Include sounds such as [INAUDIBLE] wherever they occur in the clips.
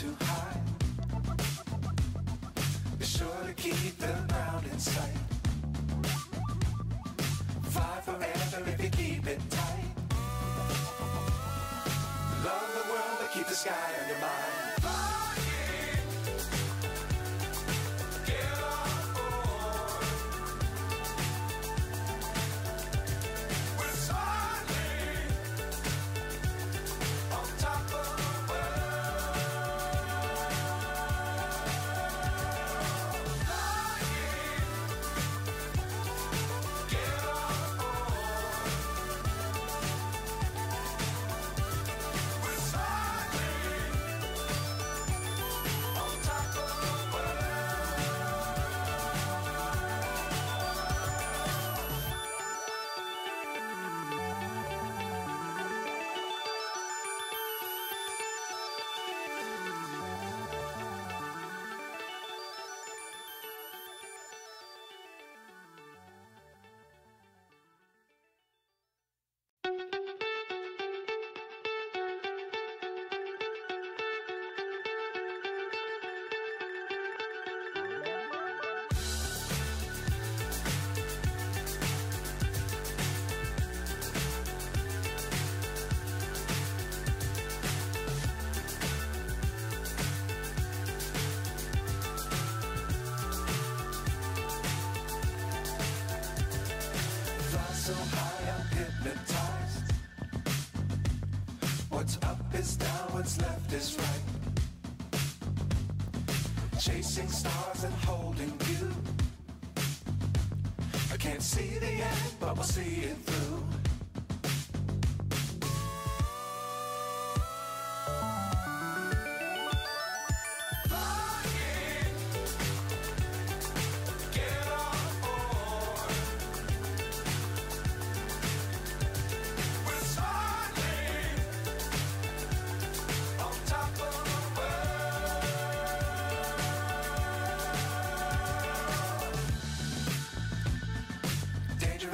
too high. Be sure to keep the ground in sight. Fly forever if you keep it tight. Love the world, but keep the sky on your mind. Right. Chasing stars and holding you. I can't see the end, but we'll see it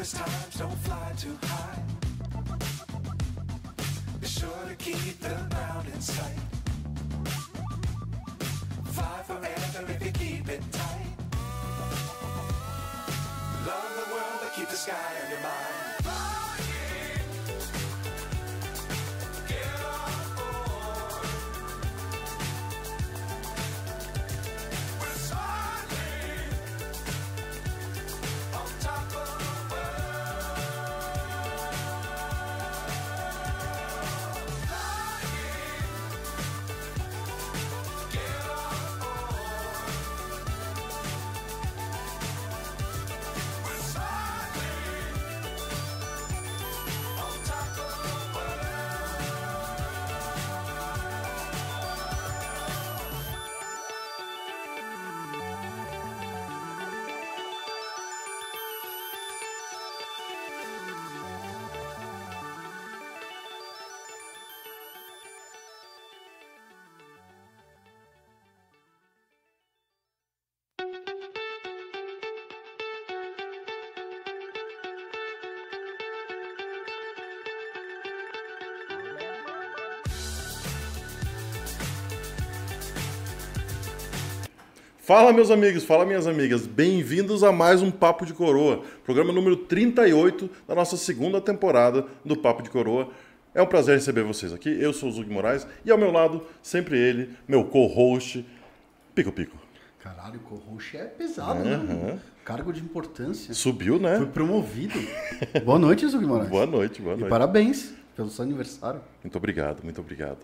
Dangerous times, don't fly too high. Be sure to keep the ground in sight. Fly forever if you keep it tight. Love the world, but keep the sky Fala, meus amigos, fala, minhas amigas. Bem-vindos a mais um Papo de Coroa, programa número 38 da nossa segunda temporada do Papo de Coroa. É um prazer receber vocês aqui. Eu sou o Zug Moraes e ao meu lado, sempre ele, meu co-host, Pico Pico. Caralho, o co-host é pesado, né? Cargo de importância. Subiu, né? Foi promovido. boa noite, Zug Moraes. Boa noite, boa E noite. parabéns pelo seu aniversário. Muito obrigado, muito obrigado.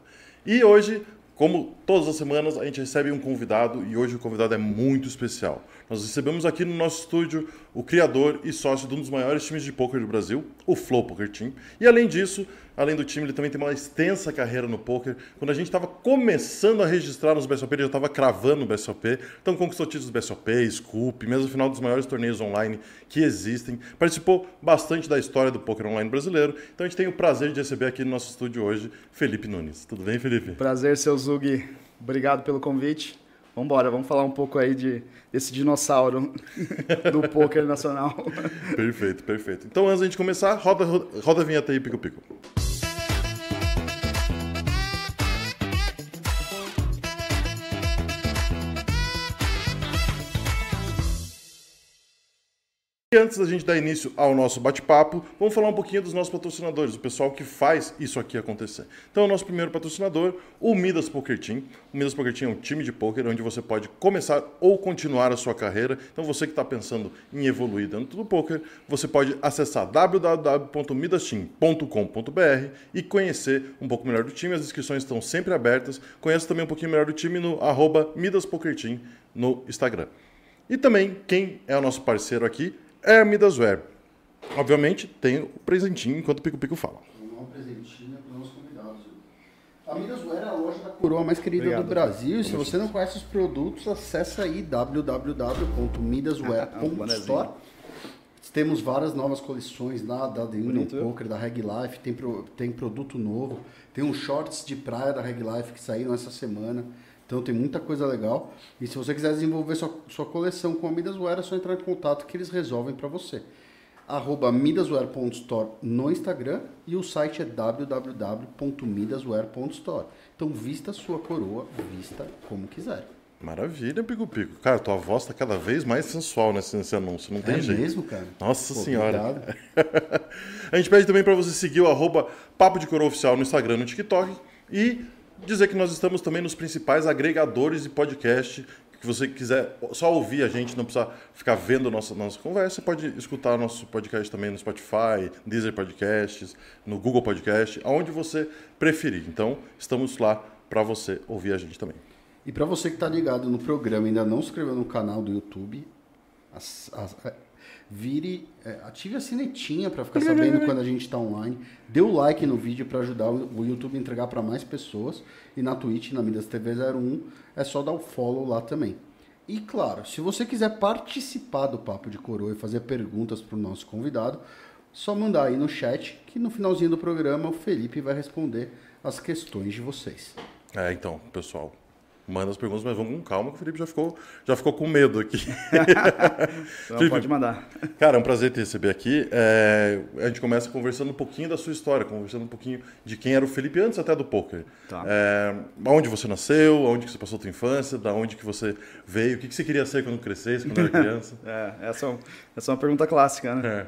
E hoje, como todas as semanas, a gente recebe um convidado e hoje o convidado é muito especial. Nós recebemos aqui no nosso estúdio o criador e sócio de um dos maiores times de poker do Brasil, o Flow Poker Team. E além disso, além do time, ele também tem uma extensa carreira no poker. Quando a gente estava começando a registrar nos BSOP, ele já estava cravando o BSOP. Então conquistou títulos BSOP, Scoop, mesmo no final dos maiores torneios online que existem. Participou bastante da história do poker online brasileiro. Então a gente tem o prazer de receber aqui no nosso estúdio hoje Felipe Nunes. Tudo bem, Felipe? Prazer, seu Zug. Obrigado pelo convite. Vamos embora, vamos falar um pouco aí de, desse dinossauro [LAUGHS] do poker nacional. [LAUGHS] Perfeito, perfeito. Então, antes da gente começar, roda, roda a vinheta aí, Pico Pico. E antes da gente dar início ao nosso bate-papo, vamos falar um pouquinho dos nossos patrocinadores, o pessoal que faz isso aqui acontecer. Então, o nosso primeiro patrocinador, o Midas Poker Team. O Midas Poker Team é um time de poker onde você pode começar ou continuar a sua carreira. Então, você que está pensando em evoluir dentro do poker, você pode acessar www.midasteam.com.br e conhecer um pouco melhor do time. As inscrições estão sempre abertas. Conheça também um pouquinho melhor do time no arroba Midas Poker Team no Instagram. E também, quem é o nosso parceiro aqui é a Midasware. Obviamente, tem o presentinho enquanto o Pico Pico fala. Vamos dar um presentinho para os nossos convidados. A Midasware é a loja da coroa mais querida Obrigado. do Brasil. E se você não conhece os produtos, acesse aí www.midasware.store. Temos várias novas coleções lá da The Union? Poker, da Reg Life, tem, pro- tem produto novo. Tem uns shorts de praia da Reg Life que saíram essa semana. Então tem muita coisa legal. E se você quiser desenvolver sua, sua coleção com a Midasware, é só entrar em contato que eles resolvem para você. Arroba midasware.store no Instagram e o site é www.midasware.store. Então vista sua coroa, vista como quiser. Maravilha, Pico Pico. Cara, tua voz tá cada vez mais sensual nesse, nesse anúncio, não tem é jeito. mesmo, cara? Nossa Pô, senhora. [LAUGHS] a gente pede também para você seguir o arroba Papo de Coroa Oficial no Instagram e no TikTok e dizer que nós estamos também nos principais agregadores de podcast. Que você quiser só ouvir a gente, não precisa ficar vendo nossa, nossa conversa, você pode escutar nosso podcast também no Spotify, Deezer Podcasts, no Google Podcast, aonde você preferir. Então, estamos lá para você ouvir a gente também. E para você que está ligado no programa e ainda não se inscreveu no canal do YouTube, é, vire, é, ative a sinetinha para ficar sabendo quando a gente está online. Dê o like no vídeo para ajudar o, YouTube a entregar para mais pessoas. E na Twitch, na Midas TV 01, é só dar o follow lá também. E claro, se você quiser participar do Papo de Coroa e fazer perguntas para o nosso convidado, só mandar aí no chat que no finalzinho do programa o Felipe vai responder as questões de vocês. É, então, pessoal, manda as perguntas, mas vamos com calma, que o Felipe já ficou, já ficou com medo aqui. [LAUGHS] Então Felipe, pode mandar. Cara, é um prazer te receber aqui. É, a gente começa conversando um pouquinho da sua história, conversando um pouquinho de quem era o Felipe antes até do poker. Tá. É, onde você nasceu, onde que você passou a tua infância, da onde que você veio, o que, que você queria ser quando crescesse, quando era [LAUGHS] criança. É, essa, é essa é uma pergunta clássica, né? É.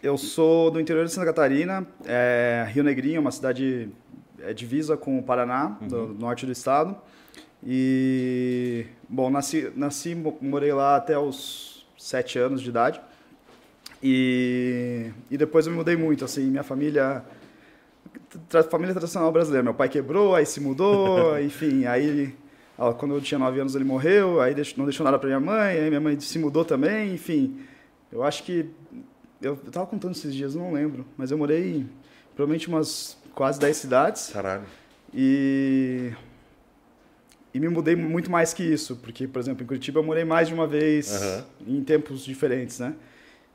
Eu sou do interior de Santa Catarina, é, Rio Negrinho, uma cidade é, divisa com o Paraná, do norte do estado. E, bom, nasci, nasci, mo- morei lá até os sete anos de idade. E, e depois eu me mudei muito, assim, minha família... tra- Família tradicional brasileira. Meu pai quebrou, aí se mudou, [LAUGHS] enfim, aí ó, quando eu tinha nove anos ele morreu, aí não deixou nada para minha mãe, aí minha mãe se mudou também, enfim. Eu acho que eu eu tava contando esses dias, não lembro, mas eu morei em provavelmente umas quase 10 cidades Caralho. e e me mudei muito mais que isso, porque por exemplo, em Curitiba eu morei mais de uma vez Aham. em tempos diferentes, né?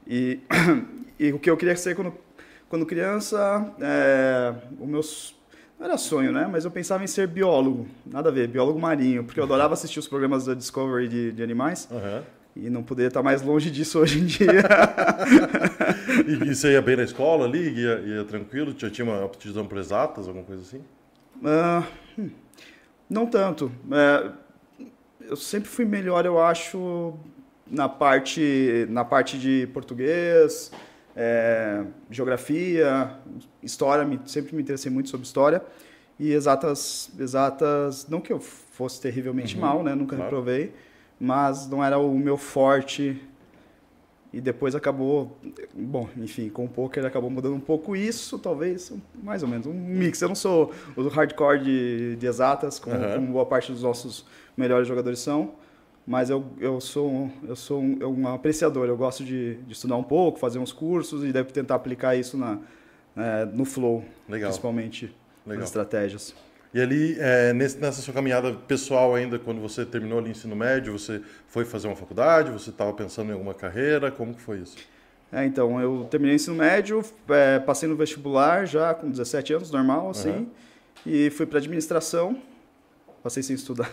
E, [CLEARS THROAT] e o que eu queria ser quando quando criança, é, o meu não era sonho, né? Mas eu pensava em ser biólogo, nada a ver, biólogo marinho, porque eu adorava assistir os programas da Discovery de, de animais. Aham. E não poderia estar mais longe disso hoje em dia. [LAUGHS] E, e você ia bem na escola ali, ia, ia tranquilo? Já tinha uma aptidão para exatas, alguma coisa assim? Hum, não tanto. É, eu sempre fui melhor, eu acho, na parte, na parte de português, é, geografia, história. Me, sempre me interessei muito sobre história. E exatas, exatas, não que eu fosse terrivelmente mal, né? Nunca claro. reprovei, mas não era o meu forte. E depois acabou, bom, enfim, com o poker acabou mudando um pouco isso, talvez, mais ou menos, um mix. Eu não sou o hardcore de, de exatas, como, Aham. como boa parte dos nossos melhores jogadores são, mas eu, eu sou, um- eu sou um, um apreciador, eu gosto de, de estudar um pouco, fazer uns cursos e deve tentar aplicar isso na, é, no flow, Legal. principalmente Legal. nas estratégias. E ali, é, nesse- nessa sua caminhada pessoal ainda, quando você terminou ali o ensino médio, você foi fazer uma faculdade, você estava pensando em alguma carreira, como que foi isso? É, então, eu terminei o ensino médio, é, passei no vestibular já com 17 anos, normal, assim, Aham. e fui para administração. Passei sem estudar,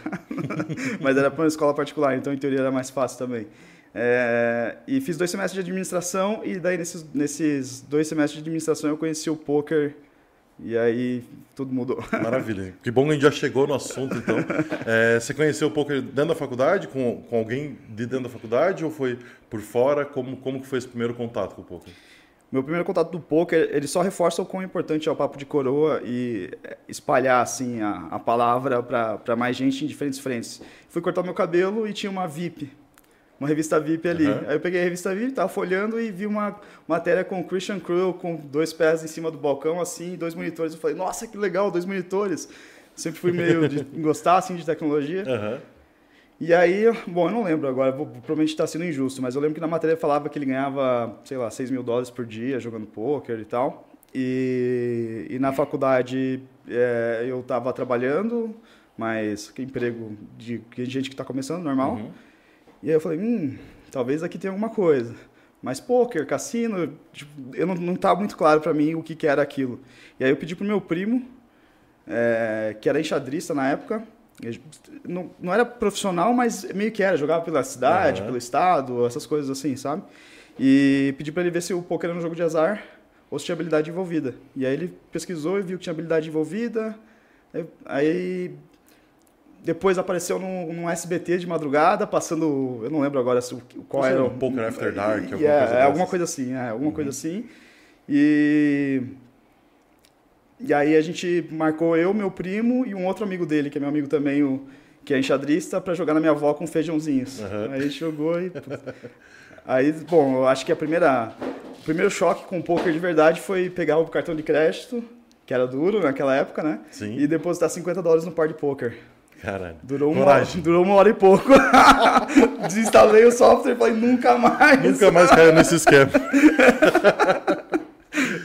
[LAUGHS] mas era para uma escola particular, então em teoria era mais fácil também. É, e fiz dois semestres de administração, e daí nesses, nesses dois semestres de administração eu conheci o poker E aí tudo mudou. [LAUGHS] Maravilha. Que bom que a gente já chegou no assunto, então. É, você conheceu o poker dentro da faculdade, com, com alguém de dentro da faculdade, ou foi por fora? Como, como que foi esse primeiro contato com o poker? Meu primeiro contato do poker, ele só reforça o quão importante é o papo de coroa e espalhar assim a, a palavra para mais gente em diferentes frentes. Fui cortar meu cabelo e tinha uma VIP, uma revista VIP ali. Uhum. Aí eu peguei a revista VIP, tava folhando e vi uma matéria com o Christian Cruel com dois pés em cima do balcão assim, dois monitores. Eu falei: "Nossa, que legal, dois monitores". Sempre fui meio de [LAUGHS] gostar assim de tecnologia. Aham. E aí, bom, eu não lembro agora, vou, provavelmente está sendo injusto, mas eu lembro que na matéria falava que ele ganhava, sei lá, 6 mil dólares por dia jogando poker e tal. E, e na faculdade é, eu estava trabalhando, mas que emprego de, de gente que está começando, normal. Uhum. E aí eu falei, hum, talvez aqui tenha alguma coisa. Mas poker, cassino, tipo, eu não, não tava muito claro para mim o que, que era aquilo. E aí eu pedi pro meu primo, é, que era enxadrista na época, não, não era profissional, mas meio que era, jogava pela cidade, Aham. pelo estado, essas coisas assim, sabe? E pedi para ele ver se o poker era um jogo de azar ou se tinha habilidade envolvida. E aí ele pesquisou e viu que tinha habilidade envolvida. Aí depois apareceu num, num SBT de madrugada, passando, eu não lembro agora se, qual era. um Poker After Dark, alguma É, coisa é, alguma coisa assim, é, alguma coisa assim. E e aí a gente marcou eu, meu primo e um outro amigo dele, que é meu amigo também, o, que é enxadrista, pra jogar na minha avó com feijãozinhos. Aham. Aí a gente jogou e. Aí, bom, eu acho que a primeira, o primeiro choque com o poker de verdade foi pegar o cartão de crédito, que era duro naquela época, né? Sim. E depositar 50 dólares no par de poker. Caralho. Durou uma, hora, durou uma hora e pouco. [LAUGHS] Desinstalei o software e falei, nunca mais. Nunca mais caiu nesse esquema. [LAUGHS]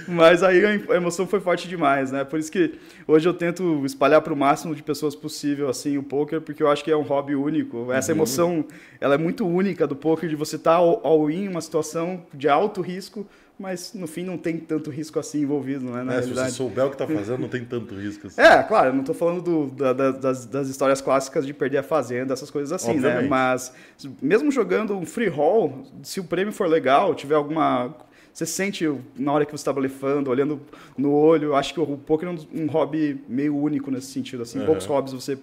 Mas aí a emoção foi forte demais, né? Por isso que hoje eu tento espalhar para o máximo de pessoas possível assim o poker, porque eu acho que é um hobby único. Essa Uhum. emoção, ela é muito única do poker de você estar all, all in, uma situação de alto risco, mas no fim não tem tanto risco assim envolvido, né? Na É, se você realidade. souber o que tá [LAUGHS] fazendo, não tem tanto risco assim. É, claro, não tô falando do- da- da- das, das histórias clássicas de perder a fazenda, essas coisas assim, né? Obviamente. Mas mesmo jogando um free roll, se o prêmio for legal, tiver alguma. Você sente na hora que você está blefando, olhando no olho, acho que o poker é um, um hobby meio único nesse sentido. Assim, Aham. poucos hobbies você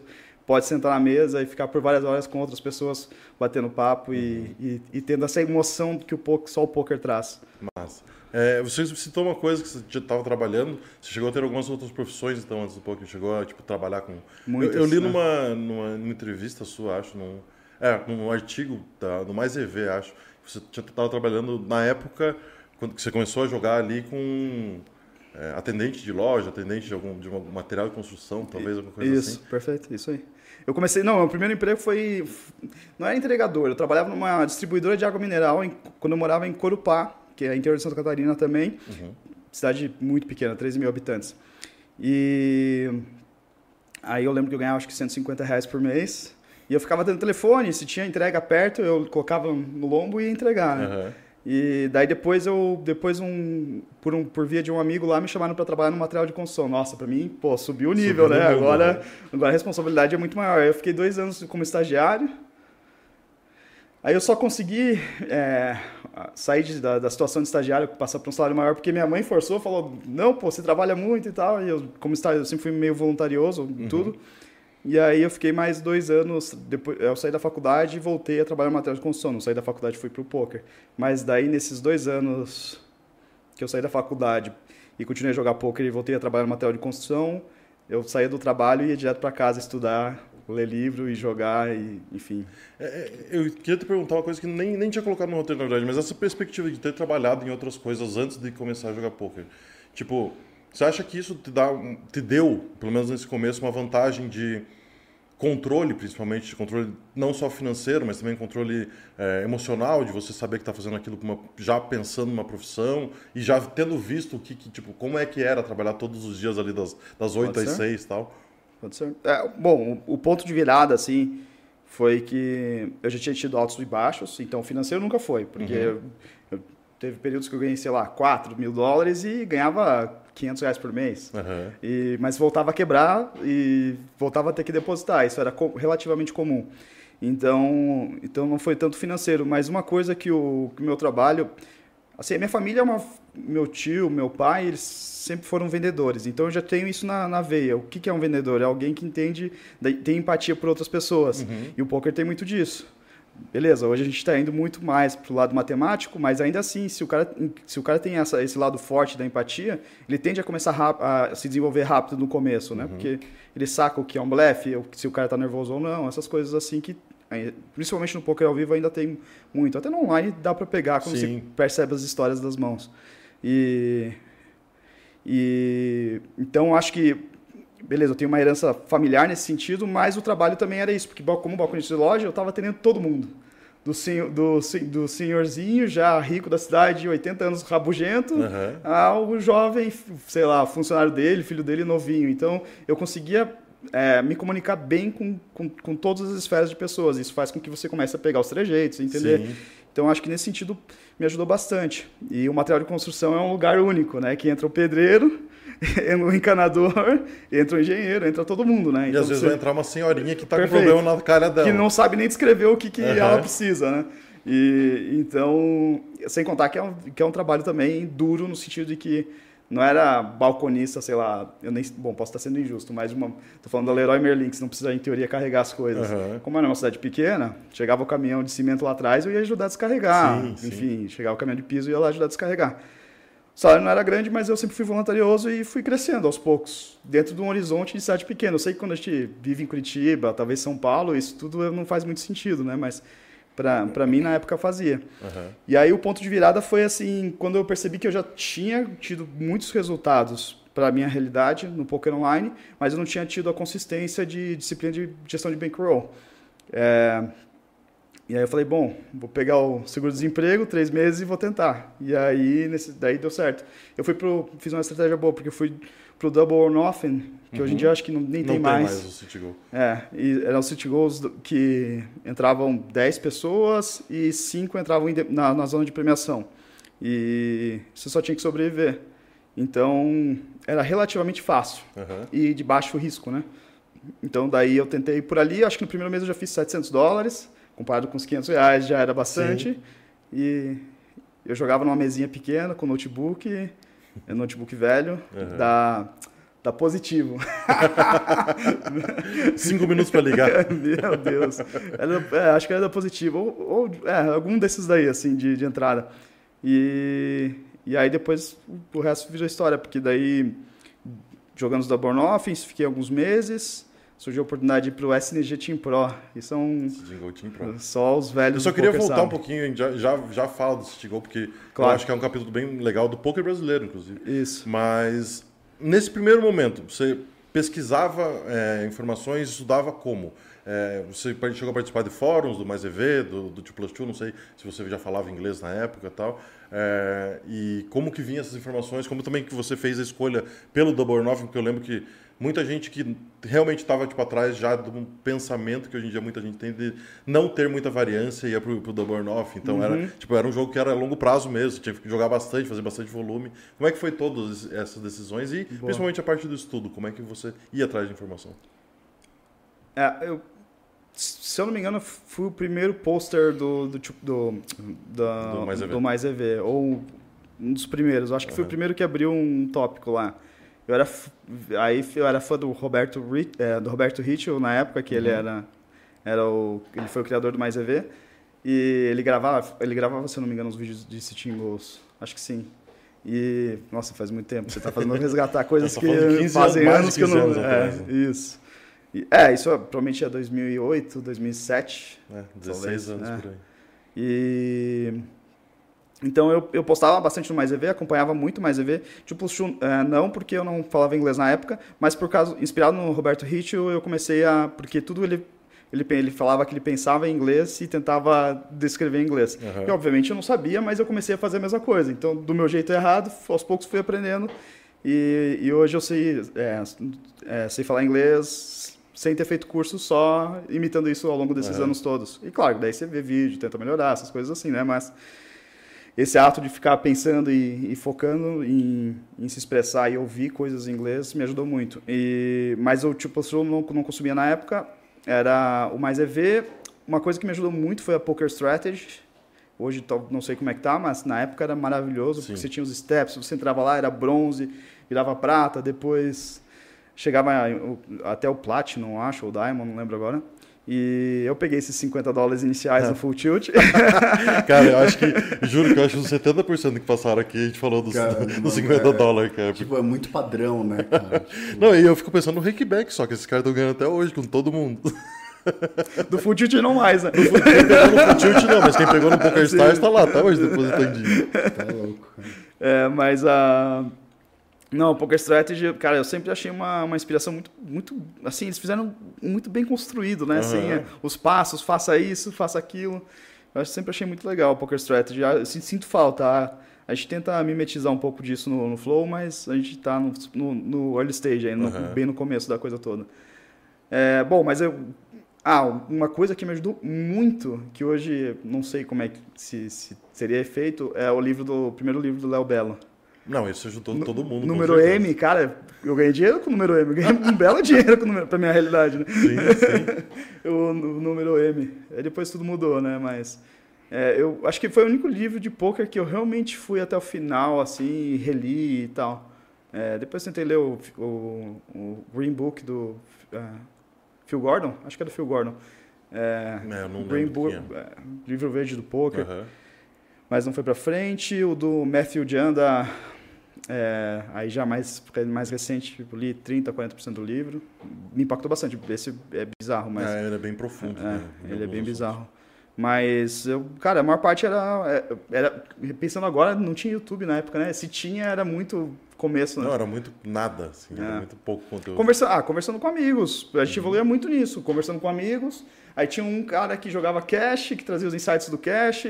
pode sentar na mesa e ficar por várias horas com outras pessoas batendo papo e, e, e tendo essa emoção que o poker, só o poker traz. Massa. É, você citou uma coisa que você já estava trabalhando, você chegou a ter algumas outras profissões, então, antes do poker, chegou a tipo, trabalhar com... Muitas, eu, eu li né? numa, numa, numa entrevista sua, acho, num, é, num artigo da, do Mais EV, acho, você estava trabalhando na época, quando que você começou a jogar ali com é, atendente de loja, atendente de algum de material de construção, talvez, alguma coisa Isso, assim. perfeito, isso aí. Eu comecei, não, meu primeiro emprego foi, não era entregador, eu trabalhava numa distribuidora de água mineral em- quando eu morava em Corupá, que é interior de Santa Catarina também, Uhum. cidade muito pequena, 13 mil habitantes. E aí eu lembro que eu ganhava acho que 150 reais por mês, e eu ficava dando telefone, se tinha entrega perto, eu colocava no lombo e ia entregar, né? Aham. E daí depois eu, depois um por, um, por via de um amigo lá, me chamaram para trabalhar no material de construção. Nossa, para mim, pô, subiu o nível, Subiu né? mundo, agora, né? agora a responsabilidade é muito maior. Eu fiquei dois anos como estagiário. Aí eu só consegui é, sair de- da, da situação de estagiário, passar para um salário maior, porque minha mãe forçou, falou, não, pô, você trabalha muito e tal. E eu, como estagiário, eu sempre fui meio voluntarioso em tudo. E aí eu fiquei mais dois anos, depois eu saí da faculdade e voltei a trabalhar no material de construção. Não saí da faculdade, fui pro poker. Mas daí nesses dois anos que eu saí da faculdade e continuei a jogar poker e voltei a trabalhar no material de construção, eu saía do trabalho e ia direto para casa estudar, ler livro e jogar e, enfim. É, é, eu queria te perguntar uma coisa que nem, nem tinha colocado no roteiro, na verdade, mas essa perspectiva de ter trabalhado em outras coisas antes de começar a jogar poker. Tipo, você acha que isso te, dá, te deu, pelo menos nesse começo, uma vantagem de controle, principalmente, de controle não só financeiro, mas também controle é, emocional, de você saber que está fazendo aquilo uma- já pensando numa profissão e já tendo visto o que, que, tipo, como é que era trabalhar todos os dias ali das, das 8 Pode às ser. 6 e tal. Pode ser. É, bom, o, o ponto de virada, assim, foi que eu já tinha tido altos e baixos, então financeiro nunca foi, porque eu- teve períodos que eu ganhei, sei lá, 4 mil dólares e ganhava 500 reais por mês. Aham. E, mas voltava a quebrar e voltava a ter que depositar. Isso era co- relativamente comum. Então, então não foi tanto financeiro. Mas uma coisa que o, que meu trabalho, Assim, minha família é uma. Meu tio, meu pai, eles sempre foram vendedores. Então eu já tenho isso na, na veia. O que, que é um vendedor? É alguém que entende, tem empatia por outras pessoas. E o poker tem muito disso. Beleza, hoje a gente está indo muito mais para o lado matemático, mas ainda assim, se o cara, se o cara tem essa, esse lado forte da empatia, ele tende a começar rap- a se desenvolver rápido no começo, né? Porque ele saca o que é um blefe, se o cara está nervoso ou não, essas coisas assim que, aí, principalmente no poker ao vivo, ainda tem muito. Até no online dá para pegar quando Sim. você percebe as histórias das mãos. E, e então acho que beleza, eu tenho uma herança familiar nesse sentido, mas o trabalho também era isso, porque como balconista de loja, eu estava atendendo todo mundo. Do, senhor, do, do senhorzinho já rico da cidade, 80 anos, rabugento, Aham. ao jovem, sei lá, funcionário dele, filho dele novinho. Então, eu conseguia é, me comunicar bem com, com, com todas as esferas de pessoas. Isso faz com que você comece a pegar os trejeitos, entender? Sim. Então, acho que nesse sentido me ajudou bastante. E o material de construção é um lugar único, né? Que entra o pedreiro, [LAUGHS] entra o encanador, [LAUGHS] entra o engenheiro, entra todo mundo, né? E às vezes vai entrar uma senhorinha que tá Perfeito. com problema na cara dela. que não sabe nem descrever o que, que Aham. ela precisa, né? E, então, sem contar que é, um, que é um trabalho também duro no sentido de que não era balconista, sei lá, eu nem, bom, posso estar sendo injusto, mas uma, tô falando da Leroy Merlin, que não precisa, em teoria, carregar as coisas. Aham. Como era uma cidade pequena, chegava o caminhão de cimento lá atrás, eu ia ajudar a descarregar. Sim, sim. Enfim, chegava o caminhão de piso e ia lá ajudar a descarregar. O salário não era grande, mas eu sempre fui voluntarioso e fui crescendo aos poucos, dentro de um horizonte de cidade pequena. Eu sei que quando a gente vive em Curitiba, talvez São Paulo, isso tudo não faz muito sentido, né? Mas para mim, na época, fazia. Aham. E aí o ponto de virada foi assim, quando eu percebi que eu já tinha tido muitos resultados para minha realidade no poker online, mas eu não tinha tido a consistência de disciplina de gestão de bankroll. É, e aí eu falei, bom, vou pegar o seguro-desemprego, três meses e vou tentar. E aí, nesse, daí deu certo. Eu fui pro, fiz uma estratégia boa, porque eu fui pro Double or Nothing, que hoje em dia eu acho que não, nem Não tem mais. o City Goal. É, e eram city goals que entravam 10 pessoas e 5 entravam na, na zona de premiação. E você só tinha que sobreviver. Então, era relativamente fácil Aham. e de baixo risco, né? Então, daí eu tentei por ali, acho que no primeiro mês eu já fiz 700 dólares, comparado com os 500 reais já era bastante. E eu jogava numa mesinha pequena com notebook, notebook velho, Aham. da, da Positivo. [LAUGHS] Cinco minutos pra ligar. [LAUGHS] Meu Deus. Era, é, acho que era da Positivo. Ou, ou, é, algum desses daí, assim, de, de entrada. E, e aí depois o resto virou história, porque daí, jogando os da Born Offense, fiquei alguns meses. Surgiu a oportunidade de ir pro SNG Team Pro. E são City Goal Team Pro. só os velhos Eu só queria voltar sabem. um pouquinho, já, já, já fala do City Goal, porque Claro. eu acho que é um capítulo bem legal do poker brasileiro, inclusive. Isso. Mas nesse primeiro momento, você pesquisava é, informações, estudava como? É, você chegou a participar de fóruns do Mais EV, do, do 2 Plus 2, não sei se você já falava inglês na época e tal. É, e como que vinham essas informações, como também que você fez a escolha pelo Double Nothing, porque eu lembro que muita gente que realmente estava tipo, atrás já de um pensamento que hoje em dia muita gente tem de não ter muita variância e ia pro, pro Double Nothing. Então era, tipo, era um jogo que era a longo prazo mesmo, tinha que jogar bastante, fazer bastante volume. Como é que foi todas essas decisões e principalmente a parte do estudo, como é que você ia atrás de informação? É, eu, se eu não me engano, fui o primeiro pôster do, do, tipo- do, da- Do Mais EV. do Mais EV, ou um dos primeiros. Eu acho que foi o primeiro que abriu um tópico lá. Eu era, aí eu era fã do Roberto, é, do Roberto Ritchell na época, que ele Uhum. era, era o, ele foi o criador do Mais EV. E ele gravava, ele gravava, se eu não me engano, os vídeos de Sitting Goals. Acho que sim. E, nossa, faz muito tempo. Você está fazendo resgatar [LAUGHS] coisas que falando de 15 fazem anos, anos que eu 15 não... anos é, né? isso. E- é, isso provavelmente é 2008, 2007. É, 16 Talvez, anos é. por aí. E então eu, eu postava bastante no Mais EV, acompanhava muito Mais EV. Tipo, é, não porque eu não falava inglês na época, mas por causa inspirado no Roberto Ritchell, eu comecei a porque tudo ele ele, ele falava que ele pensava em inglês e tentava descrever em inglês. Aham. E obviamente eu não sabia, mas eu comecei a fazer a mesma coisa. Então, do meu jeito errado, aos poucos fui aprendendo. E, e hoje eu sei, é, é, sei falar inglês sem ter feito curso, só imitando isso ao longo desses Aham. anos todos. E claro, daí você vê vídeo, tenta melhorar, essas coisas assim, né? Mas esse ato de ficar pensando e, e focando em, em se expressar e ouvir coisas em inglês me ajudou muito. E, mas o tipo, eu não, não consumia na época, era o Mais EV. Uma coisa que me ajudou muito foi a Poker Strategy. Hoje não sei como é que tá, mas na época era maravilhoso, Sim. porque você tinha os steps, você entrava lá, era bronze, virava prata, depois chegava até o Platinum, acho, ou Diamond, não lembro agora. E eu peguei esses 50 dólares iniciais no Full Tilt. [LAUGHS] Cara, eu acho que, [LAUGHS] juro que eu acho que os 70% que passaram aqui, a gente falou dos, Cara, [LAUGHS] dos mano, 50 é. dólares, cara. Tipo, é muito padrão, né, cara? Tipo, Não, e eu fico pensando no Rickback só, que esses caras estão ganhando até hoje com todo mundo. Do Full Tilt não mais, né? Quem pegou no Full Tilt não, mas quem pegou no PokerStars tá lá até hoje depositando dinheiro. tá louco, cara. É, mas a. Não, Poker Strategy, cara, eu sempre achei uma, uma inspiração muito, muito. Assim, eles fizeram muito bem construído, né? Assim, Aham. é, os passos, faça isso, faça aquilo. Eu sempre achei muito legal o Poker Strategy. Ah, Eu sin- sinto falta. A, a gente tenta mimetizar um pouco disso no, no Flow, mas a gente tá no, no, no early stage, Aham. bem no começo da coisa toda. É, bom, mas eu. Ah, uma coisa que me ajudou muito, que hoje não sei como é que se, se seria efeito, é o livro do o primeiro livro do Léo Belo. Não, isso ajudou todo mundo. Número. M, cara, eu ganhei dinheiro com o número M, eu ganhei um belo [LAUGHS] dinheiro com o número, pra minha realidade, né? Sim, sim. [LAUGHS] O, o número M. Aí depois tudo mudou, né? Mas é, eu acho que foi o único livro de poker que eu realmente fui até o final, assim, reli e tal. É, depois tentei ler o, o, o Green Book do é, Phil Gordon, acho que é do Phil Gordon. É, É, eu não Green Book, é. é, livro verde do poker Aham. Mas não foi pra frente. O do Matthew Janda, é, aí já mais, mais recente, tipo, li 30%, 40% do livro. Me impactou bastante. Esse é bizarro, mas É, ele é bem profundo. é, né, ele é bem assuntos. bizarro. Mas, eu, cara, a maior parte era, é, era. Pensando agora, não tinha YouTube na época, né? Se tinha, era muito começo, né? Não, era muito nada, assim, era É. muito pouco conteúdo. Conversa, ah, conversando com amigos. A gente evoluía muito nisso, conversando com amigos. Aí tinha um cara que jogava cash, que trazia os insights do cash.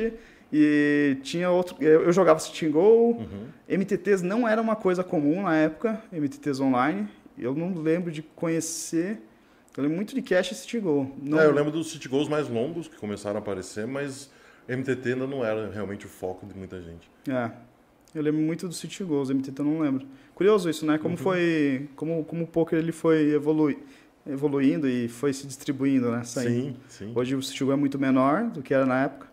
E tinha outro. Eu jogava and Go. Uhum. MTTs não era uma coisa comum na época, MTTs online. Eu não lembro de conhecer. Eu lembro muito de cash e and Go. Não, É, eu lembro dos city goals mais longos que começaram a aparecer, mas MTT ainda não era realmente o foco de muita gente. É. Eu lembro muito do City Goals, MTT eu não lembro. Curioso isso, né? Uhum. Como foi. Como, como o poker ele foi evolui, evoluindo e foi se distribuindo, né? Saindo. Sim, sim. Hoje o City Go é muito menor do que era na época.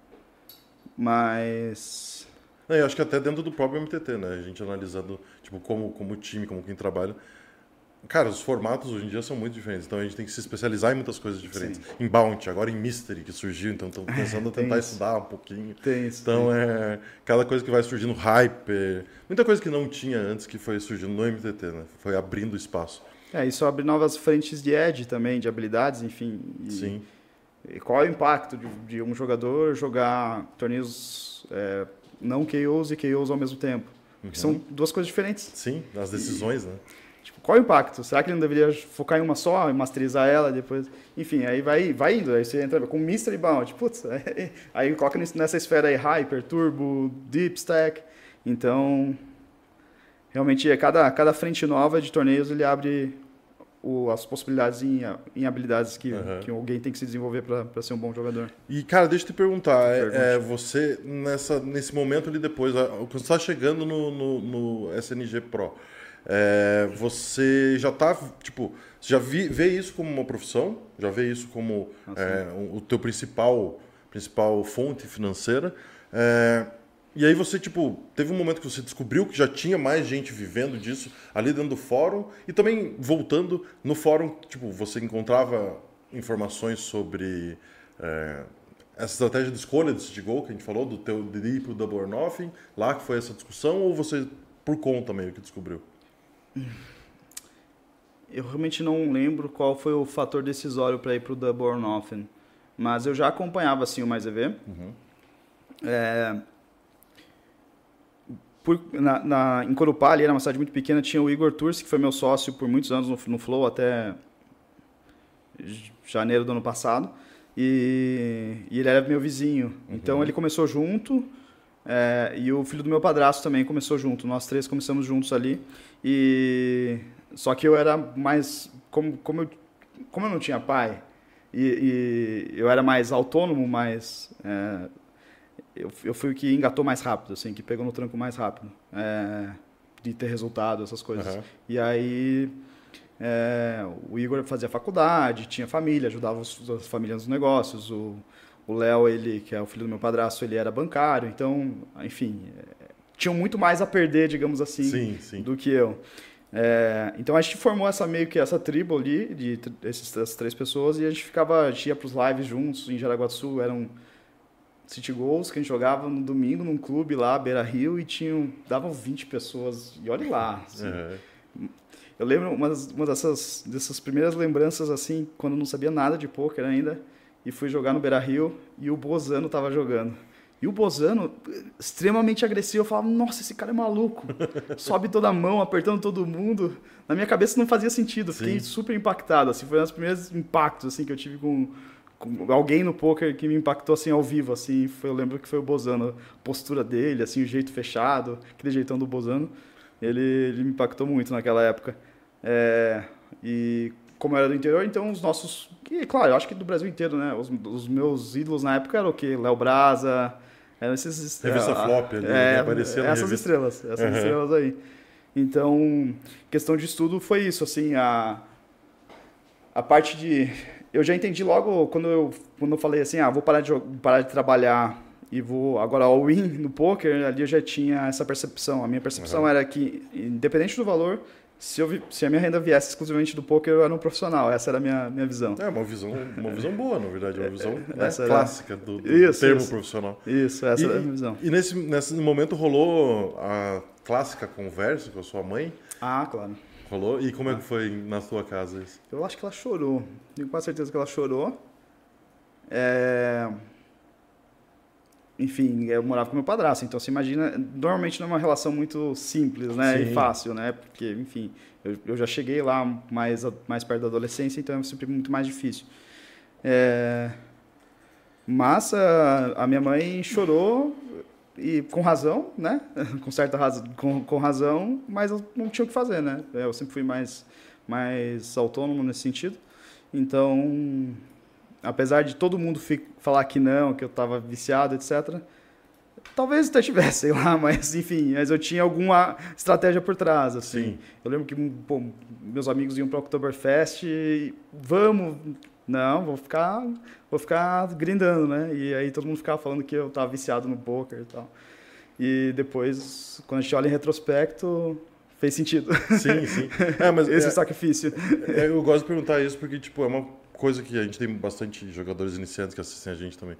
Mas. Não, eu acho que até dentro do próprio MTT, né? A gente analisando, tipo, como, como time, como quem trabalha. Cara, os formatos hoje em dia são muito diferentes, então a gente tem que se especializar em muitas coisas diferentes. Em Bounty, agora em Mystery, que surgiu, então estamos começando a tem tentar isso. estudar um pouquinho. Tem isso. Então é cada coisa que vai surgindo, Hyper, muita coisa que não tinha antes que foi surgindo no MTT, né? Foi abrindo espaço. É, isso abre novas frentes de edge também, de habilidades, enfim. E, Sim. E qual é o impacto de, de um jogador jogar torneios é, não KOs e KOs ao mesmo tempo? Uhum. São duas coisas diferentes. Sim, as decisões, né? Tipo, qual é o impacto? Será que ele não deveria focar em uma só e masterizar ela depois? Enfim, aí vai, vai indo. Aí você entra com Mystery Bound. Putz, aí, [LAUGHS] aí coloca nessa esfera aí Hyper, Turbo, Deep Stack. Então, realmente, é cada, cada frente nova de torneios ele abre o- as possibilidades em, em habilidades que, Aham. que alguém tem que se desenvolver para ser um bom jogador. E, cara, deixa eu te perguntar, é, é, você, nessa, nesse momento ali depois, quando você está chegando no, no, no SNG Pro, é, você já tá, tipo, já vi- vê isso como uma profissão? Já vê isso como é, o, o teu principal, principal fonte financeira? É, e aí você, tipo, teve um momento que você descobriu que já tinha mais gente vivendo disso ali dentro do fórum e também voltando no fórum, tipo, você encontrava informações sobre é, essa estratégia de escolha de City Goal que a gente falou, do teu ir pro Double or Nothing, lá que foi essa discussão, ou você por conta meio que descobriu? Eu realmente não lembro qual foi o fator decisório para ir para o Double or Nothing, mas eu já acompanhava assim o Mais EV. É, por- na, na- em Corupá, ali era uma cidade muito pequena, tinha o Igor Turci, que foi meu sócio por muitos anos no, no Flow, até janeiro do ano passado. E, e ele era meu vizinho. Então ele começou junto, é, e o filho do meu padrasto também começou junto. Nós três começamos juntos ali. E só que eu era mais como como eu, como eu não tinha pai e, e eu era mais autônomo, mais é, eu, eu fui o que engatou mais rápido, assim, que pegou no tranco mais rápido, é, de ter resultado, essas coisas. Aham. E aí é, o Igor fazia faculdade, tinha família, ajudava os- as famílias nos negócios. O, Léo, ele, que é o filho do meu padrasto, ele era bancário, então, enfim, é, tinham muito mais a perder, digamos assim, Sim, sim. do que eu. É, então a gente formou essa meio que essa tribo ali, de essas três pessoas, e a gente ficava, a gente ia pros lives juntos em Jaraguá do Sul, eram City Goals que a gente jogava no domingo num clube lá, Beira Rio, e tinham, davam 20 pessoas, e olha lá. assim. É. Eu lembro uma, das- uma dessas, dessas primeiras lembranças, assim, quando eu não sabia nada de pôquer ainda, e fui jogar no Beira Rio, e o Bozano tava jogando. E o Bozano, extremamente agressivo, eu falava, nossa, esse cara é maluco. [LAUGHS] Sobe toda a mão, apertando todo mundo. Na minha cabeça não fazia sentido, fiquei Sim. super impactado, assim, foi um dos primeiros impactos, assim, que eu tive com alguém no poker que me impactou, assim, ao vivo, assim, foi, eu lembro que foi o Bozano, a postura dele, assim, o jeito fechado, aquele jeitão do Bozano, ele, ele me impactou muito naquela época. É, e como eu era do interior, então os nossos. E, claro, eu acho que do Brasil inteiro, né? Os, os meus ídolos na época eram o quê? Léo Brasa. Eram esses. Revista é, Flop ali, é, que aparecia Essas revista. estrelas, essas Uhum. estrelas aí. Então, questão de estudo foi isso, assim, a. A parte de. Eu já entendi logo quando eu, quando eu falei assim, ah, vou parar de, parar de trabalhar e vou agora all in [LAUGHS] no poker, ali eu já tinha essa percepção. A minha percepção era que, independente do valor, se, eu, se a minha renda viesse exclusivamente do poker, eu era um profissional. Essa era a minha, minha visão. É uma visão, uma visão boa, na verdade, uma visão né, Essa era- clássica do, do Isso, termo isso. profissional. Isso, essa e, era a minha visão. E nesse, nesse momento rolou a clássica conversa com a sua mãe? Ah, claro. Rolou? E como é que foi na sua casa isso? Eu acho que ela chorou. Tenho quase certeza que ela chorou. É... Enfim, eu morava com meu padrasto, então você imagina, normalmente não é uma relação muito simples, né, Sim. e fácil, né, porque, enfim, eu, eu já cheguei lá mais, mais perto da adolescência, então é sempre muito mais difícil. É... Mas a, a minha mãe chorou, e com razão, né, [LAUGHS] com certa razão, com, com razão, mas eu não tinha o que fazer, né, eu sempre fui mais, mais autônomo nesse sentido, então apesar de todo mundo falar que não, que eu estava viciado, etc. Talvez até tivesse, [LAUGHS] sei lá, mas enfim, mas eu tinha alguma estratégia por trás, assim. Sim. Eu lembro que pô, meus amigos iam para o Oktoberfest e vamos, não, vou ficar, vou ficar grindando, né? E aí todo mundo ficava falando que eu estava viciado no poker e tal. E depois, quando a gente olha em retrospecto, fez sentido. Sim, [LAUGHS] sim. É, mas Esse é, sacrifício. é, eu gosto de perguntar isso porque, tipo, é uma coisa que a gente tem bastante jogadores iniciantes que assistem a gente também.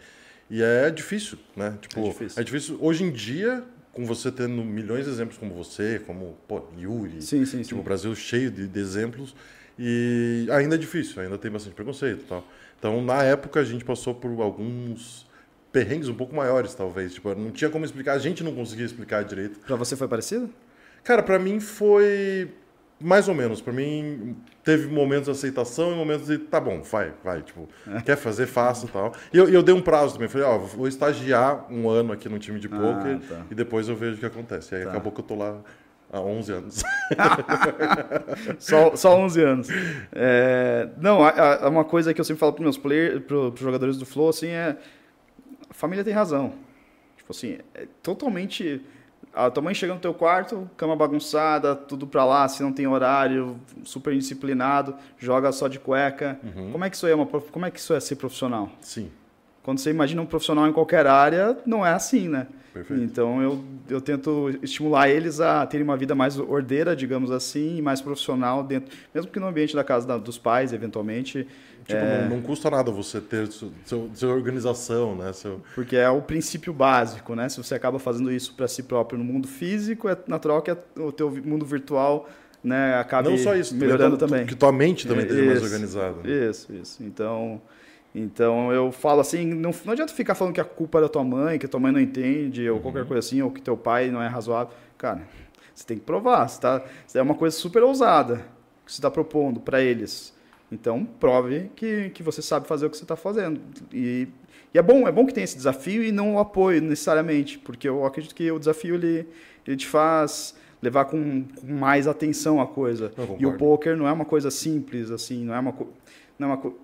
E é difícil, né? Tipo, É difícil. é difícil. Hoje em dia, com você tendo milhões de exemplos como você, como, pô, Yuri, Sim, sim, Tipo, sim. o Brasil cheio de, de exemplos. E ainda é difícil, ainda tem bastante preconceito e tal. Então, na época, a gente passou por alguns perrengues um pouco maiores, talvez. Tipo, não tinha como explicar, a gente não conseguia explicar direito. Pra você foi parecido? Cara, pra mim foi mais ou menos. Pra mim, teve momentos de aceitação e momentos de, tá bom, vai, vai. Tipo, quer fazer, faça e tal. E eu, eu dei um prazo também. Falei, ó, vou estagiar um ano aqui no time de Ah, poker tá. e depois eu vejo o que acontece. E aí Tá. acabou que eu tô lá há 11 anos. [LAUGHS] Só, só 11 anos. É, não, a- a- uma coisa que eu sempre falo para meus players, para os jogadores do Flow, assim, é a família tem razão. Tipo assim, é totalmente a tua mãe chega no teu quarto, cama bagunçada, tudo pra lá, se não tem horário, super indisciplinado, joga só de cueca. Como é que isso é uma como é que isso é ser profissional? Sim, Quando você imagina um profissional em qualquer área, não é assim, né? Perfeito. Então eu, eu tento estimular eles a terem uma vida mais ordeira, digamos assim, e mais profissional dentro, mesmo que no ambiente da casa da- dos pais, eventualmente, Tipo, não, não custa nada você ter seu, seu, sua organização, né? Seu, porque é o princípio básico, né? Se você acaba fazendo isso para si próprio no mundo físico, é natural que o teu mundo virtual, né, acabe não só isso, melhorando também. Que tua mente também esteja mais organizada. Isso, isso. Então, então eu falo assim, não, não adianta ficar falando que a culpa é da tua mãe, que a tua mãe não entende, ou Uhum. qualquer coisa assim, ou que teu pai não é razoável. Cara, você tem que provar. Você tá, é uma coisa super ousada que você está propondo para eles. Então, prove que, que você sabe fazer o que você está fazendo. E, e é bom, é bom que tenha esse desafio e não o apoio necessariamente, porque eu acredito que o desafio ele, ele te faz levar com, com mais atenção a coisa. E o poker não é uma coisa simples, assim, não é uma, não é uma co-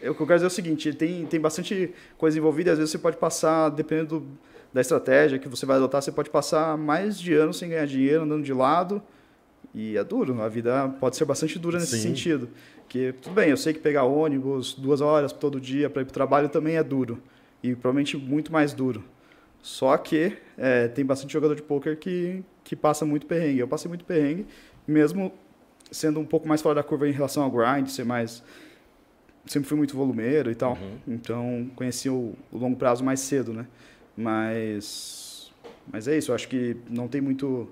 Eu, o que eu quero dizer é o seguinte, tem, tem bastante coisa envolvida às vezes você pode passar, dependendo do- da estratégia que você vai adotar, você pode passar mais de anos sem ganhar dinheiro, andando de lado, E é duro, a vida pode ser bastante dura nesse Sim. sentido. Que, tudo bem, eu sei que pegar ônibus duas horas todo dia para ir para o trabalho também é duro. E provavelmente muito mais duro. Só que é, tem bastante jogador de pôquer que, que passa muito perrengue. Eu passei muito perrengue, mesmo sendo um pouco mais fora da curva em relação ao grind, ser mais. Sempre fui muito volumeiro e tal. Então conheci o, o longo prazo mais cedo, né? Mas. Mas é isso, eu acho que não tem muito.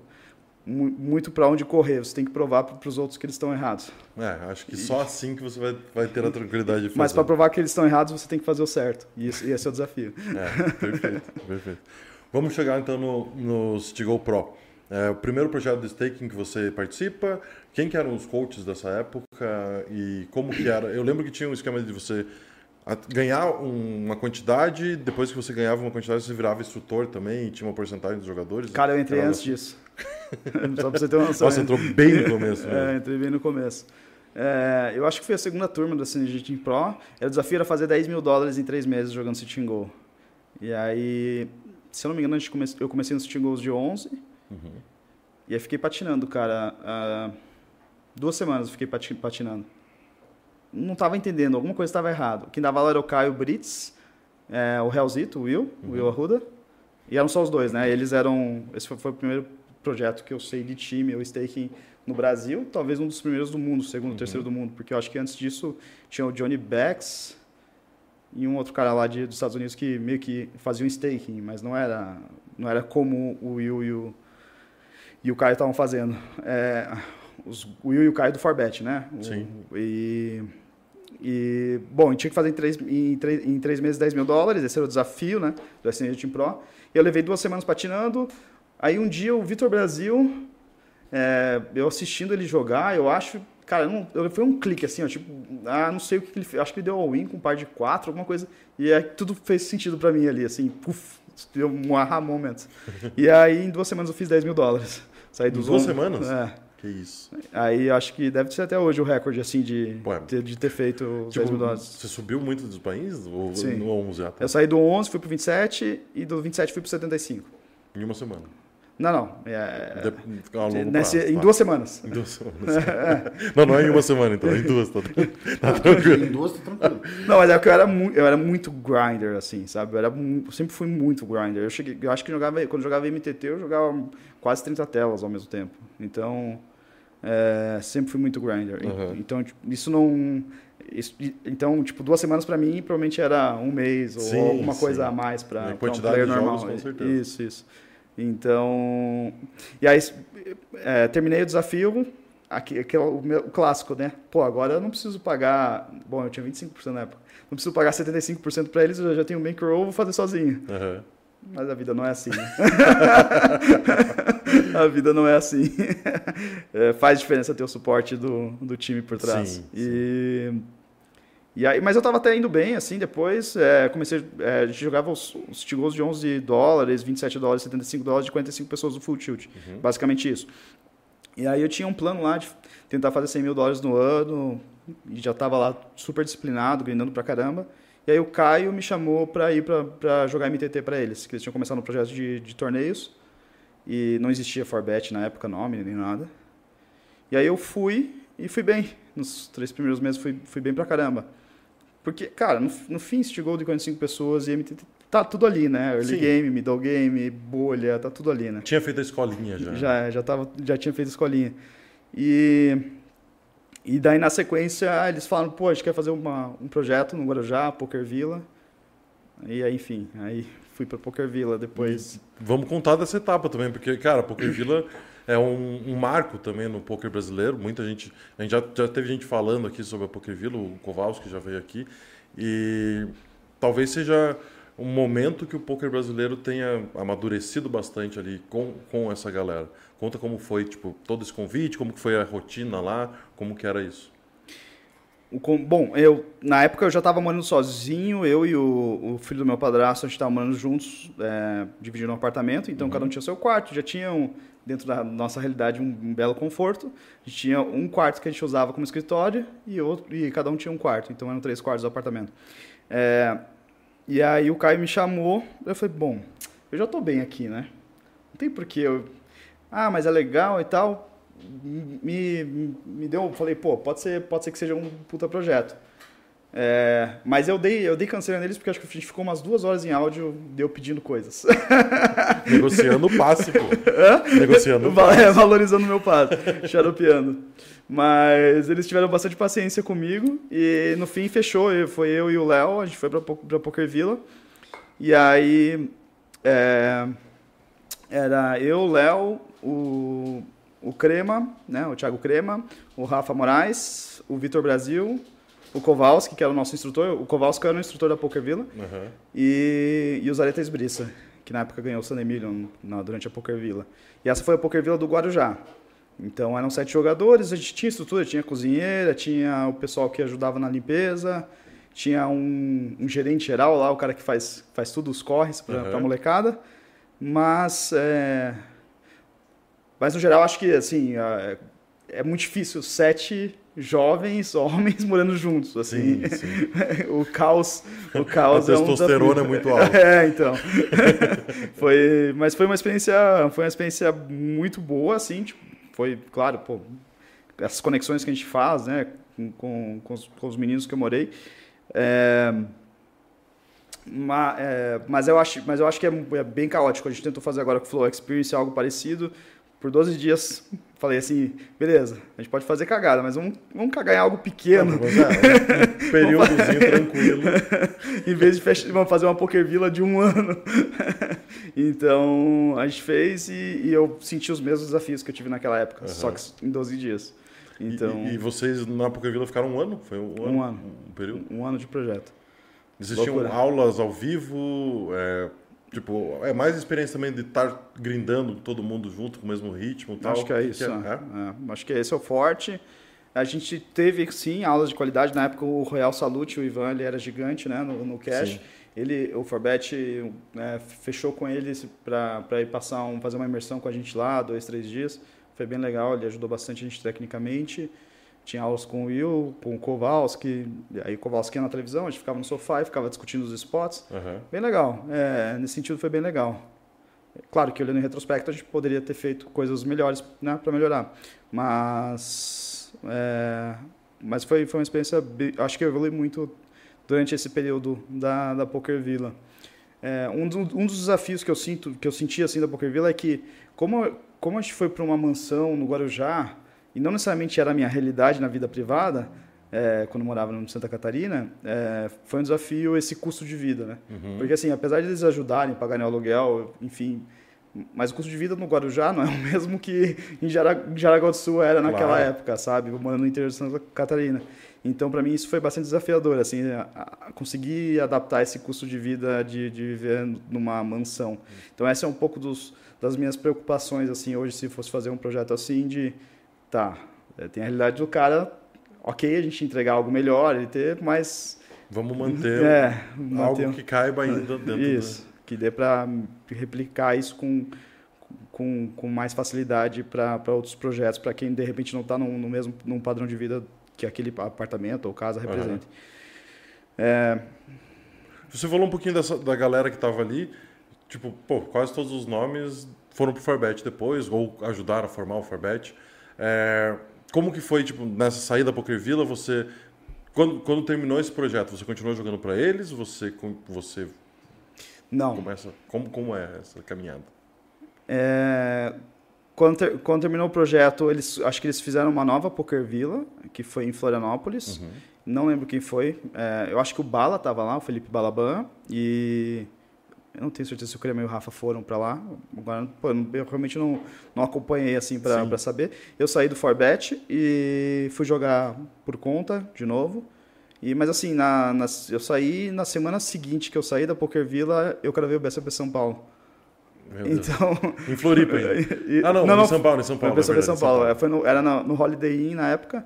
mu- Muito para onde correr, você tem que provar para os outros que eles estão errados. É, acho que só assim que você vai, vai ter a tranquilidade de fazer. Mas para provar que eles estão errados, você tem que fazer o certo. E esse, esse é o desafio. É, perfeito, perfeito. Vamos chegar então no, no Go Pro. É, o primeiro projeto de staking que você participa, quem que eram os coaches dessa época e como que era? Eu lembro que tinha um esquema de você ganhar um- uma quantidade, depois que você ganhava uma quantidade, você virava instrutor também e tinha uma porcentagem dos jogadores. Cara, eu entrei Era antes disso. [LAUGHS] Só pra você ter uma [LAUGHS] noção. Nossa, entrou bem no começo. É, Né? entrei bem no começo. É, eu acho que foi a segunda turma da Synergy Team Pro. Era o desafio era fazer 10 mil dólares em três meses jogando City Go. E aí, se eu não me engano, a gente come- eu comecei no City Goals de 11. E aí fiquei patinando, cara. ah, duas semanas eu fiquei pati- patinando. Não estava entendendo, alguma coisa estava errado. Quem dava aula era o Caio Brits, é, o Helzito, o Will, o Will Arruda. E eram só os dois, né? Eles eram. Esse foi, foi o primeiro projeto que eu sei de time, o staking no Brasil, talvez um dos primeiros do mundo, segundo, terceiro do mundo, porque eu acho que antes disso tinha o Johnny Becks e um outro cara lá de, dos Estados Unidos que meio que fazia um staking, mas não era, não era como o Will e o, e o Caio estavam fazendo. É, os, o Will e o Caio do Forbet, né? O- Sim. E, e, bom, tinha que fazer em três, em, três, em três meses 10 mil dólares, esse era o desafio, né? Do SNG Team Pro. Eu levei duas semanas patinando. Aí um dia o Vitor Brasil, é, eu assistindo ele jogar, eu acho. Cara, eu não, eu, foi um clique assim, ó, tipo, ah, não sei o que, que ele fez. Acho que ele deu all-in com um par de quatro, alguma coisa. E aí tudo fez sentido pra mim ali, assim, puf, um aha moment. e aí em duas semanas eu fiz 10 mil dólares. Saí Em dos duas on- semanas? É. Que isso. Aí acho que deve ser até hoje o recorde, assim, de, Ué. ter, de ter feito os 10 Tipo, mil dólares. você subiu muito dos países? Ou Sim. no 11 já? Tá? Eu saí do 11, fui pro 27 e do 27 fui pro 75. Em uma semana. Não, não. É, De- nesse- prazo, em tá. duas semanas. Em duas semanas. [LAUGHS] não, não é em uma semana, então. É em duas. Tá, tá tranquilo. [LAUGHS] Em duas, tá tranquilo. Não, mas é que eu era, mu eu era muito grinder, assim, sabe? Eu, era eu sempre fui muito grinder. Eu, cheguei, eu acho que jogava, quando eu jogava MTT, eu jogava quase 30 telas ao mesmo tempo. Então, é, sempre fui muito grinder. Uhum. Então, tipo, isso não... isso- então, tipo, duas semanas pra mim, provavelmente era um mês ou Sim, alguma sim. coisa a mais pra, pra um quantidade player normal. jogos, com certeza. Isso, isso. Então, e aí é, terminei o desafio, aqui, aquele, o, meu, o clássico, né? Pô, agora eu não preciso pagar, bom, eu tinha 25% na época, não preciso pagar 75% para eles, eu já tenho um bankroll, vou fazer sozinho. Aham. Mas a vida não é assim, né? [LAUGHS] a vida não é assim. [LAUGHS] É, faz diferença ter o suporte do, do time por trás. Sim, e, e aí, mas eu tava até indo bem, assim, depois é, comecei, é, a gente jogava os, os gols de 11 dólares, 27 dólares, 75 dólares de 45 pessoas no full tilt. Basicamente isso. E aí eu tinha um plano lá de tentar fazer 100 mil dólares no ano, e já tava lá super disciplinado, grindando pra caramba. E aí o Caio me chamou para ir para jogar MTT para eles, que eles tinham começado no projeto de, de torneios e não existia Forbet na época, nome nem nada. E aí eu fui e fui bem. Nos três primeiros meses fui, fui bem pra caramba. Porque, cara, no, no fim, City Gold de 45 pessoas e MTT, tá tudo ali, né? Early Sim. game, middle game, bolha, tá tudo ali, né? Tinha feito a escolinha já. Já, já, tava, já tinha feito escolinha. E, e daí, na sequência, eles falaram, pô, a gente quer fazer uma, um projeto no Guarujá, Poker Villa. E aí, enfim, aí fui pra Poker Villa depois. Vamos contar dessa etapa também, porque, cara, Poker Villa é um, um marco também no poker brasileiro. Muita gente. A gente já, já teve gente falando aqui sobre a Poker o Kowalski já veio aqui. E talvez seja um momento que o poker brasileiro tenha amadurecido bastante ali com, com essa galera. Conta como foi, tipo, todo esse convite, como que foi a rotina lá, como que era isso. Bom, eu na época eu já estava morando sozinho, eu e o, o filho do meu padrasto, a gente estava morando juntos, é, dividindo um apartamento, então cada um tinha seu quarto, já tinham, dentro da nossa realidade, um, um belo conforto. A gente tinha um quarto que a gente usava como escritório e, outro, e cada um tinha um quarto, então eram três quartos do apartamento. É, e aí o Caio me chamou, eu falei, bom, eu já estou bem aqui, né? Não tem porquê eu... Ah, mas é legal e tal. me, me deu, falei, pô, pode ser, pode ser que seja um puta projeto. É, mas eu dei, eu dei canseira neles porque acho que a gente ficou umas duas horas em áudio deu pedindo coisas. [LAUGHS] Negociando o passe, pô. Negociando o Va- passe. é, valorizando o meu passo, xaropeando. Mas eles tiveram bastante paciência comigo e no fim fechou. Foi eu e o Léo, a gente foi pra, pra Poker Villa. E aí é, era eu, o Léo, o, o Crema, né, o Thiago Crema, o Rafa Moraes, o Vitor Brasil, o Kowalski, que era o nosso instrutor. O Kowalski era o instrutor da Poker Villa. Aham. E, e o Zareta Esbriça, que na época ganhou o San Emilio na- durante a Poker Villa. E essa foi a Poker Villa do Guarujá. Então eram sete jogadores, a gente tinha estrutura, tinha cozinheira, tinha o pessoal que ajudava na limpeza, tinha um, um gerente geral lá, o cara que faz, faz tudo, os corres para Uhum. a molecada. Mas, é... mas no geral, acho que assim, é, é muito difícil sete jovens homens [LAUGHS] morando juntos. Assim. Sim, sim. [LAUGHS] o caos, o A caos é um testosterona é desafio. muito alta. [LAUGHS] É, então. foi, mas foi uma experiência, foi uma experiência muito boa, assim, tipo, foi, claro, pô, essas conexões que a gente faz, né, com, com, com, os, com os meninos que eu morei. É, é, mas, eu acho, mas eu acho que é, é bem caótico. A gente tentou fazer agora com o Flow Experience algo parecido. Por 12 dias, falei assim, beleza, a gente pode fazer cagada, mas vamos, vamos cagar em algo pequeno. Mas, [LAUGHS] é, um períodozinho tranquilo. [LAUGHS] em vez de fech- vamos fazer uma poker villa de um [LAUGHS] ano. então a gente fez e, e eu senti os mesmos desafios que eu tive naquela época, Aham. só que em 12 dias. E- Então, E, e vocês na Poker Villa ficaram um ano? Foi um, Um ano. Um período? um ano de projeto. Tinham Loucura. aulas ao vivo? é, tipo, é mais experiência também de estar grindando todo mundo junto com o mesmo ritmo e tal? Acho que é isso. é? é. É? É, acho que esse é o forte. A gente teve, sim, aulas de qualidade. Na época, o Royal Salute, o Ivan, ele era gigante né, no, no cash. Sim. Ele, o Forbet né, fechou com eles para ir passar um, fazer uma imersão com a gente lá, dois, três dias. Foi bem legal, ele ajudou bastante a gente tecnicamente. Tinha aulas com o Will, com o Kowalski. Aí o Kowalski ia na televisão, a gente ficava no sofá e ficava discutindo os spots. Aham. Bem legal. É, nesse sentido foi bem legal. Claro que olhando em retrospecto a gente poderia ter feito coisas melhores né, para melhorar. Mas, é, mas foi, foi uma experiência, acho que eu evolui muito durante esse período da, da Poker Villa. É, um, do- um dos desafios que eu sinto, que eu senti assim da Poker Villa é que como, como a gente foi para uma mansão no Guarujá e não necessariamente era a minha realidade na vida privada, é, quando morava no Santa Catarina, é, foi um desafio esse custo de vida, né? Uhum. Porque assim, apesar de eles ajudarem, pagarem o aluguel, enfim, mas o custo de vida no Guarujá não é o [LAUGHS] mesmo que em Jara- em Jaraguá do Sul era naquela Claro. época, sabe? Morando no interior de Santa Catarina. Então, para mim, isso foi bastante desafiador, assim, conseguir adaptar esse custo de vida de, de viver numa mansão. Então, essa é um pouco dos, das minhas preocupações, assim, hoje, se fosse fazer um projeto assim, de, tá, é, tem a realidade do cara, ok, a gente entregar algo melhor, ele ter, mas Vamos manter é, algo manter- que caiba ainda dentro isso, que dê para replicar isso com, com, com mais facilidade para outros projetos, para quem de repente não está no, mesmo num padrão de vida que aquele apartamento ou casa Aham. represente. É. Você falou um pouquinho dessa, da galera que tava ali. Tipo, pô, quase todos os nomes foram pro Forbet depois, ou ajudaram a formar o Forbet. É, como que foi, tipo, nessa saída da Poker Villa, você... Quando, quando terminou esse projeto, você continuou jogando para eles? Você, com- você não, começa... Como, como é essa caminhada? É, quando, ter- quando terminou o projeto, eles, acho que eles fizeram uma nova Poker Villa, que foi em Florianópolis. Não lembro quem foi. É, eu acho que o Bala estava lá, o Felipe Balaban. E eu não tenho certeza se o Crema e o Rafa foram para lá. Agora, pô, eu não- eu realmente não, não acompanhei assim Sim. para saber. Eu saí do Forbet e fui jogar por conta de novo. E, mas assim, na, na- eu saí na semana seguinte que eu saí da Poker Villa, eu gravei o BSP São Paulo. Meu [LAUGHS] Deus. Então, Em Floripa ainda. [LAUGHS] e- Ah, não, em São Paulo, em São Paulo. Foi verdade, São em Paulo. é, foi no- era no, no Holiday Inn na época.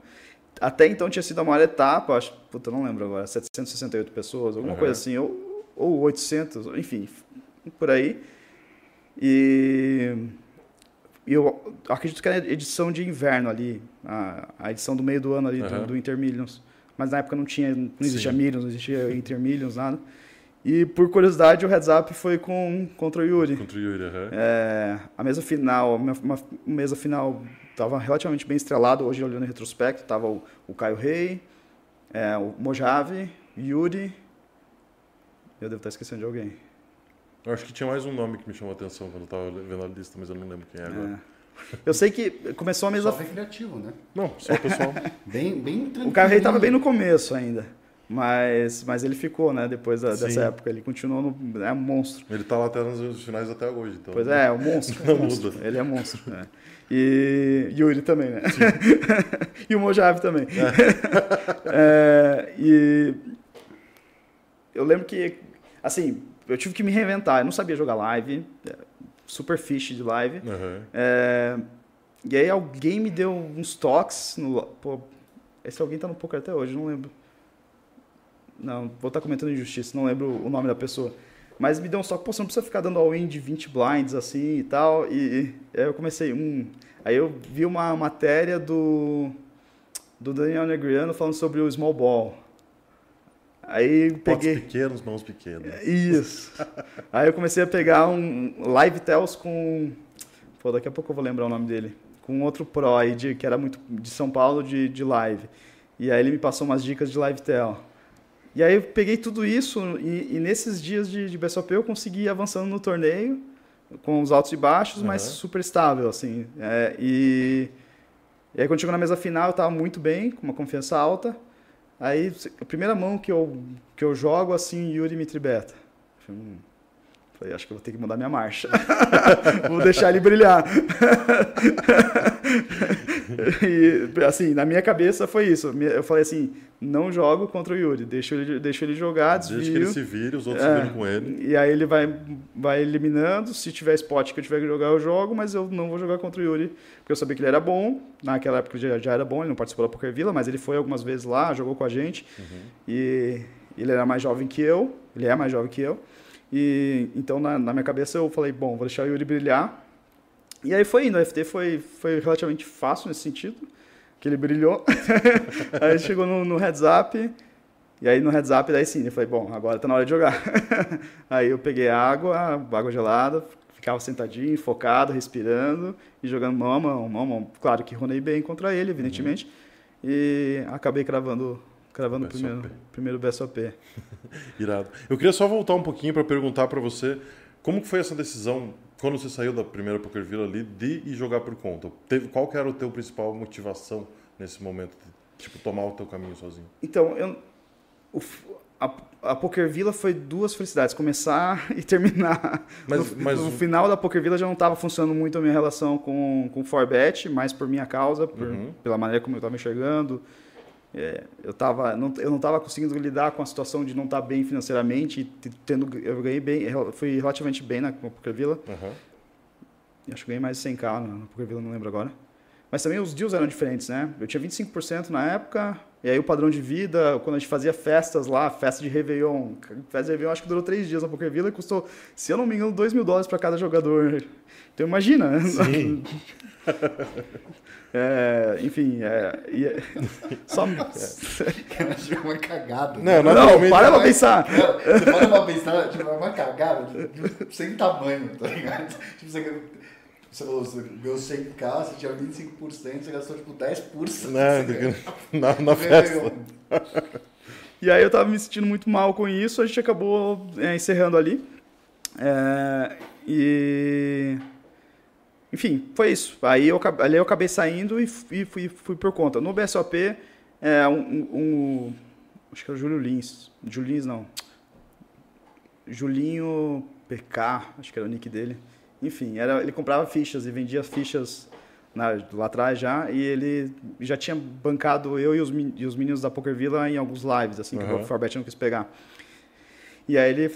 Até então tinha sido a maior etapa, acho, puta, não lembro agora, 768 pessoas, alguma Aham. coisa assim, ou, ou 800, enfim, por aí. E eu acredito que era edição de inverno ali, a, a edição do meio do ano ali Aham. do, do Intermillions. Mas na época não tinha, não existia Sim. Millions, não existia Intermillions, nada. E por curiosidade, o heads up foi com, contra o Yuri. Contra o Yuri, aham. É, a mesa final, uma, uma mesa final estava relativamente bem estrelado, hoje olhando em retrospecto, estava o, o Caio Rei, é, o Mojave, Yuri. Eu devo estar esquecendo de alguém. Eu acho que tinha mais um nome que me chamou a atenção quando eu tava vendo a lista, mas eu não lembro quem é agora. É. Eu sei que começou a mesa. Só recreativo, né? Não, só o pessoal. [LAUGHS] Bem, bem tranquilo. O Caio Rei estava bem no começo ainda. Mas, mas ele ficou, né? Depois da- dessa época. Ele continuou no. É um monstro. Ele tá lá até nos finais até hoje, então. Pois é, é um monstro. [LAUGHS] Não é um monstro. muda. Ele é monstro. [LAUGHS] é. E Yuri também, né? e o Mojave também. É, e eu lembro que, assim, eu tive que me reinventar. Eu não sabia jogar live, é, super fish de live. Aham. É, e aí alguém me deu uns toques. No, pô, esse alguém tá no poker até hoje, não lembro. Não, vou estar comentando injustiça, não lembro o nome da pessoa. Mas me deu uns toques, pô, você não precisa ficar dando all-in de 20 blinds assim e tal. E, e aí eu comecei, hum. Aí eu vi uma matéria do, do Daniel Negriano falando sobre o small ball. Aí Potes peguei. pequenos, mãos pequenas. Isso. [LAUGHS] Aí eu comecei a pegar um live tells com. Pô, daqui a pouco eu vou lembrar o nome dele. Com outro pro aí, que era muito de São Paulo de, de live. E aí ele me passou umas dicas de live tell. E aí eu peguei tudo isso e, e nesses dias de, de BSOP eu consegui ir avançando no torneio, com os altos e baixos, mas Aham. super estável, assim. É, e, e aí quando chegou na mesa final eu estava muito bem, com uma confiança alta. Aí a primeira mão que eu, que eu jogo, assim, Yuri me hum, falei, acho que eu vou ter que mudar minha marcha. [LAUGHS] vou deixar ele brilhar. [LAUGHS] [LAUGHS] e, assim, na minha cabeça foi isso. Eu falei assim, não jogo contra o Yuri, deixa ele, deixa ele jogar, desvio. Desde que ele se vire, os outros É. se viram com ele. E aí ele vai, vai eliminando. Se tiver spot que eu tiver que jogar, eu jogo, mas eu não vou jogar contra o Yuri, porque eu sabia que ele era bom. Naquela época ele já, já era bom, ele não participou da Poker Villa, mas ele foi algumas vezes lá, jogou com a gente. E ele era mais jovem que eu, ele é mais jovem que eu. E então na, na minha cabeça eu falei, bom, vou deixar o Yuri brilhar. E aí foi indo, a FT foi, foi relativamente fácil nesse sentido, que ele brilhou. [LAUGHS] aí chegou no, no heads up, e aí no heads up, daí sim, eu falei, bom, agora tá na hora de jogar. [LAUGHS] aí eu peguei água, água gelada, ficava sentadinho, focado, respirando e jogando mão a mão, mão a mão. Claro que ronei bem contra ele, evidentemente. E acabei cravando, cravando o primeiro, primeiro BSOP. [LAUGHS] Irado. Eu queria só voltar um pouquinho para perguntar para você como que foi essa decisão quando você saiu da primeira Poker Villa ali de ir jogar por conta. Teve, qual que era o teu principal motivação nesse momento de tipo tomar o teu caminho sozinho? Então, eu, o a, a Poker Villa foi duas felicidades, começar [LAUGHS] e terminar. Mas- no, mas no final da Poker Villa já não estava funcionando muito a minha relação com com o Forbet, mais por minha causa, por- Uhum. pela maneira como eu estava enxergando. É, eu, tava, não, eu não estava conseguindo lidar com a situação de não estar bem financeiramente, tendo, eu ganhei bem, fui relativamente bem na Poker Villa. Aham. Acho que ganhei mais de 100k na Poker Villa, não lembro agora. Mas também os deals eram diferentes, né? Eu tinha 25% na época, e aí o padrão de vida, quando a gente fazia festas lá, festa de Réveillon, festa de Réveillon acho que durou três dias na Poker Villa e custou, se eu não me engano, 2 mil dólares para cada jogador. Então imagina, né? Sim. [LAUGHS] É, enfim, é, e é- [LAUGHS] só... [LAUGHS] Cara, achei uma cagada. Não, Não, naturalmente- para pra pensar. Cara, você para pra pensar, tipo, é uma cagada de- sem tamanho, tá ligado? [LAUGHS] Tipo, você, você falou, você ganhou 100k, você tinha 25%, você gastou tipo 10%. Né, Você na, na festa. E aí eu tava me sentindo muito mal com isso, a gente acabou é, encerrando ali. É, e. Enfim, foi isso. Aí eu, ali eu acabei saindo e fui, fui, fui por conta. No BSOP, é, um, um- Acho que era o Júlio Lins. Júlio Lins, não. Julinho PK, acho que era o nick dele. Enfim, era, ele comprava fichas e vendia fichas na- lá atrás já, e ele já tinha bancado eu e os, e os meninos da Poker Villa em alguns lives, assim, que Aham. o Forbet não quis pegar. E aí ele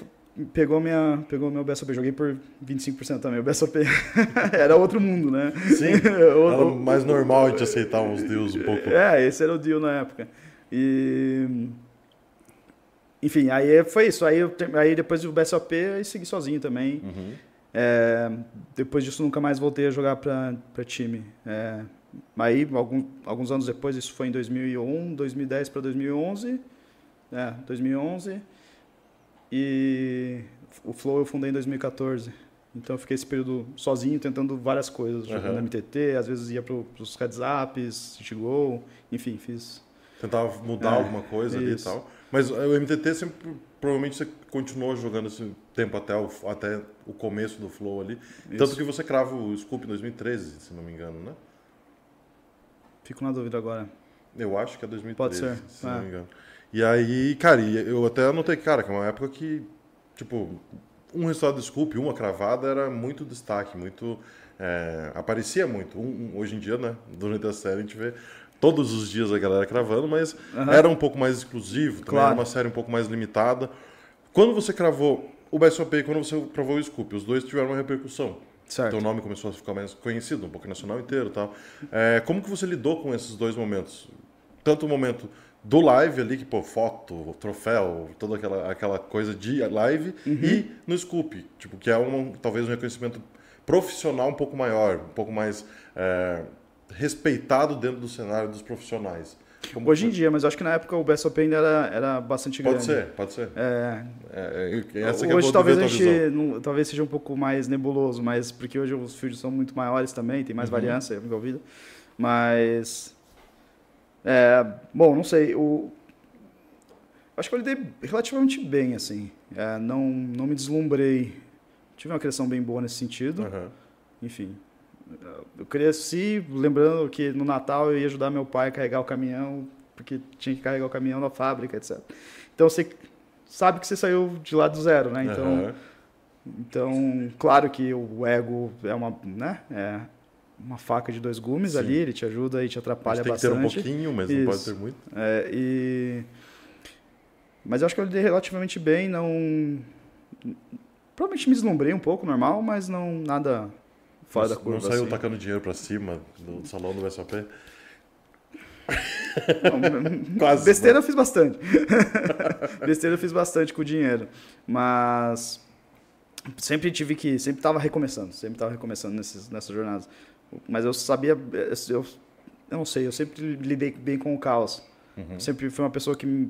pegou, minha, pegou meu BSOP, joguei por 25% também, o BSOP [LAUGHS] era outro mundo, né? Sim. [LAUGHS] O- Era mais normal a gente aceitar uns deals um pouco. é, esse era o deal na época. E. Enfim, aí foi isso. Aí, eu, aí depois do BSOP, eu segui sozinho também. Uhum. É, depois disso, nunca mais voltei a jogar para time. É, aí, algum, alguns anos depois, isso foi em 2001, 2010 para 2011. É, 2011. E o Flow eu fundei em 2014. Então eu fiquei esse período sozinho, tentando várias coisas, jogando Aham. MTT, às vezes ia para os heads ups, Go, enfim, fiz. Tentava mudar É, alguma coisa ali e isso. tal. Mas o MTT sempre, provavelmente você continuou jogando esse tempo até o, até o começo do Flow ali. Tanto Isso. que você crava o Scoop em 2013, se não me engano, né? Fico na dúvida agora. Eu acho que é 2013, Pode ser, se não é. me engano. E aí, cara, eu até anotei, cara, que é uma época que, tipo, um resultado de scoop, uma cravada era muito destaque, muito. é, aparecia muito. Um- um- hoje em dia, né? Durante a série a gente vê todos os dias a galera cravando, mas Aham. era um pouco mais exclusivo, também Claro. era uma série um pouco mais limitada. Quando você cravou o BSOP e quando você cravou o Scoop, os dois tiveram uma repercussão. Certo. Teu nome começou a ficar mais conhecido, um pouco nacional inteiro e tal. É, como que você lidou com esses dois momentos? Tanto o momento do live ali, que, pô, foto, troféu, toda aquela, aquela coisa de live, e no Scoop, tipo, que é um, talvez um reconhecimento profissional um pouco maior, um pouco mais é, respeitado dentro do cenário dos profissionais. Como Hoje em que dia, mas eu acho que na época o BSOP ainda era, era bastante foi? Pode grande. ser, pode ser. É, É, é, é hoje a talvez a gente não- talvez seja um pouco mais nebuloso, mas porque hoje os fields são muito maiores também, tem Uhum. mais variância envolvida. Mas é, bom, não sei, o acho que eu lidei relativamente bem assim. É, não não me deslumbrei. Tive uma criação bem boa nesse sentido. Aham. Enfim, eu cresci lembrando que no Natal eu ia ajudar meu pai a carregar o caminhão, porque tinha que carregar o caminhão na fábrica, etc. Então você sabe que você saiu de lá do zero, né? Então, Aham. então claro que o ego é uma, né? É uma faca de dois gumes Sim. ali, ele te ajuda e te atrapalha gente tem que ter um bastante. pouquinho, mas não pode Isso. ter muito. É, e... Mas eu acho que eu lidei relativamente bem, não... Provavelmente me deslumbrei um pouco, normal, mas não nada fora não, da curva. Não saiu assim. tacando dinheiro pra cima do salão do BSOP? Não, [LAUGHS] Quase, Besteira eu fiz bastante. [LAUGHS] Besteira eu fiz bastante com o dinheiro. Mas sempre tive que. Sempre estava recomeçando. Sempre estava recomeçando nesses, nessas jornadas. Mas eu sabia. Eu, eu não sei, eu sempre lidei bem com o caos. Uhum. Sempre fui uma pessoa que.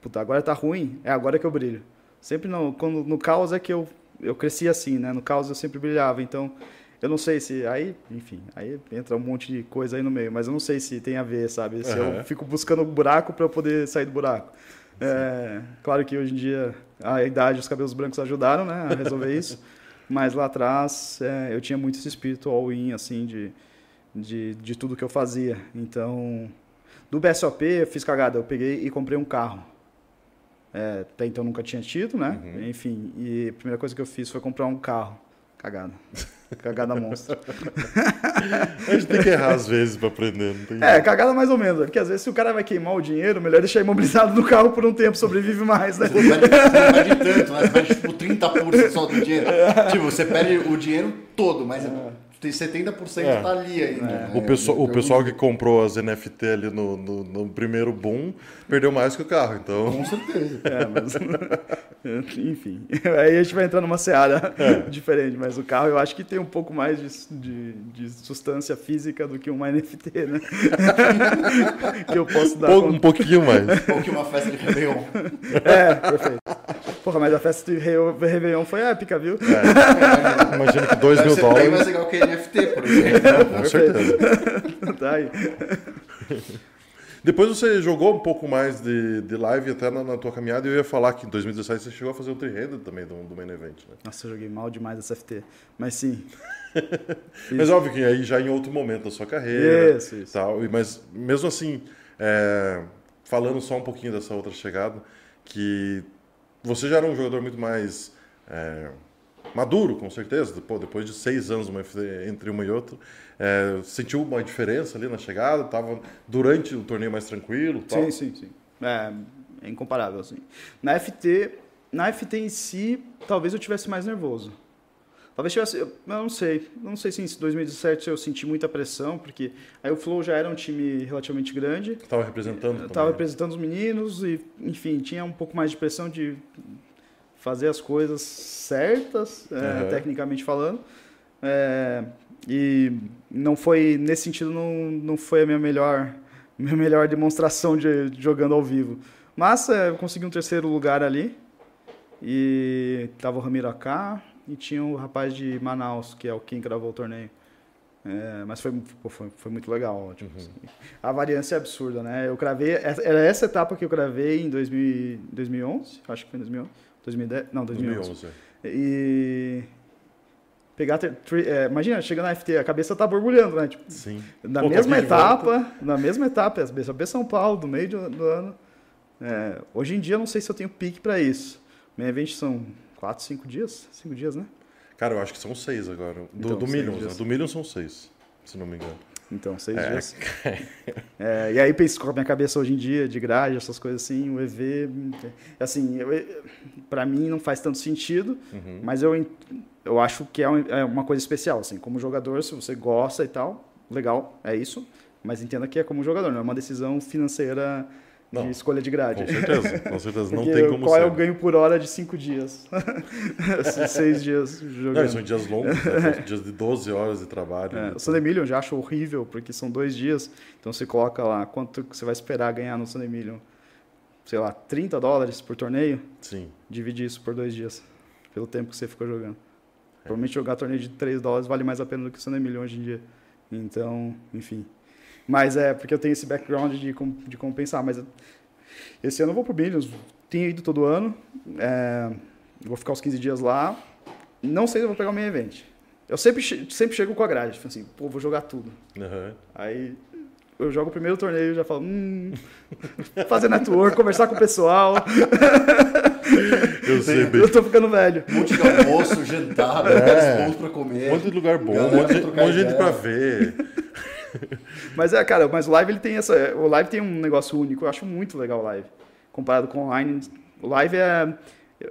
Puta, agora tá ruim, é agora que eu brilho. Sempre no, quando, no caos é que eu, eu cresci assim, né? No caos eu sempre brilhava. Então, eu não sei se. Aí, enfim, aí entra um monte de coisa aí no meio, mas eu não sei se tem a ver, sabe? Se Aham. eu fico buscando um buraco para eu poder sair do buraco. É, claro que hoje em dia a idade os cabelos brancos ajudaram, né, a resolver isso. [LAUGHS] Mas lá atrás é, eu tinha muito esse espírito all-in, assim, de, de, de tudo que eu fazia. Então, do BSOP eu fiz cagada, eu peguei e comprei um carro. É, até então nunca tinha tido, né? Uhum. Enfim, e a primeira coisa que eu fiz foi comprar um carro. [LAUGHS] Cagada. Cagada monstro. A gente tem que errar às vezes pra aprender, não tem É, cagada mais ou menos. Porque às vezes se o cara vai queimar o dinheiro, melhor deixar imobilizado no carro por um tempo, sobrevive mais, né? Você não perde, você não perde tanto, mas perde tipo 30% só do dinheiro. Tipo, você perde o dinheiro todo, mas tem 70% É. tá ali ainda. né? O, pessoal, o Eu- pessoal que comprou as NFT ali no, no, no primeiro boom perdeu mais que o carro, então. Com certeza. É, mas... [LAUGHS] Enfim, aí a gente vai entrar numa seara diferente, mas o carro eu acho que tem um pouco mais de, de, de substância física do que uma NFT, né? [LAUGHS] que eu posso dar. Pou- conta. um pouquinho mais. [LAUGHS] Ou que uma festa de Réveillon. É, perfeito. Porra, mas a festa de Réveillon foi épica, viu? Imagina que 2 Deve mil ser bem mais dólares. legal que NFT, por exemplo. [LAUGHS] Com certeza. [LAUGHS] tá aí. Depois você jogou um pouco mais de, de live até na, na tua caminhada e eu ia falar que em 2017 você chegou a fazer o tri-handed também do, do main event, né? Nossa, eu joguei mal demais essa FT. Mas sim. [LAUGHS] Mas óbvio que aí já em outro momento da sua carreira. Isso, isso. Tal, mas mesmo assim, é, falando só um pouquinho dessa outra chegada, que você já era um jogador muito mais é, maduro, com certeza. Pô, depois de seis anos entre uma e outra, é, sentiu uma diferença ali na chegada? Tava durante o torneio mais tranquilo? Tal? Sim, sim, sim. É, é incomparável, assim. Na FT, na FT em si, talvez eu tivesse mais nervoso. Talvez tivesse, eu não sei, não sei se em 2017 eu senti muita pressão, porque aí o Flow já era um time relativamente grande, Tava representando estava representando os meninos e, enfim, tinha um pouco mais de pressão de fazer as coisas certas, é, Aham. tecnicamente falando. É, e não foi, nesse sentido, não, não foi a minha melhor, [LAUGHS] minha melhor demonstração de, de jogando ao vivo. Mas é, eu consegui um terceiro lugar ali. e tava o Ramiro AK e tinha o rapaz de Manaus, que é o quem gravou o torneio. É, mas foi, foi, foi muito legal. Tipo, assim. A variância é absurda, né? Eu cravei, era essa etapa que eu cravei em 2000, 2011, acho que foi em 2011, 2010, não, 2011. 2011. E pegar, é, imagina, chega na FT, a cabeça tá borbulhando, né? Tipo, Sim. na Pô, tá mesma de etapa, na mesma etapa, SB São Paulo, do meio do, do ano. É, hoje em dia, eu não sei se eu tenho pique pra isso. Minha event são 4, 5 dias? 5 dias, né? Cara, eu acho que são seis agora. Do, Então, do Millions, né? Do Millions são seis, se não me engano. Então, seis É. dias. [LAUGHS] É, e aí penso com a minha cabeça hoje em dia, de grade, essas coisas assim, o EV, assim, eu, pra mim não faz tanto sentido, Uhum. mas eu, eu acho que é, um- é uma coisa especial, assim, como jogador, se você gosta e tal, legal, é isso, mas entenda que é como jogador, não é uma decisão financeira Não, de escolha de grade. Com certeza, com [LAUGHS] certeza. Não tem como qual ser. é o ganho por hora de cinco dias? Esses [LAUGHS] Seis dias jogando. Não, são dias longos, né? [LAUGHS] São dias de 12 horas de trabalho. É, né? o Sunday Million eu já acho horrível, porque são dois dias. Então você coloca lá quanto você vai esperar ganhar no Sunday Million. Sei lá, 30 dólares por torneio. Sim. Divide isso por dois dias. Pelo tempo que você ficou jogando. É. Provavelmente jogar torneio de 3 dólares vale mais a pena do que o Sunday Million hoje em dia. Então, enfim. Mas é, porque eu tenho esse background de, de compensar. Mas eu- esse ano eu vou pro Billions. Tenho ido todo ano. É, vou ficar uns 15 dias lá. Não sei se eu vou pegar o main event. Eu sempre, sempre chego com a grade. tipo Assim, pô, vou jogar tudo. Aham. Aí eu jogo o primeiro torneio e já falo, hum, [LAUGHS] fazer network, conversar com o pessoal. [LAUGHS] Eu sei bem. Eu tô ficando velho. Um monte de almoço, jantar, É. vários pontos pra comer. Um monte de lugar bom, um monte de, gente pra ver. [LAUGHS] Mas é, cara, mas o live ele tem essa. O live tem um negócio único. Eu acho muito legal o live. Comparado com o online. O live é.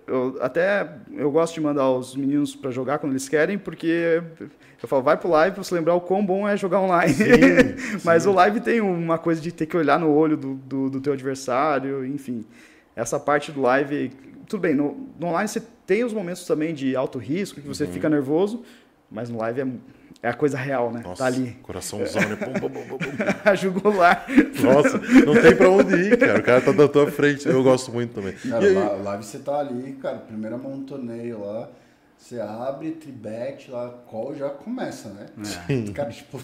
Eu, até eu gosto de mandar os meninos pra jogar quando eles querem, porque eu falo, vai pro live pra você lembrar o quão bom é jogar online. [LAUGHS] Mas o live tem uma coisa de ter que olhar no olho do, do, do teu adversário, enfim. Essa parte do live, tudo bem, no, no online você tem os momentos também de alto risco, que você fica nervoso, mas no live é, é a coisa real, né? Nossa, Tá ali. coraçãozão, né? Pum, pum, a [LAUGHS] jugular. Nossa, não tem pra onde ir, cara. O cara tá na tua frente. Eu gosto muito também. Cara, E lá, live você tá ali, cara, primeira mão do torneio lá, você abre, tribet lá, call já começa, né? Cara, tipo,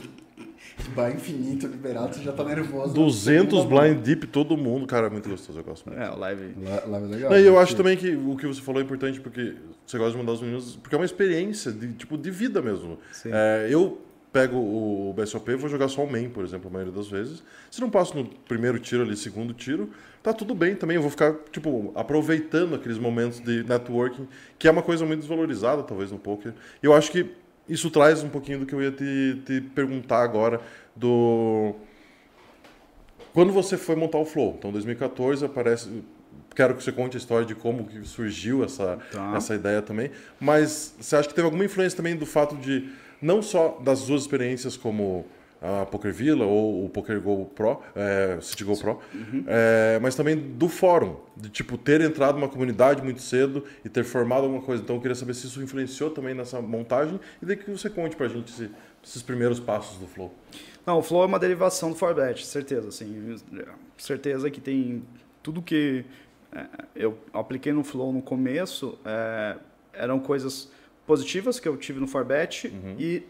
[LAUGHS] bar infinito liberado, você já tá nervoso. 200 Segunda mão. blind deep, todo mundo. Cara, é muito gostoso, eu gosto muito. É, o live. Lá- Live é legal. Não, e eu né? acho também que o que você falou é importante porque você gosta de mandar os meninos, porque é uma experiência de, tipo, de vida mesmo. Sim. É, eu pego o BSOP e vou jogar só o main, por exemplo, a maioria das vezes. Se não passo no primeiro tiro ali, segundo tiro, tá tudo bem também. Eu vou ficar, tipo, aproveitando aqueles momentos de networking, que é uma coisa muito desvalorizada, talvez, no poker. E eu acho que isso traz um pouquinho do que eu ia te, te perguntar agora, do... Quando você foi montar o Flow, então 2014 aparece. Quero que você conte a história de como surgiu essa, Tá. essa ideia também. Mas você acha que teve alguma influência também do fato de, não só das suas experiências como a Poker Villa ou o Poker Go Pro, é, City Go Pro, é, mas também do fórum, de tipo ter entrado numa comunidade muito cedo e ter formado alguma coisa. Então eu queria saber se isso influenciou também nessa montagem e daí que você conte pra gente esse- esses primeiros passos do Flow. Não, o Flow é uma derivação do Forbet, certeza. Assim, certeza que tem tudo que é, eu apliquei no Flow no começo é, eram coisas positivas que eu tive no Forbet e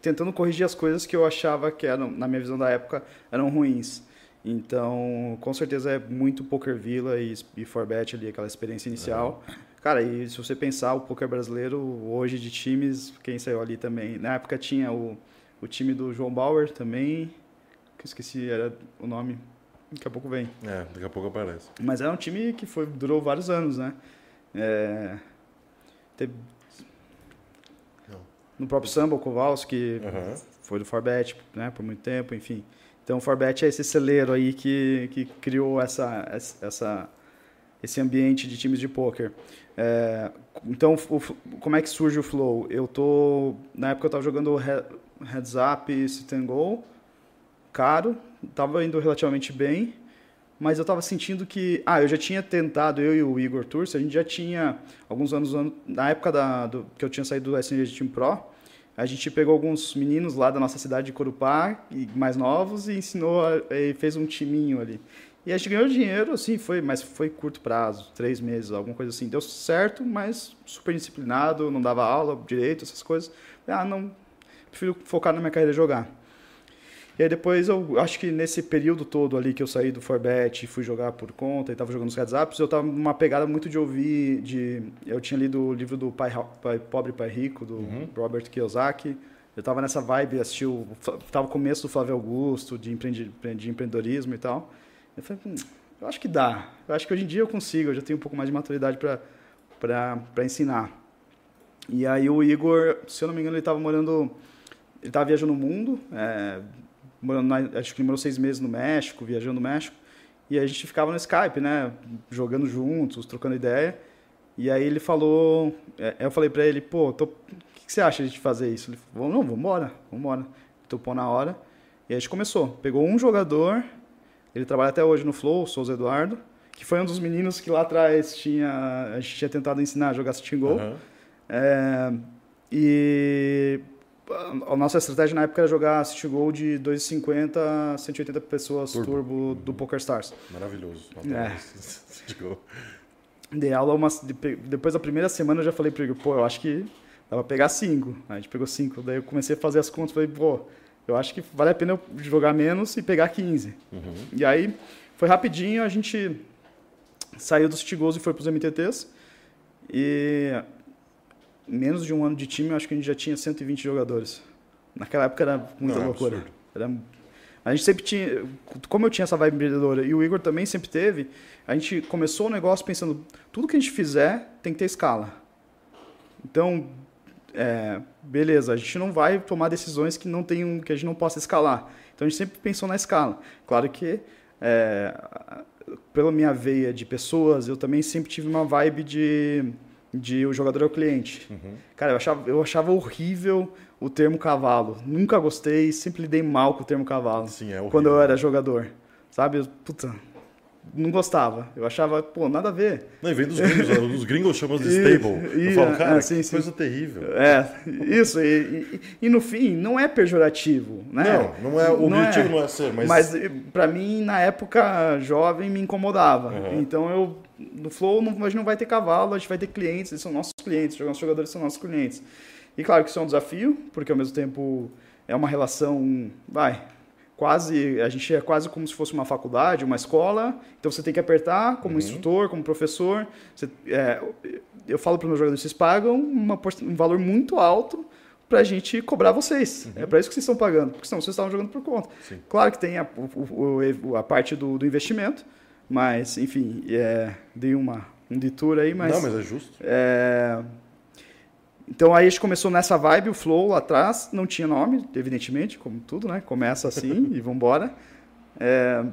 tentando corrigir as coisas que eu achava que eram, na minha visão da época, eram ruins. Então, com certeza é muito Poker Villa e, e Forbet ali, aquela experiência inicial. Cara, e se você pensar o poker brasileiro hoje de times, quem saiu ali também, na época tinha o, o time do João Bauer também, que esqueci era o nome, daqui a pouco vem. É, daqui a pouco aparece. Mas era um time que foi, durou vários anos, né? É, teve-. No próprio Samba, o Kowalski Aham. foi do Forbet, né, por muito tempo, enfim. Então o Forbet é esse celeiro aí que, que criou essa, essa, esse ambiente de times de poker. É, então, o- como é que surge o Flow? Eu tô, na época eu estava jogando He- Heads Up, Sit and Go, caro, estava indo relativamente bem, mas eu estava sentindo que, ah, eu já tinha tentado, eu e o Igor Turci, a gente já tinha, alguns anos, an- na época da, do, que eu tinha saído do SNG Team Pro, a gente pegou alguns meninos lá da nossa cidade de Corupá, e mais novos, e ensinou, e fez um timinho ali. E a gente ganhou dinheiro, assim, foi, mas foi curto prazo, três meses, alguma coisa assim. Deu certo, mas super disciplinado, não dava aula direito, essas coisas. Ah, não, prefiro focar na minha carreira jogar. E aí depois eu acho que nesse período todo ali que eu saí do Forbet e fui jogar por conta e estava jogando os heads ups, eu estava numa pegada muito de ouvir de eu tinha lido o livro do Pai, Pai Pobre Pai Rico do Robert Kiyosaki. Eu estava nessa vibe, assistiu, estava no começo do Flávio Augusto, de, empreendi, de empreendedorismo e tal. Eu falei, hum, eu acho que dá. Eu acho que hoje em dia eu consigo, eu já tenho um pouco mais de maturidade para ensinar. E aí o Igor, se eu não me engano, ele estava morando, ele estava viajando o mundo, é, morando na, acho que ele morou seis meses no México, viajando no México, e a gente ficava no Skype, né, jogando juntos, trocando ideia. E aí ele falou, é, eu falei para ele, pô, tô, o que, que, você acha de a gente fazer isso? Ele falou, não, vamos embora, vamos embora. Topou na hora. E aí a gente começou. Pegou um jogador, ele trabalha até hoje no Flow, o Souza Eduardo, que foi um dos meninos que lá atrás tinha, a gente tinha tentado ensinar a jogar City Goal. Uhum. É, e a nossa estratégia na época era jogar City Goal de 250 a 180 pessoas turbo, turbo do PokerStars. Maravilhoso. É. [LAUGHS] Dei aula umas, depois da primeira semana eu já falei para ele, pô, eu acho que dá pra pegar cinco. Aí a gente pegou cinco. Daí eu comecei a fazer as contas, falei, pô, eu acho que vale a pena eu jogar menos e pegar 15. Uhum. E aí foi rapidinho, a gente saiu dos City Goals e foi pros MTTs. E menos de um ano de time, eu acho que a gente já tinha 120 jogadores. Naquela época era muita Não, é loucura. Era, a gente sempre tinha, como eu tinha essa vibe empreendedora e o Igor também sempre teve, a gente começou o negócio pensando, tudo que a gente fizer tem que ter escala. Então, é, beleza, a gente não vai tomar decisões que não tem um, que a gente não possa escalar. Então a gente sempre pensou na escala. Claro que é, pela minha veia de pessoas, eu também sempre tive uma vibe de de o jogador é o cliente. Uhum. Cara, eu achava, eu achava horrível o termo cavalo. Nunca gostei, sempre lidei mal com o termo cavalo. Sim, é horrível. Quando eu era jogador. Sabe? Puta, não gostava. Eu achava, pô, nada a ver. Não, e vem dos gringos, [LAUGHS] os gringos chamam de stable. E, eu falo, cara, é, sim, que sim. coisa terrível. É, isso. E, e, e, no fim, não é pejorativo, né? Não, não é, o não objetivo é. não é ser, mas... Mas para mim, na época jovem, me incomodava. Uhum. Então eu, no Flow, não, a gente não vai ter cavalo, a gente vai ter clientes, eles são nossos clientes, os jogadores são nossos clientes. E claro que isso é um desafio, porque ao mesmo tempo é uma relação, vai, quase a gente é quase como se fosse uma faculdade, uma escola. Então você tem que apertar como uhum. instrutor, como professor. Você, é, eu falo para os meus jogadores, vocês pagam uma, um valor muito alto para a gente cobrar vocês. Uhum. É para isso que vocês estão pagando, porque senão vocês estavam jogando por conta. Sim. Claro que tem a, o, a parte do, do, investimento, mas enfim, é, dei uma um detour aí, mas não, mas é justo. É, então aí a gente começou nessa vibe, o Flow lá atrás, não tinha nome, evidentemente, como tudo, né? Começa assim [LAUGHS] e vambora. É,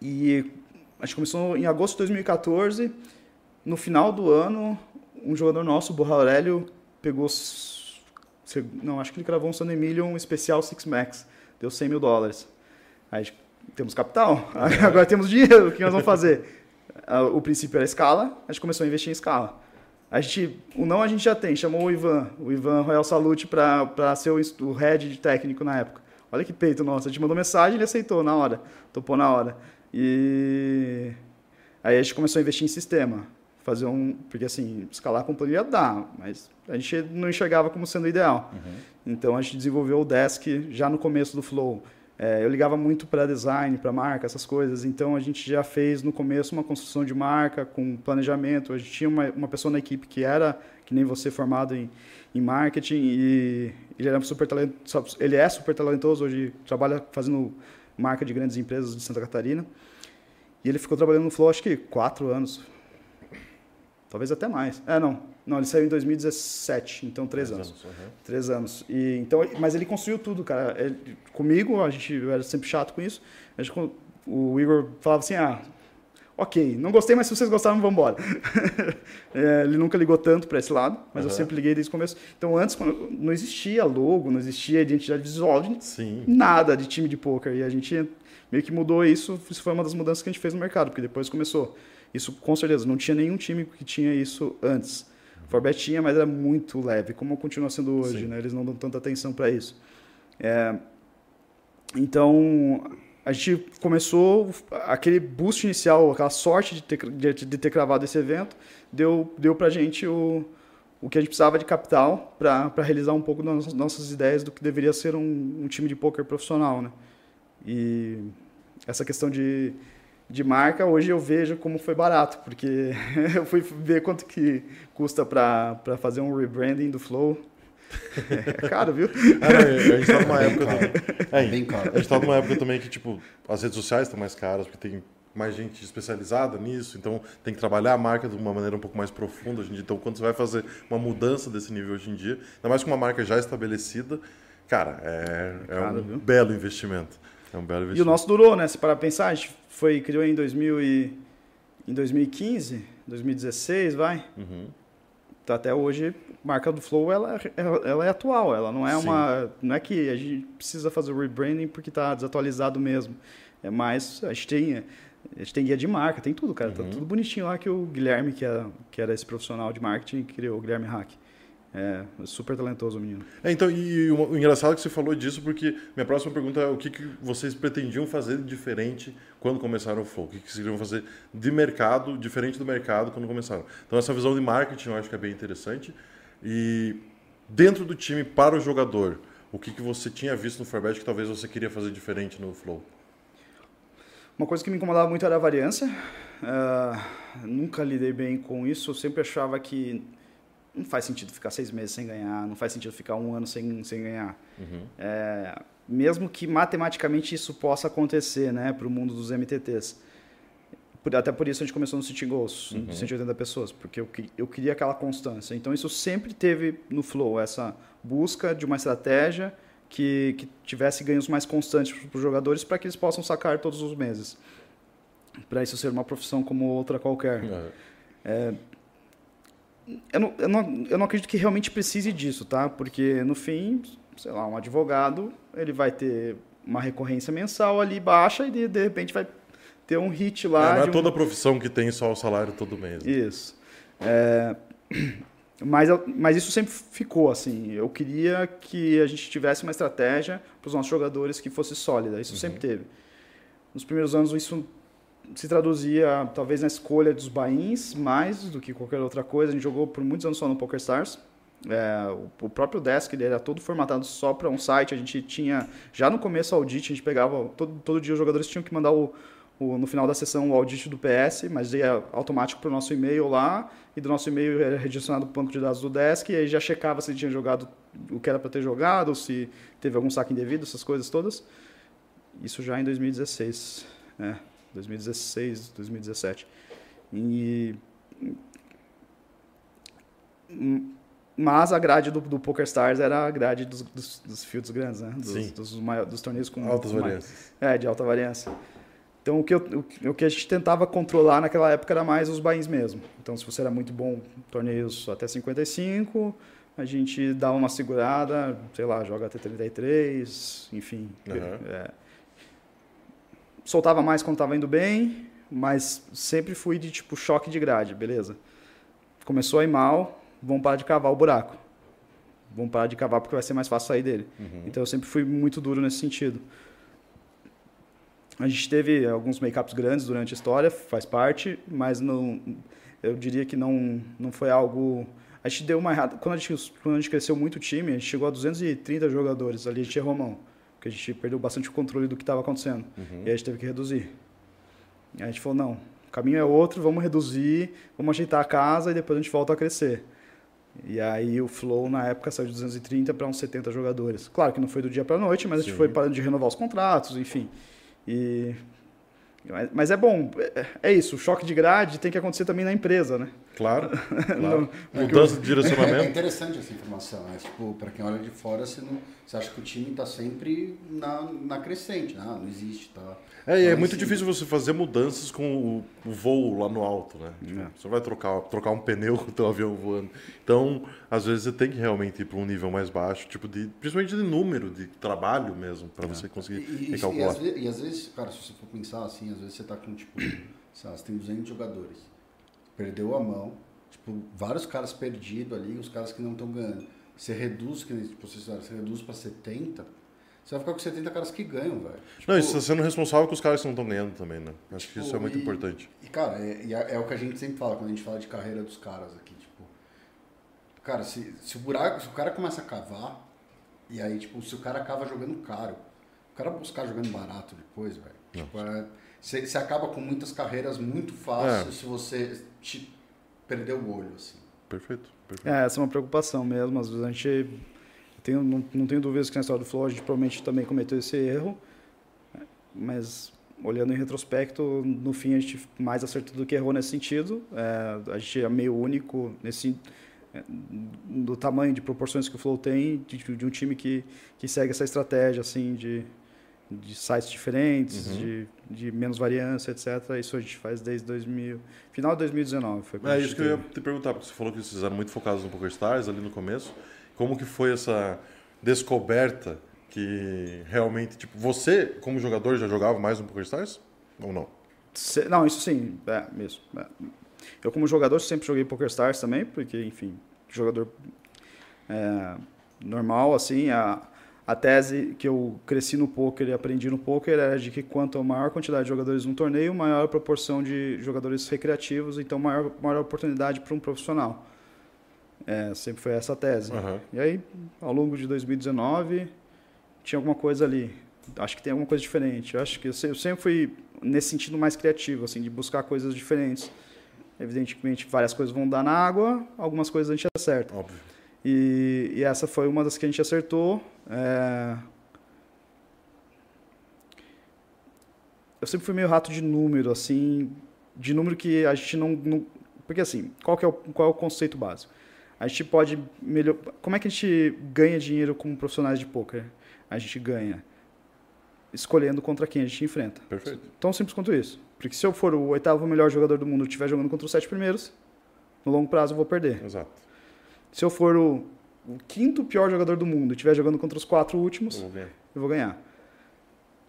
e a gente começou em agosto de 2014. No final do ano, um jogador nosso, o Borra Aurélio, pegou. Não, acho que ele gravou um Sun Million especial Six Max. Deu 100 mil dólares. Aí temos capital, [LAUGHS] agora temos dinheiro, o que nós vamos fazer? O princípio era escala, a gente começou a investir em escala. A gente, o não a gente já tem, chamou o Ivan, o Ivan Royal Salute para ser o, o head de técnico na época. Olha que peito nosso, a gente mandou mensagem ele aceitou na hora, topou na hora. E aí a gente começou a investir em sistema, fazer um, porque assim, escalar a companhia dá, mas a gente não enxergava como sendo ideal. Uhum. Então a gente desenvolveu o Desk já no começo do Flow. É, eu ligava muito para design, para marca, essas coisas. Então a gente já fez no começo uma construção de marca com planejamento. A gente tinha uma, uma pessoa na equipe que era, que nem você, formado em, em marketing e ele era super talentoso. Ele é super talentoso hoje, trabalha fazendo marca de grandes empresas de Santa Catarina. E ele ficou trabalhando no Flow acho que quatro anos, talvez até mais. É não, não, ele saiu em 2017, então três, três anos. anos uhum. Três anos. E, então, mas ele construiu tudo, cara. Ele, comigo, a gente eu era sempre chato com isso. A gente, o Igor falava assim, ah, ok, não gostei, mas se vocês gostaram, vamos embora. [LAUGHS] é, ele nunca ligou tanto para esse lado, mas uhum. eu sempre liguei desde o começo. Então, antes, quando, não existia logo, não existia identidade visual, Sim. nada de time de poker. E a gente meio que mudou isso. Isso foi uma das mudanças que a gente fez no mercado, porque depois começou. Isso, com certeza, não tinha nenhum time que tinha isso antes. Forbet tinha, mas era muito leve, como continua sendo hoje, né? Eles não dão tanta atenção para isso. É, então, a gente começou aquele boost inicial, aquela sorte de ter, de, de ter cravado esse evento, deu, deu pra gente o, o que a gente precisava de capital para realizar um pouco das nossas ideias do que deveria ser um, um time de poker profissional, né? E essa questão de, de marca, hoje eu vejo como foi barato, porque [LAUGHS] eu fui ver quanto que custa para fazer um rebranding do Flow. É caro, viu? [LAUGHS] É, a gente tá numa época caro. também. É, Bem caro. A gente tá numa época também que, tipo, as redes sociais estão mais caras, porque tem mais gente especializada nisso, então tem que trabalhar a marca de uma maneira um pouco mais profunda hoje em dia. Então, quando você vai fazer uma mudança desse nível hoje em dia, ainda mais com uma marca já estabelecida, cara, é, é Caro, um viu? belo investimento. É um belo E o investimento. nosso durou, né? Se parar pra pensar, a gente foi, criou em, 2000 e, em 2015, 2016, vai. Uhum. Então, até hoje, marca do Flow, ela, ela, é atual. Ela não é Sim. uma... Não é que a gente precisa fazer o rebranding porque está desatualizado mesmo. É mais... A gente tem... A gente tem guia de marca, tem tudo, cara. Tá Uhum. tudo bonitinho lá que o Guilherme, que era, que era esse profissional de marketing, criou, o Guilherme Hack. É super talentoso o menino. É, então, e o, engraçado é que você falou disso, porque minha próxima pergunta é o que, que vocês pretendiam fazer diferente quando começaram o Flow? O que, que vocês iriam fazer de mercado, diferente do mercado quando começaram? Então, essa visão de marketing eu acho que é bem interessante. E dentro do time, para o jogador, o que, que você tinha visto no Forbet que talvez você queria fazer diferente no Flow? Uma coisa que me incomodava muito era a variância. Ah, nunca lidei bem com isso. Eu sempre achava que não faz sentido ficar seis meses sem ganhar, não faz sentido ficar um ano sem, sem ganhar. É, mesmo que matematicamente isso possa acontecer né, para o mundo dos MTTs. Por- até por isso a gente começou no City Goals, de 180 pessoas, porque eu, eu queria aquela constância. Então isso sempre teve no Flow, essa busca de uma estratégia que, que tivesse ganhos mais constantes para os jogadores para que eles possam sacar todos os meses. Para isso ser uma profissão como outra qualquer. Eu não, eu, não, eu não acredito que realmente precise disso, tá? Porque no fim, sei lá, um advogado, ele vai ter uma recorrência mensal ali baixa e de, de repente vai ter um hit É, lá. não é um- toda profissão que tem só o salário todo mês. né? Isso. É, [CLEARS THROAT] Mas, mas isso sempre ficou assim. Eu queria que a gente tivesse uma estratégia para os nossos jogadores que fosse sólida. Isso sempre teve. Nos primeiros anos isso se traduzia talvez na escolha dos bains mais do que qualquer outra coisa. A gente jogou por muitos anos só no PokerStars. É, o, próprio desk era todo formatado só para um site. A gente tinha já no começo o audit, a gente pegava todo, todo dia os jogadores tinham que mandar o, o- no final da sessão o audit do PS, mas ia automático para o nosso e-mail lá e do nosso e-mail era redirecionado para o banco de dados do desk e aí já checava se tinha jogado o que era para ter jogado, se teve algum saque indevido, essas coisas todas. Isso já em 2016, né? 2016, 2017. E mas a grade do, do PokerStars era a grade dos, dos, dos fields grandes, né? Dos, Sim. dos, maior- dos torneios com Altas variâncias. é, de alta variância. Então, o que, eu, o o que a gente tentava controlar naquela época era mais os bains mesmo. Então, se você era muito bom torneios até 55, a gente dava uma segurada, sei lá, joga até 33, enfim. Aham. É, soltava mais quando estava indo bem, mas sempre fui de tipo choque de grade, beleza. Começou a ir mal, vamos parar de cavar o buraco. Vamos parar de cavar porque vai ser mais fácil sair dele. Então eu sempre fui muito duro nesse sentido. A gente teve alguns make-ups grandes durante a história, faz parte, mas não, eu diria que não, não foi algo. A gente deu uma errada. Quando a gente, quando a gente cresceu muito o time, a gente chegou a 230 jogadores. Ali a gente errou a mão, porque a gente perdeu bastante o controle do que estava acontecendo. E aí a gente teve que reduzir. Aí a gente falou: não, o caminho é outro, vamos reduzir, vamos ajeitar a casa e depois a gente volta a crescer. E aí o Flow na época saiu de 230 para uns 70 jogadores. Claro que não foi do dia para a noite, mas a gente Sim. foi parando de renovar os contratos, enfim. E mas, mas é bom, é, é isso, o choque de grade tem que acontecer também na empresa, né? Claro, [LAUGHS] claro. Não, Mudança de É, é direcionamento. interessante essa informação, né? Tipo, pra quem olha de fora, você, não, você acha que o time tá sempre na, na crescente. né? Ah, não existe, tá? É, e é Então, muito assim, difícil você fazer mudanças com o, o voo lá no alto, né? Tipo, É. Você vai trocar, trocar um pneu [LAUGHS] com o teu avião voando. Então, às vezes você tem que realmente ir para um nível mais baixo, tipo de, principalmente de número, de trabalho mesmo, para você conseguir E, e, e, às vezes, e às vezes, cara, se você for pensar assim, às vezes você tá com, tipo, sei lá, você tem 200 jogadores, perdeu a mão, tipo, vários caras perdidos ali, os caras que não estão ganhando. Você reduz, que tipo, você, você reduz para 70, Você vai ficar com 70 caras que ganham, velho. Tipo, Não, isso tá sendo responsável com os caras que não estão ganhando também, né? Acho que isso é Tipo, muito e- importante. E, cara, é, é- é o que a gente sempre fala quando a gente fala de carreira dos caras aqui, tipo. Cara, se, se o buraco, se o cara começa a cavar, e aí, tipo, se o cara cava jogando caro, o cara buscar jogando barato depois, velho. Tipo, é, você, você acaba com muitas carreiras muito fácil É. se você te perder o olho, assim. Perfeito, perfeito. É, essa é uma preocupação mesmo. Às vezes a gente. tenho, não, não tenho dúvidas que na história do Flow a gente provavelmente também cometeu esse erro. Mas olhando em retrospecto, no fim a gente mais acertou do que errou nesse sentido. É, a gente é meio único nesse é, do tamanho de proporções que o Flow tem de, de um time que, que segue essa estratégia assim de, de sites diferentes, de, de menos variância, etc. Isso a gente faz desde 2000, final de 2019. Foi É isso que eu ia te perguntar, porque você falou que vocês eram muito focados no PokerStars ali no começo. Como que foi essa descoberta que realmente, tipo, você como jogador já jogava mais no PokerStars ou não? Se- Não, isso sim, é mesmo. é. Eu como jogador sempre joguei PokerStars também, porque, enfim, jogador é, normal, assim, a, a tese que eu cresci no poker e aprendi no poker era de que quanto maior quantidade de jogadores num torneio, maior a proporção de jogadores recreativos, então maior, maior oportunidade para um profissional. É, sempre foi essa a tese. Aham. E aí, ao longo de 2019, tinha alguma coisa ali. Acho que tem alguma coisa diferente. Eu acho que eu sempre fui nesse sentido mais criativo, assim, de buscar coisas diferentes. Evidentemente, várias coisas vão dar na água, algumas coisas a gente acerta. Óbvio. E, e essa foi uma das que a gente acertou. É, Eu sempre fui meio rato de número, assim, de número que a gente não, não- porque assim, qual que é o qual é o conceito básico? A gente pode melhor, como é que a gente ganha dinheiro como profissionais de poker? A gente ganha escolhendo contra quem a gente enfrenta. Perfeito. Tão simples quanto isso. Porque se eu for o oitavo melhor jogador do mundo e estiver jogando contra os sete primeiros, no longo prazo eu vou perder. Exato. Se eu for o, o quinto pior jogador do mundo e estiver jogando contra os quatro últimos, Eu vou ganhar.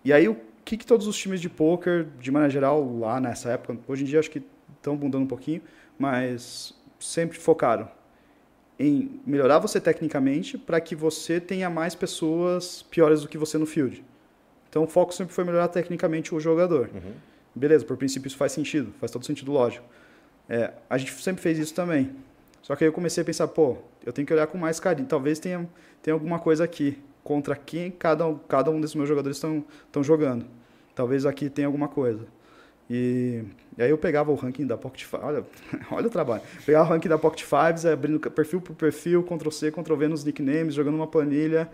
E aí, o que, que todos os times de poker, de maneira geral, lá nessa época, hoje em dia acho que estão mudando um pouquinho, mas sempre focaram em melhorar você tecnicamente para que você tenha mais pessoas piores do que você no field. Então, o foco sempre foi melhorar tecnicamente o jogador. Uhum. Beleza, por princípio isso faz sentido, faz todo sentido lógico. É, a gente sempre fez isso também. Só que aí eu comecei a pensar, pô, eu tenho que olhar com mais carinho. Talvez tenha, tenha alguma coisa aqui contra quem cada, um- cada um desses meus jogadores estão jogando. Talvez aqui tenha alguma coisa. E, e aí eu pegava o ranking da Pocket Fives, olha, [LAUGHS] olha o trabalho. Pegava o ranking da Pocket Fives, abrindo perfil por perfil, Ctrl C, Ctrl V nos nicknames, jogando uma planilha,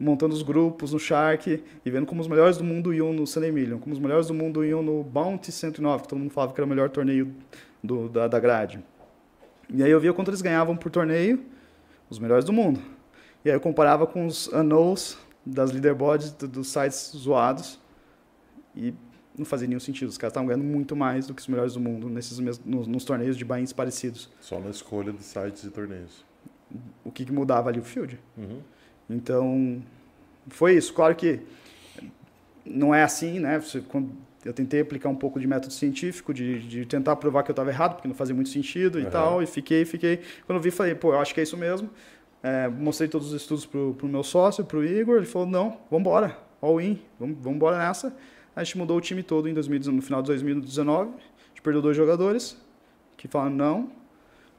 montando os grupos no Shark e vendo como os melhores do mundo iam no Sunday Million, como os melhores do mundo iam no Bounty 109, que todo mundo falava que era o melhor torneio do, da, da grade. E aí eu via quanto eles ganhavam por torneio, os melhores do mundo. E aí eu comparava com os unknowns das leaderboards do- dos sites zoados e não fazia nenhum sentido. Os caras estavam ganhando muito mais do que os melhores do mundo nesses nos, nos torneios de buy-ins parecidos. Só na escolha de sites e torneios. O que, que mudava ali? O field. Uhum. Então, foi isso. Claro que não é assim, né? Você- quando eu tentei aplicar um pouco de método científico, de, de tentar provar que eu estava errado, porque não fazia muito sentido e tal, e fiquei, fiquei. Quando eu vi, falei, pô, eu acho que é isso mesmo. É, mostrei todos os estudos pro, pro meu sócio, pro Igor, ele falou, não, vamos embora, all in, vamos, embora nessa. A gente mudou o time todo em 2019, no final de 2019, a gente perdeu dois jogadores, que falaram não,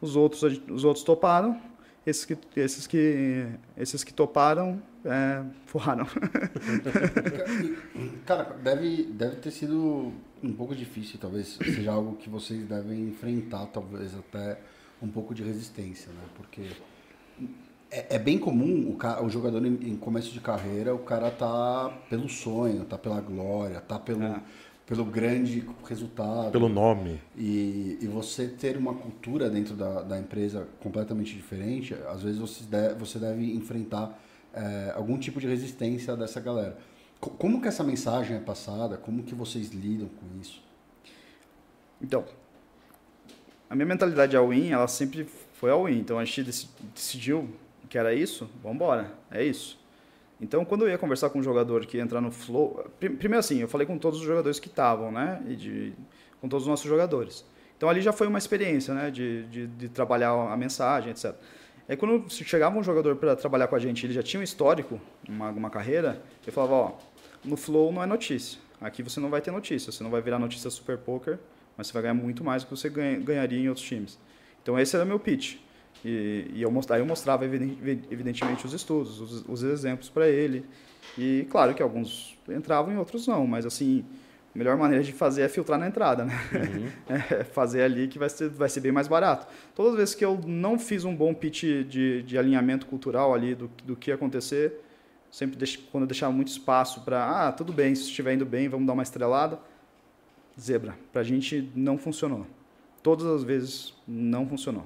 os outros, os outros toparam, esses que, esses que, esses que toparam, é, forraram. [LAUGHS] Cara, deve, deve ter sido um pouco difícil, talvez seja algo que vocês devem enfrentar, talvez até um pouco de resistência, né? Porque é, é bem comum o, ca- o jogador em, em começo de carreira, o cara tá pelo sonho, tá pela glória, tá pelo, É. pelo grande resultado. Pelo nome. E, e você ter uma cultura dentro da, da empresa completamente diferente, às vezes você deve, você deve enfrentar é, algum tipo de resistência dessa galera. Co- Como que essa mensagem é passada? Como que vocês lidam com isso? Então, a minha mentalidade all-in, ela sempre foi all-in. Então, a gente dec- decidiu que era isso, vamos embora, é isso. Então, quando eu ia conversar com um jogador que ia entrar no flow... pri- Primeiro assim, eu falei com todos os jogadores que estavam, né? E de, com todos os nossos jogadores. Então, ali já foi uma experiência, né? De, de, de trabalhar a mensagem, etc. Aí quando chegava um jogador para trabalhar com a gente, ele já tinha um histórico, uma, uma carreira, eu falava, ó, no Flow não é notícia. Aqui você não vai ter notícia, você não vai virar notícia Super Poker, mas você vai ganhar muito mais do que você ganha, ganharia em outros times. Então esse era meu pitch. E, e eu, mostrava, eu mostrava evidentemente os estudos, os, os exemplos para ele. E claro que alguns entravam e outros não, mas assim, a melhor maneira de fazer é filtrar na entrada, né? Uhum. [LAUGHS] É fazer ali que vai ser, vai ser bem mais barato. Todas as vezes que eu não fiz um bom pitch de, de alinhamento cultural ali do, do que ia acontecer, sempre deixo, quando eu deixava muito espaço para, ah, tudo bem, se estiver indo bem, vamos dar uma estrelada. Zebra, para a gente não funcionou. Todas as vezes não funcionou.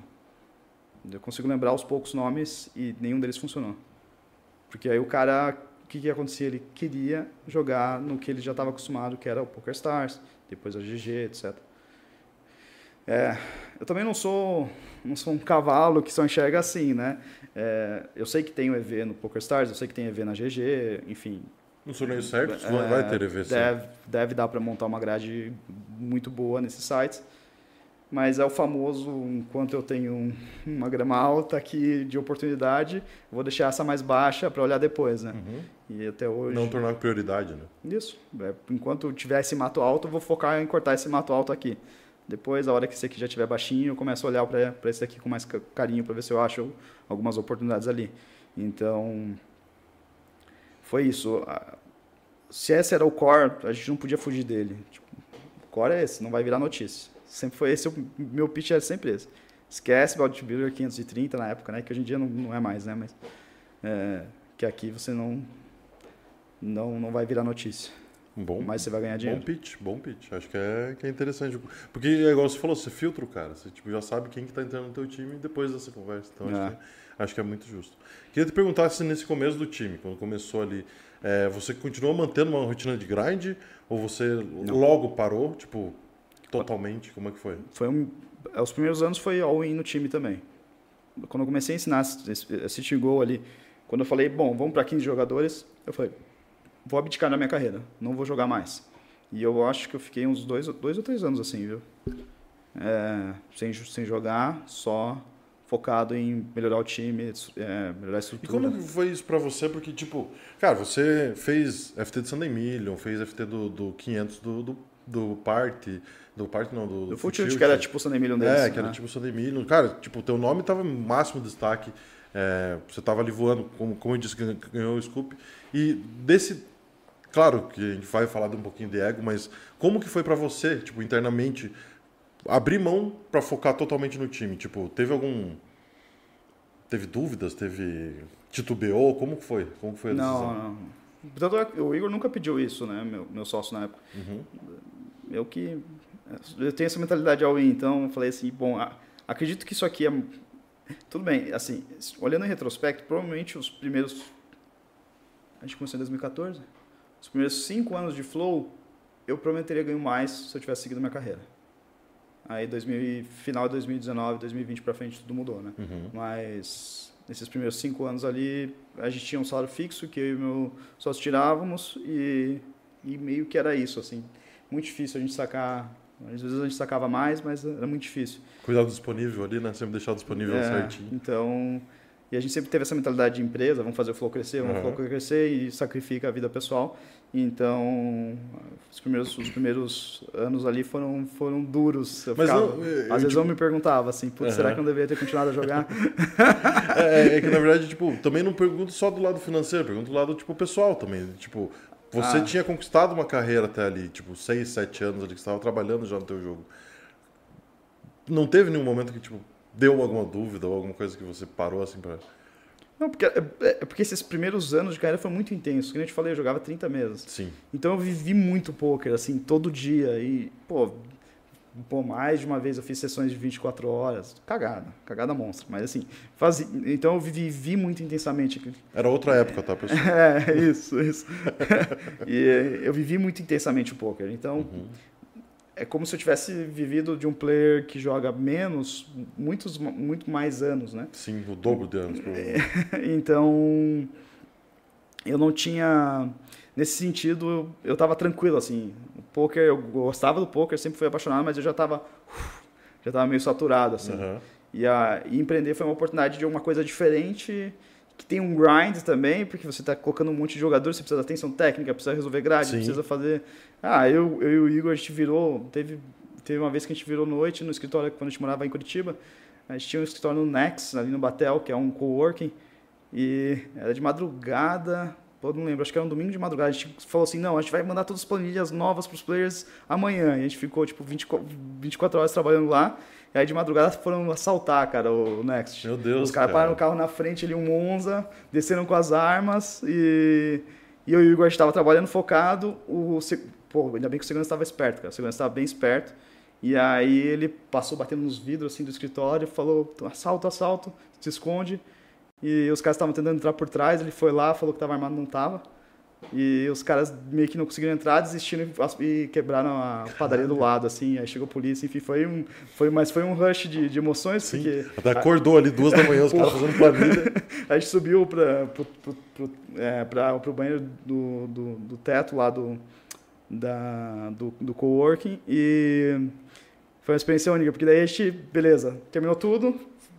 Eu consigo lembrar os poucos nomes e nenhum deles funcionou. Porque aí o cara, o que, que acontecia? Ele queria jogar no que ele já estava acostumado, que era o Poker Stars, depois a GG, etc. É, eu também não sou, não sou um cavalo que só enxerga assim, né? É, eu sei que tem o EV no PokerStars, eu sei que tem EV na GG, enfim. No torneio certo, é, vai ter EV deve, deve dar para montar uma grade muito boa nesses sites. Mas é o famoso, enquanto eu tenho uma grama alta aqui de oportunidade, vou deixar essa mais baixa para olhar depois, né? Uhum. E até hoje... Não tornar prioridade, né? Isso. É, enquanto tiver esse mato alto, eu vou focar em cortar esse mato alto aqui. Depois, a hora que esse aqui já estiver baixinho, eu começo a olhar para esse aqui com mais carinho para ver se eu acho algumas oportunidades ali. Então, foi isso. Se esse era o core, a gente não podia fugir dele. Tipo, o core é esse, não vai virar notícia. Sempre foi esse, o meu pitch é sempre esse. Esquece Bodybuilder 530 na época, né? Que hoje em dia não, não é mais, né? Mas é, que aqui você não, não, não vai virar notícia. Bom, mas você vai ganhar dinheiro. Bom pitch, bom pitch. Acho que é, que é interessante. Porque, é igual você falou, você filtra o cara. Você tipo, já sabe quem que tá entrando no teu time depois dessa conversa. Então, é. acho, que, acho que é muito justo. Queria te perguntar se nesse começo do time, quando começou ali, é, você continuou mantendo uma rotina de grind? Ou você Não. logo parou, tipo, totalmente? Como é que foi? Foi um, é, os primeiros anos foi all-in no time também. Quando eu comecei a ensinar assistir gol ali, quando eu falei, bom, vamos para 15 jogadores, eu falei, vou abdicar na minha carreira, não vou jogar mais. E eu acho que eu fiquei uns dois, dois ou três anos assim, viu? É, sem, sem jogar, só focado em melhorar o time, é, melhorar a estrutura. E como foi isso para você? Porque, tipo, cara, você fez FT de Sunday Million, fez FT do, do 500 do, do, do Party, do Party não, do... Do Futilt, que era tipo o Sunday Million deles. É, que era né? tipo o Sunday Million. Cara, tipo, teu nome tava máximo destaque, é, você tava ali voando, como, como eu disse, ganhou o Scoop. E desse Claro que a gente vai falar de um pouquinho de ego, mas como que foi para você, tipo, internamente, abrir mão para focar totalmente no time? Tipo, teve algum... Teve dúvidas? Teve... Titubeou? Como que foi? Como que foi a decisão? Não, não. O Igor nunca pediu isso, né? Meu, meu sócio na época. Uhum. Eu que... Eu tenho essa mentalidade ao então eu falei assim, bom, acredito que isso aqui é... Tudo bem, assim, olhando em retrospecto, provavelmente os primeiros... A gente começou em 2014? Os primeiros cinco anos de Flow, eu provavelmente teria ganho mais se eu tivesse seguido minha carreira. Aí, 2000, final de 2019, 2020 para frente, tudo mudou, né? Uhum. Mas nesses primeiros cinco anos ali, a gente tinha um salário fixo que eu e meu sócio tirávamos e, e meio que era isso, assim. Muito difícil a gente sacar às vezes a gente sacava mais, mas era muito difícil. Cuidado disponível ali, né? Sempre deixar disponível é, certinho. Então, e a gente sempre teve essa mentalidade de empresa, vamos fazer o flow crescer, vamos uhum. o flow crescer e sacrifica a vida pessoal. Então, os primeiros, os primeiros anos ali foram, foram duros. Eu ficava, eu, eu, às vezes eu me perguntava assim, uhum. será que eu não deveria ter continuado a jogar? [LAUGHS] é, é, que na verdade, tipo, também não pergunto só do lado financeiro, pergunto do lado tipo pessoal também. Tipo, você ah. tinha conquistado uma carreira até ali, tipo, seis, sete anos ali que estava trabalhando já no teu jogo. Não teve nenhum momento que tipo deu alguma dúvida ou alguma coisa que você parou assim para não, porque, é, é, é porque esses primeiros anos de carreira foram muito intensos. Como eu te falei, eu jogava 30 meses. Sim. Então eu vivi muito poker, assim, todo dia. E, pô, pô, mais de uma vez eu fiz sessões de 24 horas. Cagada, cagada monstra. Mas assim, fazia, então eu vivi muito intensamente. Era outra época, tá, pessoal? [LAUGHS] É, isso, isso. [LAUGHS] e eu vivi muito intensamente o poker. Então, uhum é como se eu tivesse vivido de um player que joga menos, muitos, muito mais anos, né? Sim, o dobro de anos. [LAUGHS] então, eu não tinha... Nesse sentido, eu estava tranquilo, assim. O poker, eu gostava do poker, sempre fui apaixonado, mas eu já estava já tava meio saturado, assim. Uhum. E, a, e empreender foi uma oportunidade de uma coisa diferente, que tem um grind também, porque você está colocando um monte de jogadores, você precisa de atenção técnica, precisa resolver grade, Sim. precisa fazer... Ah, eu, eu e o Igor, a gente virou... Teve, teve uma vez que a gente virou noite no escritório, quando a gente morava em Curitiba, a gente tinha um escritório no Nex, ali no Batel, que é um coworking, e era de madrugada, pô, não lembro, acho que era um domingo de madrugada. A gente falou assim: não, a gente vai mandar todas as planilhas novas para os players amanhã. E a gente ficou, tipo, 24, 24 horas trabalhando lá. E aí de madrugada foram assaltar, cara, o Next. Meu Deus, Os caras cara. pararam o carro na frente ali, um Monza, desceram com as armas e. E eu e o Igor estava trabalhando focado. O, pô, ainda bem que o segurança estava esperto, cara. O segurança estava bem esperto. E aí ele passou batendo nos vidros assim do escritório, falou: assalto, assalto, se esconde. E os caras estavam tentando entrar por trás, ele foi lá, falou que estava armado, não estava. E os caras meio que não conseguiram entrar, desistiram e- quebraram a padaria do lado, assim. Aí chegou a polícia, enfim, foi um, foi, mas foi um rush de, de emoções, Sim. porque Até acordou ali duas da manhã, os caras fazendo planilha. [LAUGHS] a gente subiu para pro, pro, pro, é, pra, pro banheiro do, do, do teto lá do, da, do, do coworking e foi uma experiência única, porque daí a gente, beleza, terminou tudo,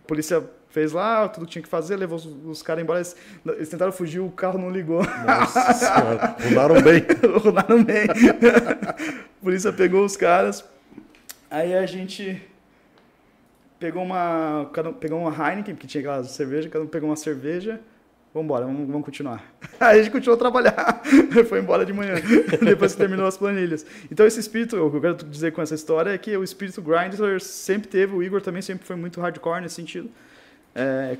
polícia fez lá, tudo que tinha que fazer, levou os, os caras embora, eles, eles tentaram fugir, o carro não ligou. Nossa [LAUGHS] senhora, mudaram bem. Rodaram bem. [LAUGHS] a polícia pegou os caras. Aí a gente pegou uma, um pegou uma Heineken, porque tinha aquela cerveja, cada um pegou uma cerveja. Vamos embora, vamos, vamos continuar. [LAUGHS] Aí a gente continuou a trabalhar. Foi embora de manhã, depois que terminou as planilhas. Então esse espírito, o que eu quero dizer com essa história é que o espírito grinder sempre teve, o Igor também sempre foi muito hardcore nesse sentido. É,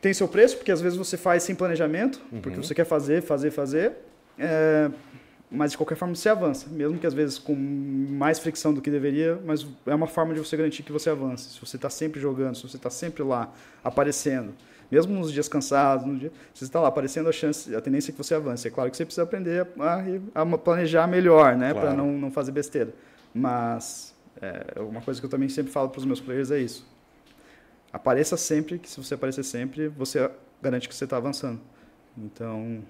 tem seu preço, porque às vezes você faz sem planejamento, porque você quer fazer, fazer, fazer. É, mas de qualquer forma você avança, mesmo que às vezes com mais fricção do que deveria, mas é uma forma de você garantir que você avance. Se você está sempre jogando, se você está sempre lá aparecendo, mesmo nos dias cansados, no dia, se você está lá aparecendo, a chance, a tendência é que você avance. É claro que você precisa aprender a, a planejar melhor, né, Claro. para não, não fazer besteira. Mas é, uma coisa que eu também sempre falo para os meus players é isso. Apareça sempre, que se você aparecer sempre, você garante que você está avançando. Então,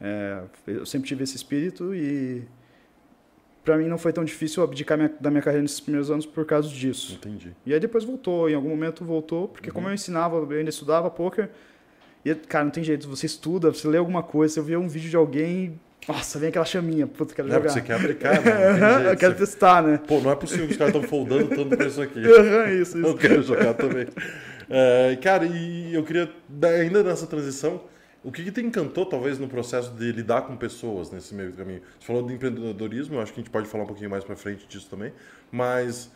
é, eu sempre tive esse espírito e para mim não foi tão difícil abdicar minha- da minha carreira nesses primeiros anos por causa disso. Entendi. E aí depois voltou, em algum momento voltou, porque como eu ensinava, eu ainda estudava poker, e cara, não tem jeito, você estuda, você lê alguma coisa, você vê um vídeo de alguém, nossa, vem aquela chaminha, puta, quero É, porque jogar. você quer né? Não [LAUGHS] tem eu quero testar, né? Pô, não é possível que os caras estão foldando tanto pra isso aqui. [LAUGHS] isso, Eu isso. quero jogar também. É, cara, e eu queria, da- ainda nessa transição, o que, que te encantou, talvez, no processo de lidar com pessoas nesse meio do caminho? Você falou de empreendedorismo, eu acho que a gente pode falar um pouquinho mais pra frente disso também, mas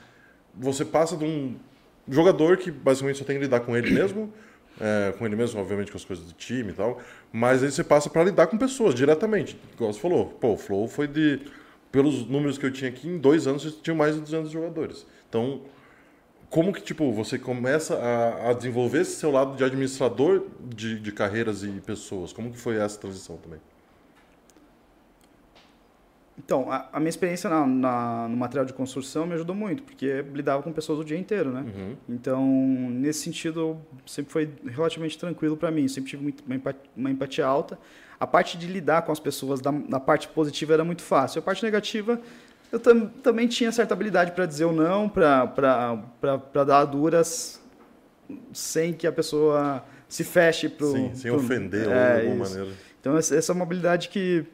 você passa de um jogador que basicamente só tem que lidar com ele mesmo, é, com ele mesmo, obviamente, com as coisas do time e tal, mas aí você passa pra lidar com pessoas diretamente, igual você falou. Pô, o Flow foi de. Pelos números que eu tinha aqui, em dois anos você tinha mais de 200 jogadores. Então, como que tipo você começa a, a desenvolver esse seu lado de administrador de, de carreiras e pessoas? Como que foi essa transição também? Então, a, a minha experiência na, na- no material de construção me ajudou muito, porque lidava com pessoas o dia inteiro, né? Uhum. Então, nesse sentido, sempre foi relativamente tranquilo para mim. Sempre tive muito, uma, empatia, uma empatia alta. A parte de lidar com as pessoas da, na parte positiva era muito fácil. A parte negativa, eu tam, também tinha certa habilidade para dizer o não, para dar duras, sem que a pessoa se feche pro. Sim, sem pro- ofender é, de alguma isso. maneira. Então essa é uma habilidade que,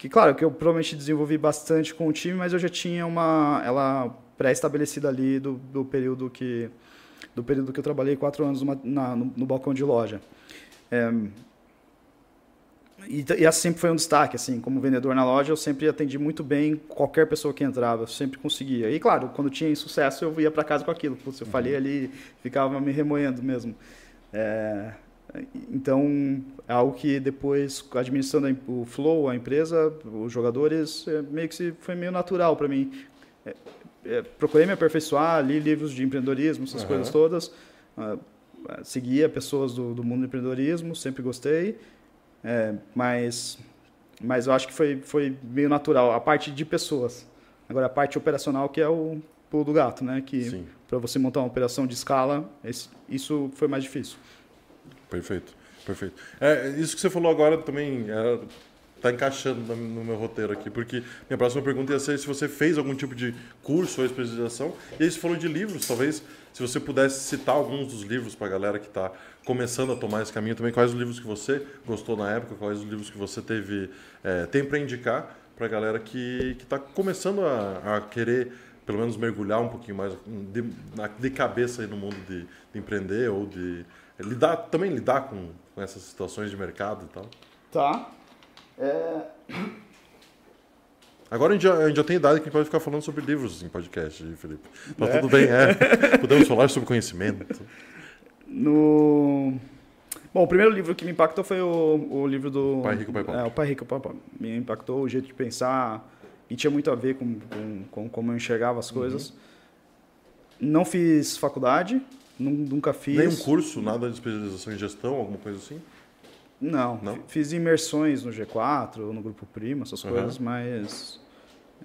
que claro, que eu provavelmente desenvolvi bastante com o time, mas eu já tinha uma ela pré-estabelecida ali do, do período que do período que eu trabalhei quatro anos numa- na- no, no balcão de loja. É, e, e essa sempre foi um destaque, assim, como vendedor na loja, eu sempre atendi muito bem qualquer pessoa que entrava, eu sempre conseguia. E claro, quando tinha sucesso, eu ia para casa com aquilo. Putz, eu falei ali, ficava me remoendo mesmo. É, então, é algo que depois, administrando o flow, a empresa, os jogadores, é, meio que se- foi meio natural para mim. É, é, procurei me aperfeiçoar, li livros de empreendedorismo, essas Aham. coisas todas. Ah, seguia pessoas do, do mundo do empreendedorismo, sempre gostei. É, mas, mas eu acho que foi, foi meio natural. A parte de pessoas. Agora, a parte operacional, que é o pulo do gato, né? Que para você montar uma operação de escala, esse- isso foi mais difícil. perfeito. Perfeito. É, isso que você falou agora também, era tá encaixando no, meu roteiro aqui, porque minha próxima pergunta ia ser se você fez algum tipo de curso ou especialização. E aí você falou de livros, talvez se você pudesse citar alguns dos livros para a galera que está começando a tomar esse caminho também, quais os livros que você gostou na época, quais os livros que você teve é, tem para indicar para a galera que está começando a, a, querer pelo menos mergulhar um pouquinho mais de, de cabeça no mundo de, de, empreender ou de lidar também lidar com, com essas situações de mercado e tal. Tá. É... Agora a gente, já, a gente já tem idade que a gente pode ficar falando sobre livros em podcast, Felipe. Tá é. tudo bem, é. [LAUGHS] Podemos falar sobre conhecimento. No... Bom, o primeiro livro que me impactou foi o, o livro do... Pai Rico, Pai Pobre. É, o Pai Rico, Pai Pobre. Me impactou o jeito de pensar e tinha muito a ver com, com, com como eu enxergava as coisas. Uhum. Não fiz faculdade, nunca fiz... Nem um curso, nada de especialização em gestão, alguma coisa assim? Não, não? fiz imersões no G4, no Grupo Primo, essas uhum. coisas, mas,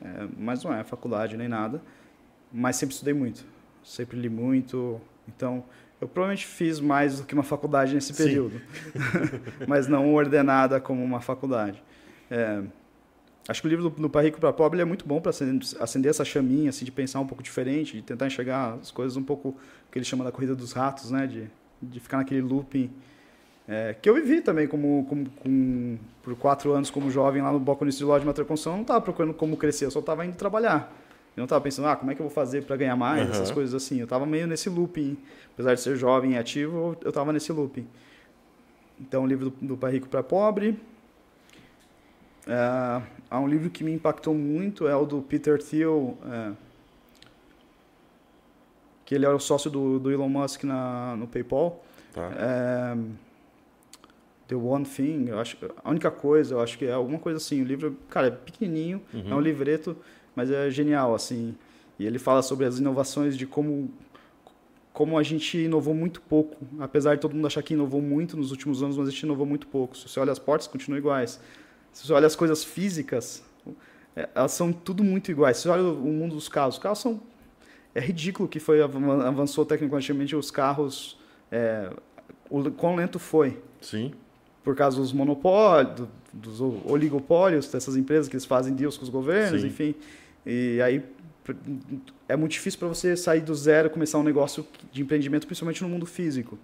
é, mas não é faculdade nem nada. Mas sempre estudei muito, sempre li muito. Então, eu provavelmente fiz mais do que uma faculdade nesse período, [LAUGHS] mas não ordenada como uma faculdade. É, acho que o livro do, do Pai Rico para Pobre é muito bom para acender, acender, essa chaminha, assim, de pensar um pouco diferente, de tentar enxergar as coisas um pouco que ele chama da corrida dos ratos, né? De, de ficar naquele looping é, que eu vivi também como, como com, por quatro anos como jovem lá no balconista de loja de matriculção, não estava procurando como crescer, eu só estava indo trabalhar. Eu não estava pensando, ah, como é que eu vou fazer para ganhar mais, uhum. essas coisas assim. Eu estava meio nesse looping. Apesar de ser jovem e ativo, eu estava nesse looping. Então, o livro do, do Pai Rico para Pobre. É, há um livro que me impactou muito, é o do Peter Thiel, é, que ele é o sócio do, do Elon Musk na, no PayPal. Tá. É, The One Thing, eu acho, a única coisa, eu acho que é alguma coisa assim. O livro, cara, é pequenininho, uhum. é um livreto, mas é genial, assim. E ele fala sobre as inovações de como como a gente inovou muito pouco, apesar de todo mundo achar que inovou muito nos últimos anos, mas a gente inovou muito pouco. Se você olha as portas, continuam iguais. Se você olha as coisas físicas, é, elas são tudo muito iguais. Se você olha o mundo dos carros, os carros são é ridículo que foi avançou tecnicamente os carros, é, o quão lento foi. Sim por causa dos monopólios, dos oligopólios dessas empresas que eles fazem deals com os governos, Sim. enfim. E aí é muito difícil para você sair do zero, começar um negócio de empreendimento, principalmente no mundo físico.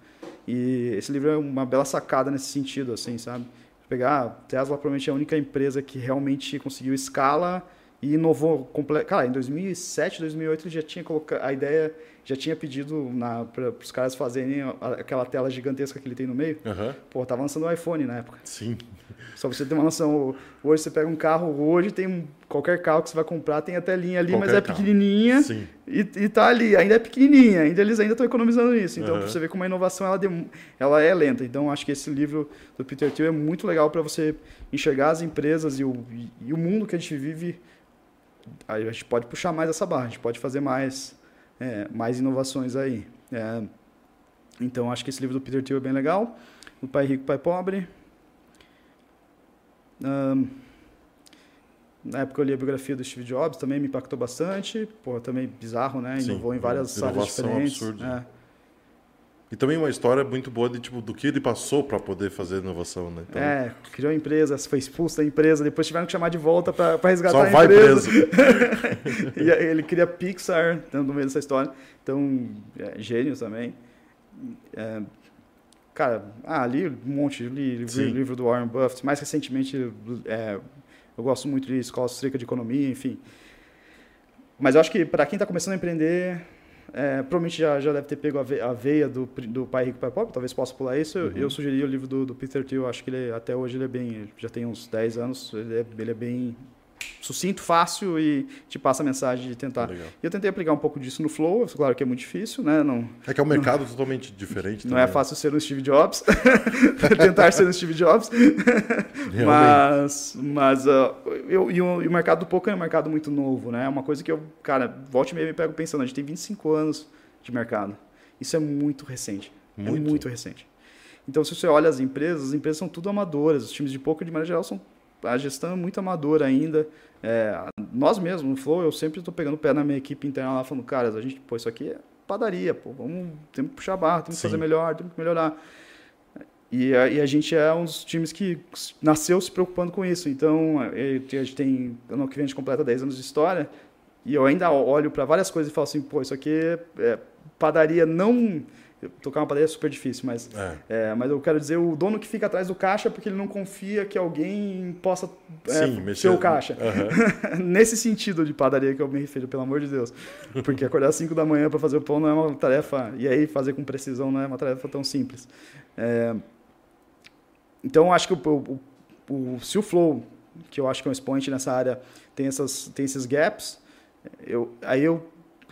E esse livro é uma bela sacada nesse sentido, assim, sabe? Pegar, a Tesla provavelmente é a única empresa que realmente conseguiu escala e inovou completamente. Cara, em 2007, 2008 ele já tinha colocado a ideia, já tinha pedido para os caras fazerem aquela tela gigantesca que ele tem no meio. Uhum. Pô, tava lançando o iPhone na época. Sim. Só você ter uma noção, hoje você pega um carro, hoje tem qualquer carro que você vai comprar, tem a telinha ali, qualquer mas é pequenininha. E, e tá ali, ainda é pequenininha, ainda eles ainda estão economizando nisso. Então, uhum. você vê como a inovação ela, ela é lenta. Então, acho que esse livro do Peter Thiel é muito legal para você enxergar as empresas e o, e o mundo que a gente vive a gente pode puxar mais essa barra, a gente pode fazer mais, é, mais inovações aí. É, então, acho que esse livro do Peter Thiel é bem legal. O Pai Rico, Pai Pobre. Na época eu li a biografia do Steve Jobs, também me impactou bastante. Pô, também bizarro, né? Inovou Sim, em várias áreas diferentes. Absurda. É. E também uma história muito boa de tipo do que ele passou para poder fazer inovação, né? Então... É, criou a empresa, foi expulso da empresa, depois tiveram que chamar de volta para resgatar Só a vai empresa. Preso. [LAUGHS] e ele cria Pixar no meio dessa história. Então, é, gênio também. É, cara, ah, li um monte, li livro, livro do Warren Buffett. Mais recentemente, é, eu gosto muito de Escola Austríaca de Economia, enfim. Mas eu acho que para quem está começando a empreender, é, provavelmente já, já deve ter pego a veia do, do Pai Rico, Pai Pobre, talvez possa pular isso. Uhum. Eu, sugeri o livro do, do Peter Thiel, acho que ele, até hoje ele é bem, já tem uns 10 anos, ele é, ele é bem sucinto, fácil e te passa a mensagem de tentar. Legal. E eu tentei aplicar um pouco disso no Flow, claro que é muito difícil, né? Não, é que é um mercado não, totalmente diferente. Não é também. é fácil ser um Steve Jobs, [LAUGHS] tentar ser um Steve Jobs. mas mas uh, eu, e, o, e o mercado do poker é um mercado muito novo, né? É uma coisa que eu, cara, volte e meia me pego pensando, a gente tem 25 anos de mercado. Isso é muito recente. É muito. É muito recente. Então, se você olha as empresas, as empresas são tudo amadoras. Os times de poker, de maneira geral, são a gestão é muito amadora ainda. É, nós mesmos, no Flow, eu sempre estou pegando o pé na minha equipe interna lá, falando, cara, a gente, pô, isso aqui é padaria, pô, vamos, temos que puxar barra, temos que fazer melhor, temos que melhorar. E a, e a gente é um dos times que nasceu se preocupando com isso. Então, é, a gente tem, ano que vem a gente completa 10 anos de história, e eu ainda olho para várias coisas e falo assim, pô, isso aqui é padaria não tocar uma padaria é super difícil, mas, É. é, mas eu quero dizer o dono que fica atrás do caixa porque ele não confia que alguém possa é, Sim, ser o caixa. Aham. [LAUGHS] Nesse sentido de padaria que eu me refiro, pelo amor de Deus. Porque acordar às 5 da manhã para fazer o pão não é uma tarefa, e aí fazer com precisão não é uma tarefa tão simples. É, então, acho que o, o- o- se o Flow, que eu acho que é um expoente nessa área, tem, essas, tem esses gaps, eu, aí eu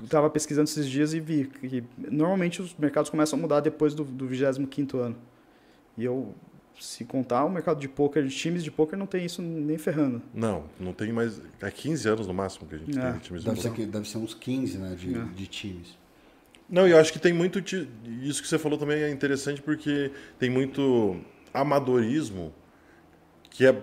estava pesquisando esses dias e vi que normalmente os mercados começam a mudar depois do, do 25º ano. E eu, se contar, o mercado de poker, de times de poker não tem isso nem ferrando. Não, não tem mais. É 15 anos no máximo que a gente É. tem times de Deve ser, poker. que- deve ser uns 15, né, de, É. de times. Não, e eu acho que tem muito. Isso que você falou também é interessante porque tem muito amadorismo que é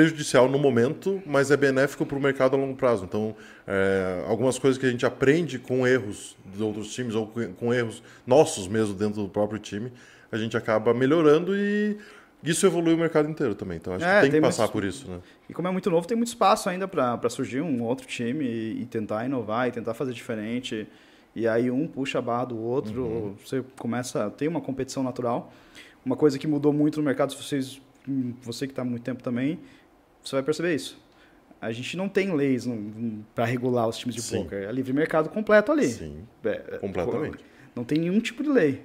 prejudicial no momento, mas é benéfico para o mercado a longo prazo. Então, é, algumas coisas que a gente aprende com erros de outros times ou com- erros nossos mesmo dentro do próprio time, a gente acaba melhorando e isso evolui o mercado inteiro também. Então, acho É, que tem que tem passar muito- por isso, né? E como é muito novo, tem muito espaço ainda para surgir um outro time e, e tentar inovar e tentar fazer diferente. E aí um puxa a barra do outro, Uhum. você começa a ter uma competição natural. Uma coisa que mudou muito no mercado, se vocês, hum, você que está há muito tempo também, você vai perceber isso. A gente não tem leis para regular os times de Sim. poker. É livre mercado completo ali. Sim, É, completamente. Não tem nenhum tipo de lei.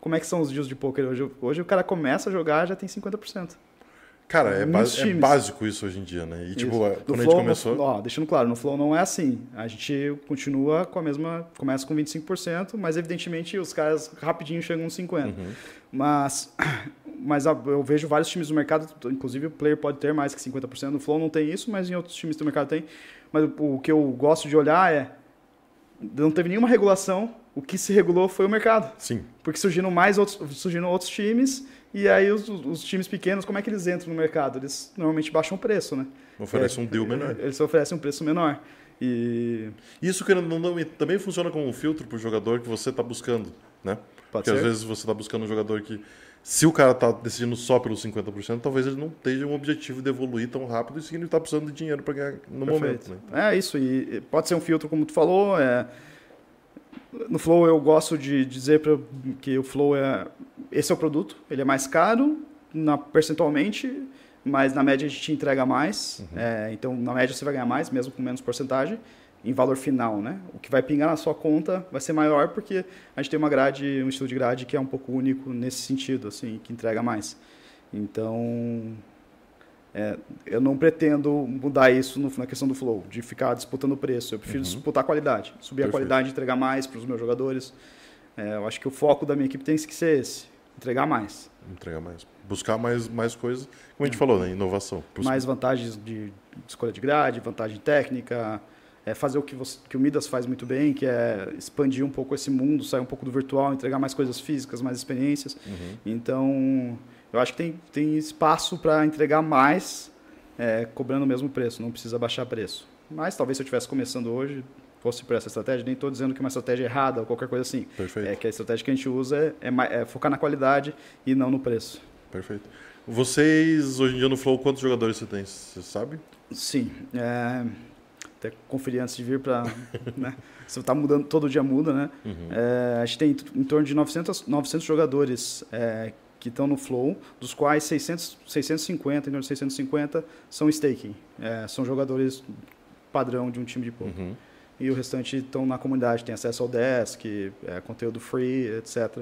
Como é que são os dias de poker hoje? Hoje o cara começa a jogar já tem 50%. Cara, é, é básico isso hoje em dia, né? E, tipo, Isso. No quando a gente Flow, começou... no- ó, deixando claro, no Flow não é assim. A gente continua com a mesma. Começa com 25%, mas evidentemente os caras rapidinho chegam uns 50%. Uhum. Mas, [CLEARS THROAT] mas a- eu vejo vários times do mercado, inclusive o player pode ter mais que 50%. No Flow não tem isso, mas em outros times do mercado tem. Mas o, que eu gosto de olhar é. Não teve nenhuma regulação, o que se regulou foi o mercado. Sim, Porque surgiram mais outros, surgiram outros times, e aí os, os times pequenos, como é que eles entram no mercado? Eles normalmente baixam o preço, né? oferece É, um deal menor. Eles oferecem um preço menor. E Isso que não- também funciona como um filtro para o jogador que você está buscando, né? pode Porque ser. às vezes você está buscando um jogador que, se o cara está decidindo só pelos 50%, talvez ele não tenha um objetivo de evoluir tão rápido e sim ele está precisando de dinheiro para ganhar no momento. Né? É isso, e pode ser um filtro, como tu falou. É... No Flow eu gosto de dizer pra, que o Flow é. Esse é o produto, ele é mais caro na, percentualmente, mas na média a gente entrega mais. É, então, na média você vai ganhar mais, mesmo com menos porcentagem, em valor final, né? O que vai pingar na sua conta vai ser maior porque a gente tem uma grade, um estilo de grade que é um pouco único nesse sentido, assim, que entrega mais. Então, é, eu não pretendo mudar isso no- na questão do flow, de ficar disputando o preço. Eu prefiro disputar a qualidade, subir a Perfeito. qualidade, entregar mais para os meus jogadores. É, eu acho que o foco da minha equipe tem que ser esse, entregar mais. Entregar mais. Buscar mais, mais coisas, como a gente falou, né? Inovação. Mais vantagens de, de escolha de grade, vantagem técnica, é fazer o que, você, que o Midas faz muito bem, que é expandir um pouco esse mundo, sair um pouco do virtual, entregar mais coisas físicas, mais experiências. Uhum. Então, eu acho que tem, tem espaço para entregar mais, é, cobrando o mesmo preço, não precisa baixar preço. Mas talvez se eu estivesse começando hoje, fosse por essa estratégia, nem estou dizendo que é uma estratégia errada ou qualquer coisa assim. Perfeito. É que a estratégia que a gente usa é, é é focar na qualidade e não no preço. Perfeito. Vocês, hoje em dia no Flow, quantos jogadores você tem? Você sabe? Sim. É, até conferir antes de vir para. né? Você está mudando, todo dia muda, né? Uhum. É, a gente tem em torno de 900, 900 jogadores é, que estão no Flow, dos quais 600, 650, em torno de 650 são staking. É, são jogadores padrão de um time de poker. Uhum. E o restante estão na comunidade, tem acesso ao desk, é, conteúdo free, etc.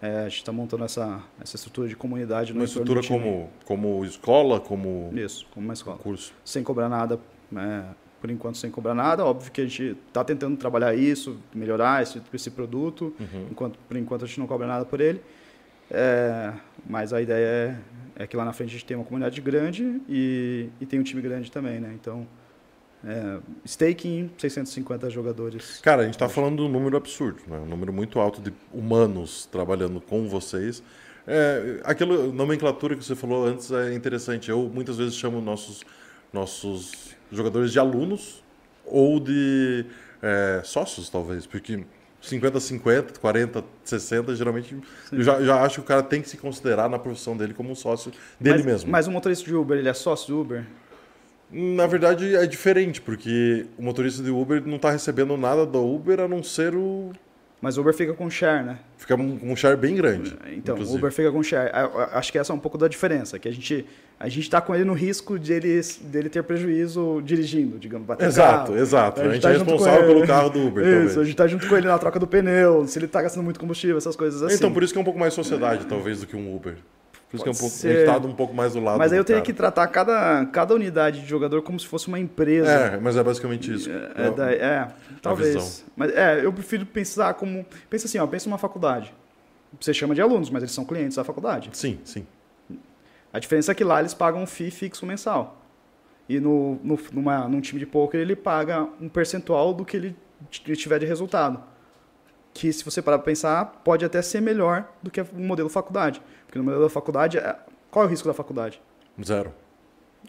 É, a gente está montando essa, essa estrutura de comunidade no Uma estrutura como, como escola, como Isso, como uma escola curso. sem cobrar nada, né, por enquanto sem cobrar nada. Óbvio que a gente está tentando trabalhar isso, melhorar esse, esse produto, Uhum. enquanto, por enquanto a gente não cobra nada por ele. É, mas a ideia é, é que lá na frente a gente tem uma comunidade grande e, e tem um time grande também, né? Então, é, staking, 650 jogadores. Cara, a gente está falando de um número absurdo, né? um número muito alto de humanos trabalhando com vocês. É, aquela nomenclatura que você falou antes é interessante. Eu muitas vezes chamo nossos, nossos jogadores de alunos ou de é, sócios, talvez, porque 50-50, 40-60, geralmente eu já, já acho que o cara tem que se considerar na profissão dele como um sócio dele mas, mesmo. Mas o motorista de Uber, ele é sócio do Uber? Na verdade é diferente, porque o motorista de Uber não está recebendo nada do Uber a não ser o. Mas o Uber fica com share, né? Fica com um share bem grande. Então, inclusive. o Uber fica com share. Acho que essa é um pouco da diferença, que a gente a gente está com ele no risco de ele, dele ter prejuízo dirigindo, digamos, bater Exato, carro. exato. A gente tá é junto com responsável pelo carro do Uber, Isso, talvez. a gente tá junto com ele na troca do pneu, se ele tá gastando muito combustível, essas coisas assim. Então, por isso que é um pouco mais sociedade, talvez, do que um Uber. Por isso que é um pouco. ser. A gente tá um pouco mais do lado Mas aí eu teria cara. que tratar cada, cada unidade de jogador como se fosse uma empresa. É, mas é basicamente isso. É, da- é, talvez. Mas é, eu prefiro pensar como. Pensa assim, ó, pensa numa faculdade. Você chama de alunos, mas eles são clientes da faculdade. Sim, sim. A diferença é que lá eles pagam um FII fixo mensal. E no, no, numa, num time de poker ele paga um percentual do que ele tiver de resultado. Que, se você parar para pensar, pode até ser melhor do que o modelo faculdade. Porque no modelo da faculdade, é- qual é o risco da faculdade? Zero.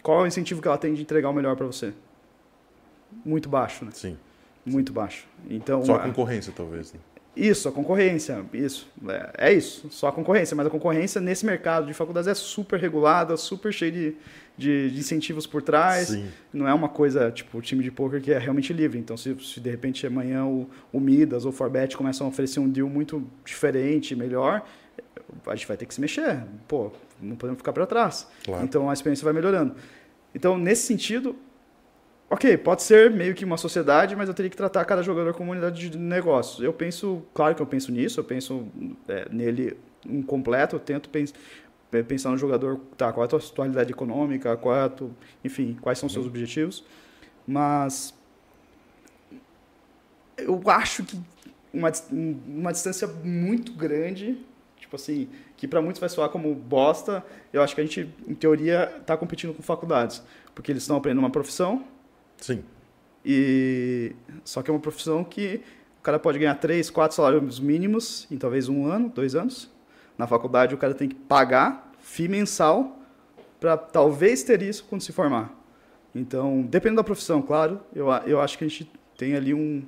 Qual é o incentivo que ela tem de entregar o melhor para você? Muito baixo, né? Sim. Muito baixo. Então, Só a a- concorrência, talvez. Né? isso, a concorrência, isso. É, é isso, só a concorrência. Mas a concorrência nesse mercado de faculdades é super regulada, super cheia de, de, de incentivos por trás. Sim. Não é uma coisa, tipo, o time de poker que é realmente livre. Então, se, se de repente amanhã o, o Midas ou o Forbet começam a oferecer um deal muito diferente, melhor, a gente vai ter que se mexer. Pô, não podemos ficar para trás. Claro. Então, a experiência vai melhorando. Então, nesse sentido, ok, pode ser meio que uma sociedade, mas eu teria que tratar cada jogador como unidade de negócios. Eu penso, claro que eu penso nisso, eu penso é, nele um completo, eu tento pens é, pensar no jogador, tá, qual é a tua atualidade econômica, qual é tu, enfim, quais são os seus objetivos, mas eu acho que uma, uma distância muito grande, tipo assim, que para muitos vai soar como bosta, eu acho que a gente, em teoria, está competindo com faculdades, porque eles estão aprendendo uma profissão, Sim. e só que é uma profissão que o cara pode ganhar três, quatro salários mínimos em talvez um ano, dois anos. Na faculdade o cara tem que pagar FII mensal para talvez ter isso quando se formar. Então, dependendo da profissão, claro, eu, eu acho que a gente tem ali um,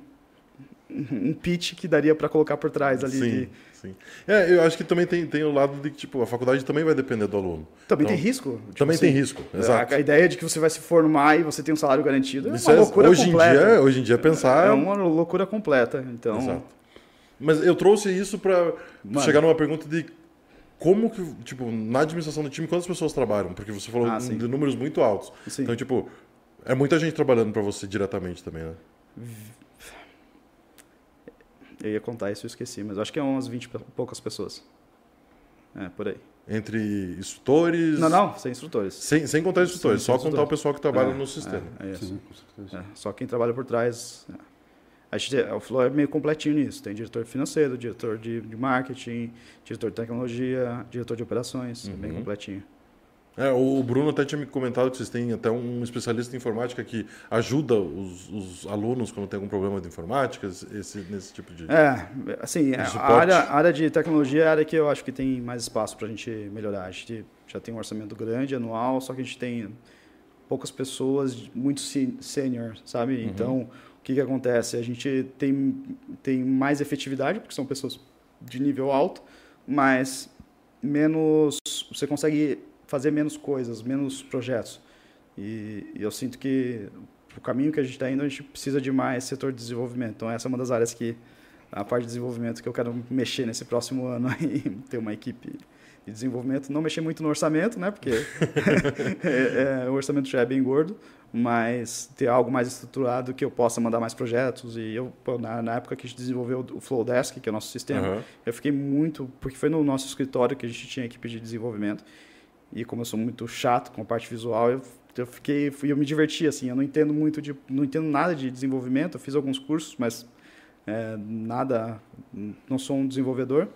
um pitch que daria para colocar por trás ali. Sim, de- sim. É, eu acho que também tem, tem o lado de que, tipo, a faculdade também vai depender do aluno. Também Então, tem risco. tipo Também assim, tem risco, exato. A, a ideia de que você vai se formar e você tem um salário garantido é Isso uma é- loucura hoje, em completa. dia, hoje em dia, pensar. É uma loucura completa. Então, Exato. Mas eu trouxe isso para chegar numa pergunta de como que, tipo, na administração do time, quantas pessoas trabalham? Porque você falou Ah, de números muito altos. Sim. Então, tipo, é muita gente trabalhando para você diretamente também, né? Eu ia contar isso, eu esqueci, mas eu acho que é umas 20 e poucas pessoas. É, por aí. Entre instrutores. Não, não, sem instrutores. Sem, sem contar instrutores, Sem só contar instrutores. o pessoal que trabalha É, no sistema. É, é isso. Sim, com certeza. É, só quem trabalha por trás. é. A gente, o Flow é meio completinho nisso. Tem diretor financeiro, diretor de, de marketing, diretor de tecnologia, diretor de operações. É bem Uhum. completinho. É, o Bruno até tinha me comentado que vocês têm até um especialista em informática que ajuda os, os alunos quando tem algum problema de informática, esse, nesse tipo de. É, assim, a suporte. área, a área de tecnologia é a área que eu acho que tem mais espaço para a gente melhorar. A gente já tem um orçamento grande, anual, só que a gente tem poucas pessoas muito sênior, sabe? Então, o que, que acontece? A gente tem, tem mais efetividade, porque são pessoas de nível alto, mas menos. Você consegue fazer menos coisas, menos projetos. E, e eu sinto que o caminho que a gente está indo, a gente precisa de mais setor de desenvolvimento. Então, essa é uma das áreas que, a parte de desenvolvimento que eu quero mexer nesse próximo ano aí, [LAUGHS] ter uma equipe de desenvolvimento. Não mexer muito no orçamento, né? Porque [LAUGHS] é- é, o orçamento já é bem gordo, mas ter algo mais estruturado que eu possa mandar mais projetos. E eu, na, na época que a gente desenvolveu o Flowdesk, que é o nosso sistema, Aham. eu fiquei muito, porque foi no nosso escritório que a gente tinha equipe de desenvolvimento. E como eu sou muito chato com a parte visual, eu, eu fiquei, fui- eu me diverti assim. Eu não entendo muito de, não entendo nada de desenvolvimento. Eu fiz alguns cursos, mas é, nada, não sou um desenvolvedor.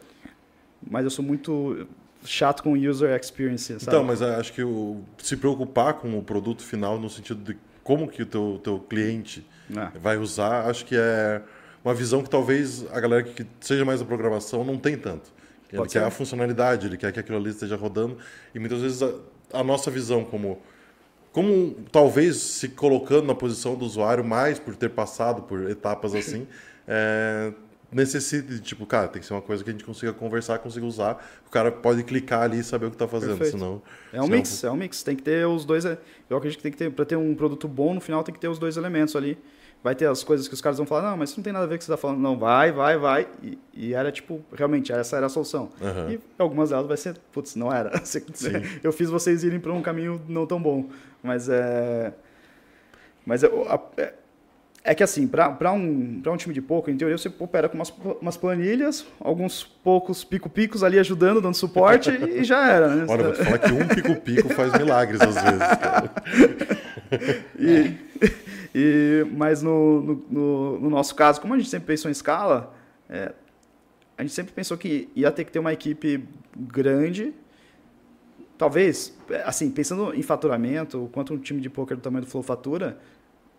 Mas eu sou muito chato com user experience, sabe? Então, mas acho que o, se preocupar com o produto final no sentido de como que o teu, teu cliente É. vai usar, acho que é uma visão que talvez a galera que seja mais da programação não tem tanto. Ele Pode quer ser. a funcionalidade, ele quer que aquilo ali esteja rodando. E muitas vezes a, a nossa visão como, como talvez se colocando na posição do usuário mais por ter passado por etapas [LAUGHS] assim, é, necessite de, tipo, cara, tem que ser uma coisa que a gente consiga conversar, consiga usar. O cara pode clicar ali e saber o que tá fazendo, Perfeito. senão... É um senão- mix, é um mix. Tem que ter os dois. Eu acredito que tem que ter, para ter um produto bom no final, tem que ter os dois elementos ali. Vai ter as coisas que os caras vão falar, não, mas isso não tem nada a ver com o que você está falando. Não, vai, vai, vai. E, e era tipo, realmente, essa era a solução. Aham. E algumas delas vai ser, putz, não era. [LAUGHS] Eu fiz vocês irem para um caminho não tão bom. Mas é. Mas eu- a- é, é que assim, para um, pra um time de pouco, em teoria você opera com umas, umas planilhas, alguns poucos pico-picos ali ajudando, dando suporte [LAUGHS] e já era. Né? Olha, vou te falar que um pico-pico faz milagres às vezes, cara. [LAUGHS] E, e, mas no, no, no- no nosso caso, como a gente sempre pensou em escala, é, a gente sempre pensou que ia ter que ter uma equipe grande. Talvez, é, assim, pensando em faturamento, o quanto um time de poker do tamanho do Flow fatura,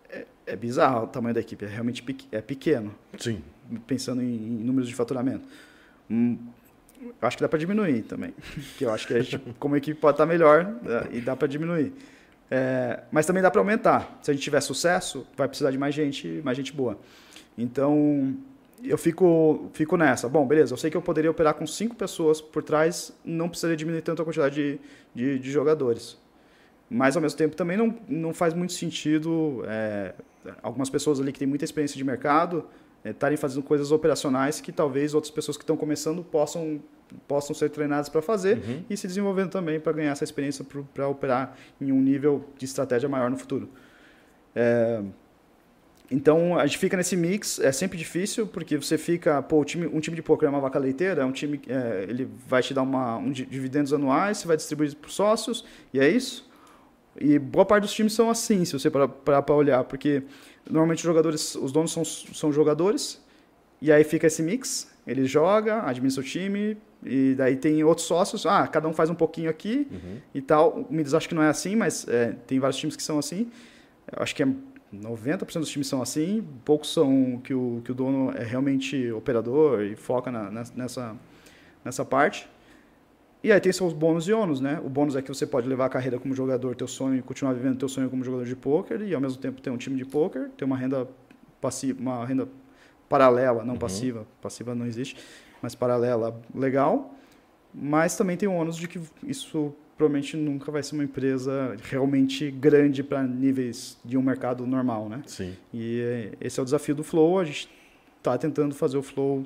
é, é bizarro o tamanho da equipe, é realmente pequ- é pequeno, Sim. pensando em, em números de faturamento. Hum, acho que dá para diminuir também, que eu acho que a gente, como equipe, pode estar melhor né, e dá para diminuir. É, mas também dá para aumentar. Se a gente tiver sucesso, vai precisar de mais gente, mais gente boa. Então, eu fico, fico nessa. Bom, beleza, eu sei que eu poderia operar com cinco pessoas por trás, não precisaria diminuir tanto a quantidade de, de, de jogadores. Mas, ao mesmo tempo, também não, não faz muito sentido é, algumas pessoas ali que têm muita experiência de mercado é, estarem fazendo coisas operacionais que talvez outras pessoas que estão começando possam, possam ser treinadas para fazer e se desenvolvendo também para ganhar essa experiência para operar em um nível de estratégia maior no futuro. É, então a gente fica nesse mix, é sempre difícil, porque você fica, pô, time, um time de poker é uma vaca leiteira, é um time, é, ele vai te dar uma, um di- dividendos anuais, você vai distribuir para os sócios, e é isso. E boa parte dos times são assim, se você parar para olhar, porque normalmente os jogadores, os donos são, são jogadores, e aí fica esse mix, ele joga, administra o time, e daí tem outros sócios, ah, cada um faz um pouquinho aqui e tal. O Midas acho que não é assim, mas é, tem vários times que são assim. Eu acho que é 90% dos times são assim, poucos são que o, que o dono é realmente operador e foca na- nessa, nessa parte. E aí tem seus bônus e ônus, né? O bônus é que você pode levar a carreira como jogador, teu sonho, continuar vivendo teu sonho como jogador de pôquer e ao mesmo tempo ter um time de pôquer, ter uma renda passiva, uma renda paralela, não passiva, passiva não existe, mas paralela legal. Mas também tem o ônus de que isso provavelmente nunca vai ser uma empresa realmente grande para níveis de um mercado normal, né? Sim. E é, esse é o desafio do Flow. A gente está tentando fazer o Flow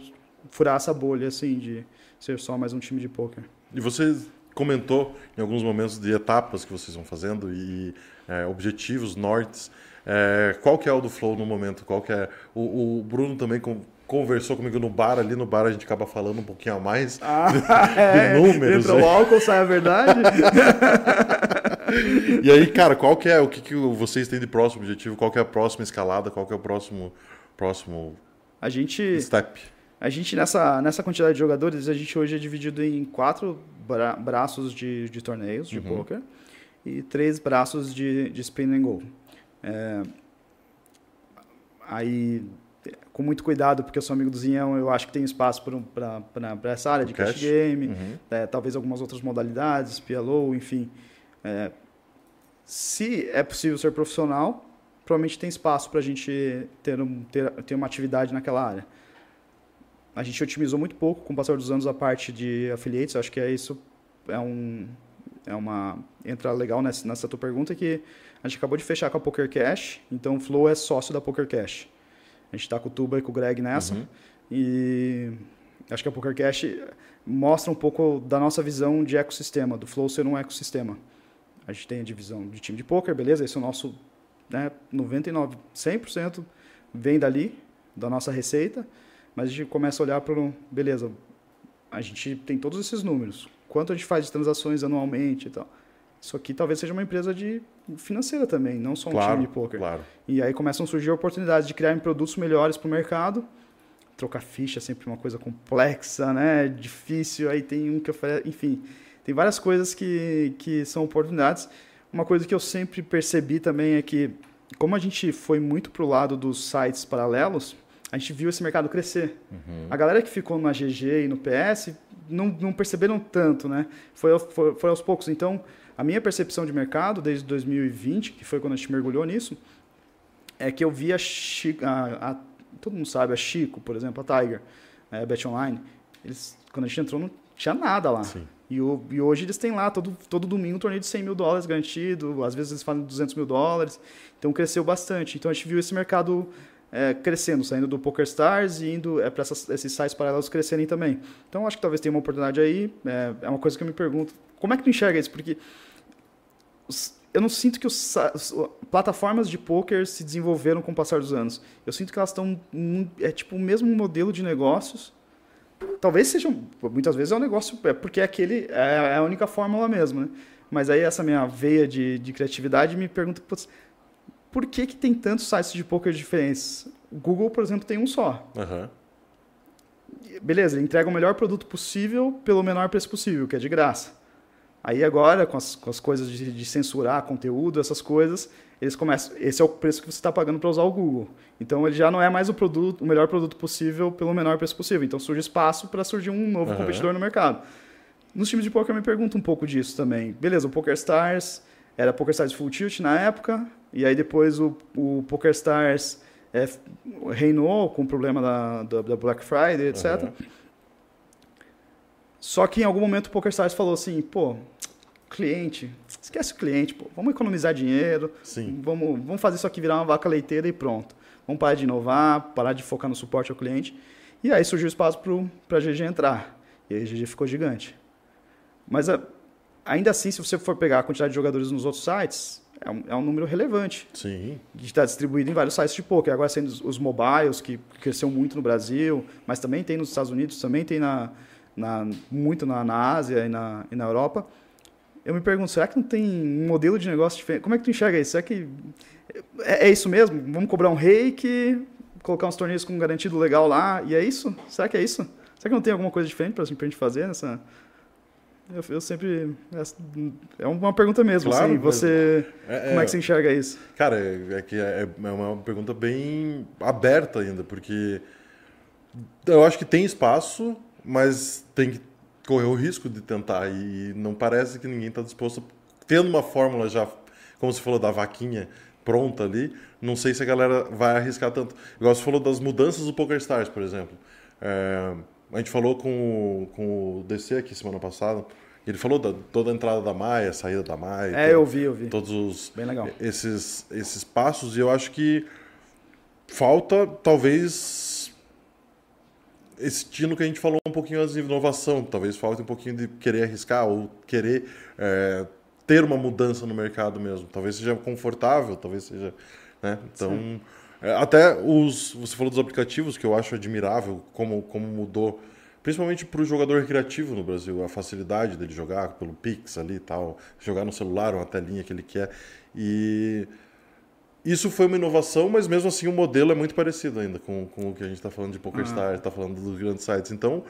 furar essa bolha, assim, de ser só mais um time de poker. E você comentou em alguns momentos de etapas que vocês vão fazendo e é, objetivos, nortes. É, qual que é o do Flow no momento? Qual que é? O, o Bruno também con- conversou comigo no bar, ali no bar a gente acaba falando um pouquinho a mais. [LAUGHS] Ah, [LAUGHS] De números, Entra o álcool, sai a verdade. [LAUGHS] E aí, cara, qual que é o que, que vocês têm de próximo objetivo? Qual que é a próxima escalada? Qual que é o próximo, próximo A gente, step? A gente nessa, nessa quantidade de jogadores, a gente hoje é dividido em quatro bra braços de, de torneios de poker e três braços de, de spin and go. É, aí, com muito cuidado, porque eu sou amigo do Zinhão, eu acho que tem espaço para essa área de cash, cash? game, Uhum. é, talvez algumas outras modalidades, PLO, enfim. É, se é possível ser profissional, provavelmente tem espaço para a gente ter, um, ter, ter uma atividade naquela área. A gente otimizou muito pouco com o passar dos anos a parte de affiliates, acho que é isso é um é uma entra legal nessa, nessa tua pergunta que a gente acabou de fechar com a Poker Cash, então o Flow é sócio da Poker Cash. A gente está com o Tuba e com o Greg nessa Uhum. e acho que a Poker Cash mostra um pouco da nossa visão de ecossistema, do Flow ser um ecossistema. A gente tem a divisão de time de poker, beleza? Esse é o nosso né, 99, 100% vem dali, da nossa receita, mas a gente começa a olhar para beleza, a gente tem todos esses números, quanto a gente faz de transações anualmente e tal. Isso aqui talvez seja uma empresa de financeira também, não só um Claro, time de poker. claro. E aí começam a surgir oportunidades de criar produtos melhores para o mercado. Trocar ficha é sempre uma coisa complexa, né? Difícil. Aí tem um que oferece. Enfim, tem várias coisas que, que são oportunidades. Uma coisa que eu sempre percebi também é que, como a gente foi muito para o lado dos sites paralelos, a gente viu esse mercado crescer. A galera que ficou na GG e no PS não, não perceberam tanto, né? Foi, foi, foi aos poucos. Então, a minha percepção de mercado desde 2020, que foi quando a gente mergulhou nisso, é que eu via chi- a, a todo mundo sabe, a Chico, por exemplo, a Tiger, a Bet Online, eles, quando a gente entrou não tinha nada lá. Sim. E, o- e hoje eles têm lá todo, todo domingo um torneio de 100 mil dólares garantido, às vezes eles fazem 200 mil dólares, então cresceu bastante. Então a gente viu esse mercado é, crescendo, saindo do PokerStars e indo é, para esses sites paralelos crescerem também. Então acho que talvez tenha uma oportunidade aí, é, é uma coisa que eu me pergunto, como é que tu enxerga isso? Porque eu não sinto que os, os- plataformas de poker se desenvolveram com o passar dos anos. Eu sinto que elas estão é tipo o mesmo modelo de negócios. Talvez sejam, muitas vezes é um negócio, é porque é aquele é a única fórmula mesmo, né? Mas aí essa minha veia de, de criatividade me pergunta, putz, por que que tem tantos sites de poker diferentes? O Google, por exemplo, tem um só. Aham. Beleza, ele entrega o melhor produto possível pelo menor preço possível, que é de graça. Aí agora, com as, com as coisas de, de censurar conteúdo, essas coisas, eles começam. Esse é o preço que você está pagando para usar o Google. Então ele já não é mais o produto, o melhor produto possível pelo menor preço possível. Então surge espaço para surgir um novo Aham. competidor no mercado. Nos times de poker eu me pergunto um pouco disso também. Beleza, o PokerStars era PokerStars Full Tilt na época, e aí depois o, o PokerStars é, reinou com o problema da, da, da Black Friday, etc. Aham. Só que em algum momento o PokerStars falou assim, pô, cliente, esquece o cliente, pô, vamos economizar dinheiro, Sim. vamos, vamos fazer isso aqui virar uma vaca leiteira e pronto. Vamos parar de inovar, parar de focar no suporte ao cliente. E aí surgiu espaço para a GG entrar. E aí a GG ficou gigante. Mas a- ainda assim, se você for pegar a quantidade de jogadores nos outros sites, é um, é um número relevante Sim. de estar distribuído em vários sites de poker. Agora sendo os- os mobiles, que cresceu muito no Brasil, mas também tem nos Estados Unidos, também tem na, na- muito na, na Ásia e na, e na Europa. Eu me pergunto, será que não tem um modelo de negócio diferente? Como é que tu enxerga isso? Será que é, é isso mesmo? Vamos cobrar um reiki, colocar uns torneios com um garantido legal lá, e é isso? Será que é isso? Será que não tem alguma coisa diferente para a gente fazer nessa... Eu, eu sempre... É uma pergunta mesmo, Claro, assim. Você... É- Como é é- que você enxerga isso? Cara, é, é que é, é uma pergunta bem aberta ainda, porque eu acho que tem espaço, mas tem que correr o risco de tentar e não parece que ninguém está disposto, tendo uma fórmula já, como você falou da vaquinha pronta ali, não sei se a galera vai arriscar tanto. Igual você falou das mudanças do PokerStars, por exemplo. É, a gente falou com, o- com o DC aqui semana passada, ele falou da toda a entrada da Maia, a saída da Maia. É, eu vi, eu vi. Todos os Bem legal. esses, esses passos e eu acho que falta talvez esse tino que a gente falou um pouquinho antes de inovação, talvez falte um pouquinho de querer arriscar ou querer é, ter uma mudança no mercado mesmo. Talvez seja confortável, talvez seja, né? Então, é, até os você falou dos aplicativos que eu acho admirável como como mudou, principalmente para o jogador recreativo no Brasil, a facilidade dele jogar pelo Pix ali e tal, jogar no celular uma telinha que ele quer e isso foi uma inovação, mas mesmo assim o modelo é muito parecido ainda com, com o que a gente está falando de PokerStars, está falando dos grandes sites. Então,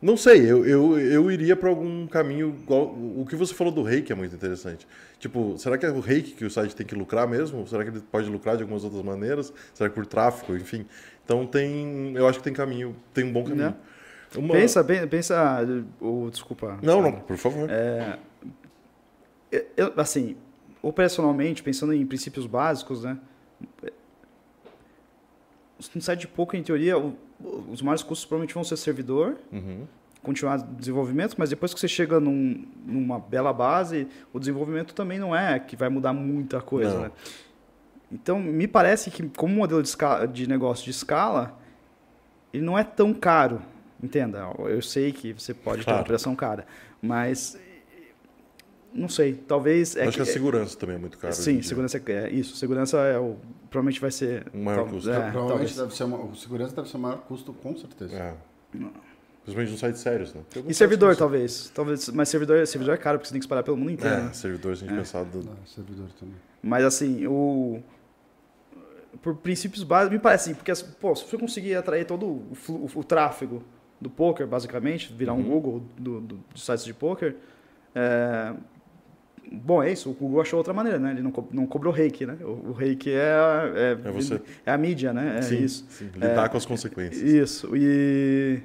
não sei, eu, eu, eu iria para algum caminho igual. O que você falou do reiki é muito interessante. Tipo, será que é o reiki que o site tem que lucrar mesmo? Será que ele pode lucrar de algumas outras maneiras? Será que por tráfego? Enfim. Então, tem. Eu acho que tem caminho, tem um bom caminho. Né? Uma- Pensa, pen- pensa, o desculpa. Não, não, por favor. É, eu, assim, operacionalmente, pensando em princípios básicos, né? No site de poker, em teoria, os maiores custos provavelmente vão ser servidor, Uhum. Continuar desenvolvimento, mas depois que você chega num- numa bela base, o desenvolvimento também não é que vai mudar muita coisa, né? Então, me parece que como modelo de, escala, de negócio de escala, ele não é tão caro, entenda. Eu sei que você pode ter Claro. uma operação cara, mas não sei, talvez é acho que, a segurança também é muito cara. sim, segurança é é isso, segurança é o provavelmente vai ser O maior tal- custo. é, Provavelmente talvez. deve ser uma, o segurança deve ser o maior custo, com certeza. É. Principalmente nos sites sérios, né? E servidor, que- talvez. Talvez, mas servidor, servidor é caro porque você tem que espalhar pelo mundo inteiro. É, né? servidor, se a gente pensar do, Ah, servidor também. Mas assim, o. Por princípios básicos, me parece assim, porque assim, pô, se você conseguir atrair todo o, flu- o tráfego do poker, basicamente, virar um Uhum. Google do, do, dos sites de poker, é, bom, é isso. O Google achou outra maneira, né? Ele não, co- não cobrou reiki, né? O, o reiki é, a- é, É você. é a mídia, né? É sim, isso. sim, lidar com as consequências. Isso. E.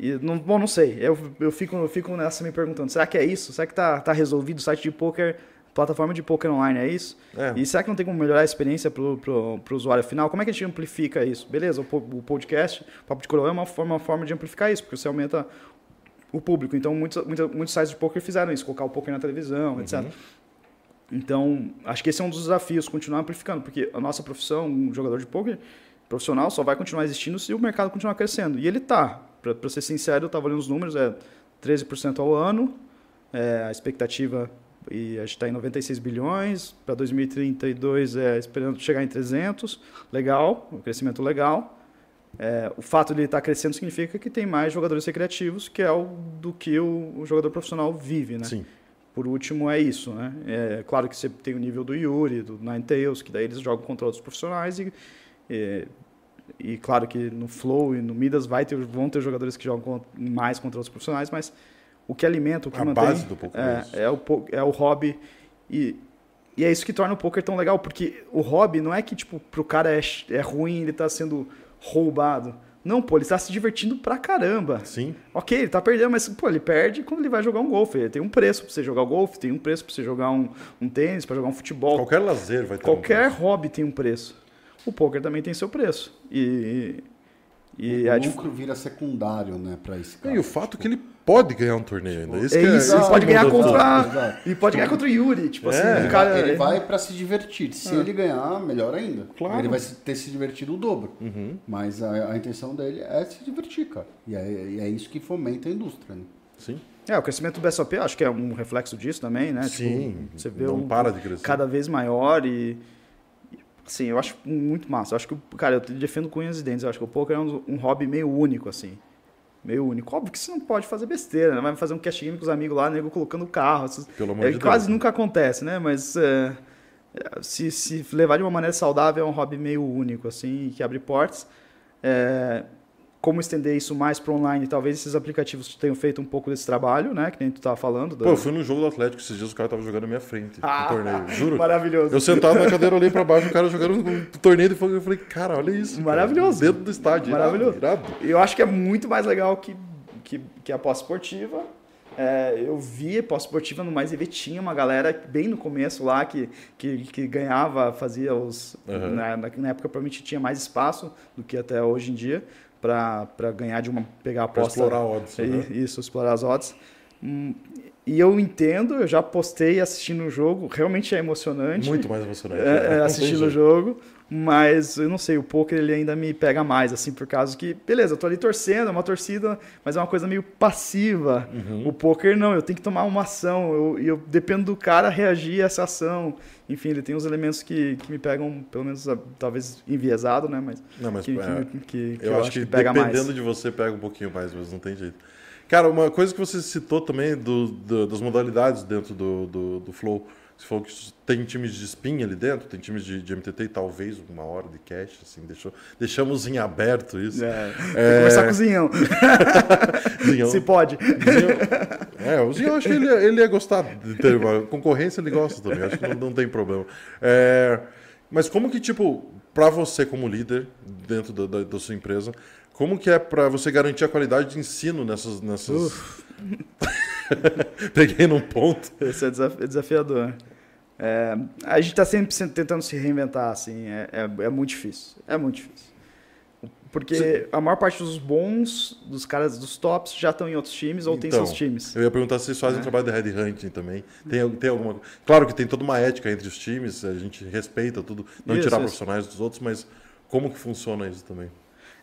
e não, bom, não sei. Eu, eu, fico, eu fico nessa me perguntando: será que é isso? Será que tá, tá resolvido o site de poker? plataforma de poker online é isso? É. E será que não tem como melhorar a experiência pro, pro, pro usuário final? Como é que a gente amplifica isso? Beleza, o, o podcast, o Papo de Coroa é uma forma, uma forma de amplificar isso, porque você aumenta o público. Então, muitos, muita- muitos sites de poker fizeram isso, colocar o poker na televisão, etc. Então, acho que esse é um dos desafios, continuar amplificando, porque a nossa profissão, um jogador de poker profissional, só vai continuar existindo se o mercado continuar crescendo. E ele tá. Para ser sincero, eu estava olhando os números, é 13% ao ano, é, a expectativa, e a gente está em 96 bilhões, para 2032 é esperando chegar em 300, legal, um crescimento legal. É, o fato de ele estar crescendo significa que tem mais jogadores recreativos, que é o do que o, o jogador profissional vive, né? Sim. Por último, é isso, né? É claro que você tem o nível do Yuri, do Ninetales, que daí eles jogam contra outros profissionais e, e, e claro que no Flow e no Midas vai ter, vão ter jogadores que jogam mais contra outros profissionais, mas o que alimenta, o que A mantém base do poker é é, o é o hobby e e é isso que torna o poker tão legal, porque o hobby não é que tipo pro cara é, é ruim, ele tá sendo roubado. Não, pô, ele tá se divertindo pra caramba. Sim. Ok, ele tá perdendo, mas pô, ele perde quando ele vai jogar um golfe. Ele tem um preço pra você jogar golfe, tem um preço pra você jogar um, um tênis, pra jogar um futebol. Qualquer lazer vai ter Qualquer um preço. hobby tem um preço. O poker também tem seu preço. E, e, e o dif- lucro vira secundário, né, pra esse cara. E o fato que ele pode ganhar um torneio ainda. Esse é que isso, ele pode é ganhar contra. E pode ganhar contra o Yuri. Tipo É. assim, Ele, o cara. vai, ele vai pra se divertir. Se ele ganhar, melhor ainda. Claro. Ele vai ter se divertido o dobro. Uhum. Mas a, a intenção dele é se divertir, cara. E é, e é isso que fomenta a indústria, né? Sim. É, o crescimento do BSOP acho que é um reflexo disso também, né? Sim. Tipo, você vê não um, para de crescer. cada vez maior e assim, eu acho muito massa. Eu acho que, o- cara, eu defendo com unhas e dentes. Eu acho que o poker é um, um hobby meio único, assim. Meio único. Óbvio que você não pode fazer besteira, né? Vai fazer um cash game com os amigos lá, nego colocando carro. essas- Pelo amor é, de quase Deus. nunca acontece, né? Mas é, se, se levar de uma maneira saudável, é um hobby meio único, assim, que abre portas. É, como estender isso mais para online? Talvez esses aplicativos tenham feito um pouco desse trabalho, né? Que nem tu estava falando. Pô, eu fui no jogo do Atlético esses dias, o cara tava jogando na minha frente. Ah, no torneio. Juro. Maravilhoso. Eu sentado na cadeira, olhei pra baixo, o cara jogando um torneio fogo. Eu falei, cara, olha isso. cara. Maravilhoso. Dentro do estádio. Maravilhoso. Irado, irado. Eu acho que é muito mais legal que, que, que a pós-esportiva. É, eu vi a pós-esportiva no Mais EV, tinha uma galera bem no começo lá que, que, que ganhava, fazia os. Uhum. Na, na, na época, provavelmente tinha mais espaço do que até hoje em dia para ganhar de uma. pegar a Pra aposta. explorar odds. É, né? Isso, explorar as odds. Hum, E eu entendo, eu já postei assistindo o jogo, realmente é emocionante. Muito mais emocionante. É, né? é, assistindo o jogo, mas eu não sei, o poker ele ainda me pega mais, assim, por causa que, beleza, eu tô ali torcendo, é uma torcida, mas é uma coisa meio passiva. Uhum. O poker não, eu tenho que tomar uma ação, eu, e eu dependo do cara reagir a essa ação. Enfim, ele tem uns elementos que, que me pegam, pelo menos, ah, talvez enviesado, né, mas Não, mas que, que é, me- que- que eu, acho que, pega dependendo mais. de você, pega um pouquinho mais, mas não tem jeito. Cara, uma coisa que você citou também do, do- das modalidades dentro do, do, do Flow. Você falou que tem times de spin ali dentro, tem times de, de MTT e talvez uma hora de cash, assim, deixou, deixamos em aberto isso. É, tem que É, começar com o Zinhão, [LAUGHS] Zinhão- se pode. Zinhão- é, o Zinho, eu acho que ele, ele ia gostar de ter uma concorrência, ele gosta também, acho que não, não tem problema. É, mas como que, tipo, pra você como líder dentro da, da, da sua empresa, como que é pra você garantir a qualidade de ensino nessas... nessas... [LAUGHS] Peguei num ponto. Esse é desafiador. É, a gente está sempre se- tentando se reinventar, assim, é, é, é muito difícil. É muito difícil. Porque a maior parte dos bons, dos caras dos tops, já estão em outros times ou tem Então, seus times. Eu ia perguntar se vocês fazem trabalho de headhunting também. Tem, tem alguma... Claro que tem toda uma ética entre os times, a gente respeita tudo, não Isso, tirar isso. profissionais dos outros, mas como que funciona isso também?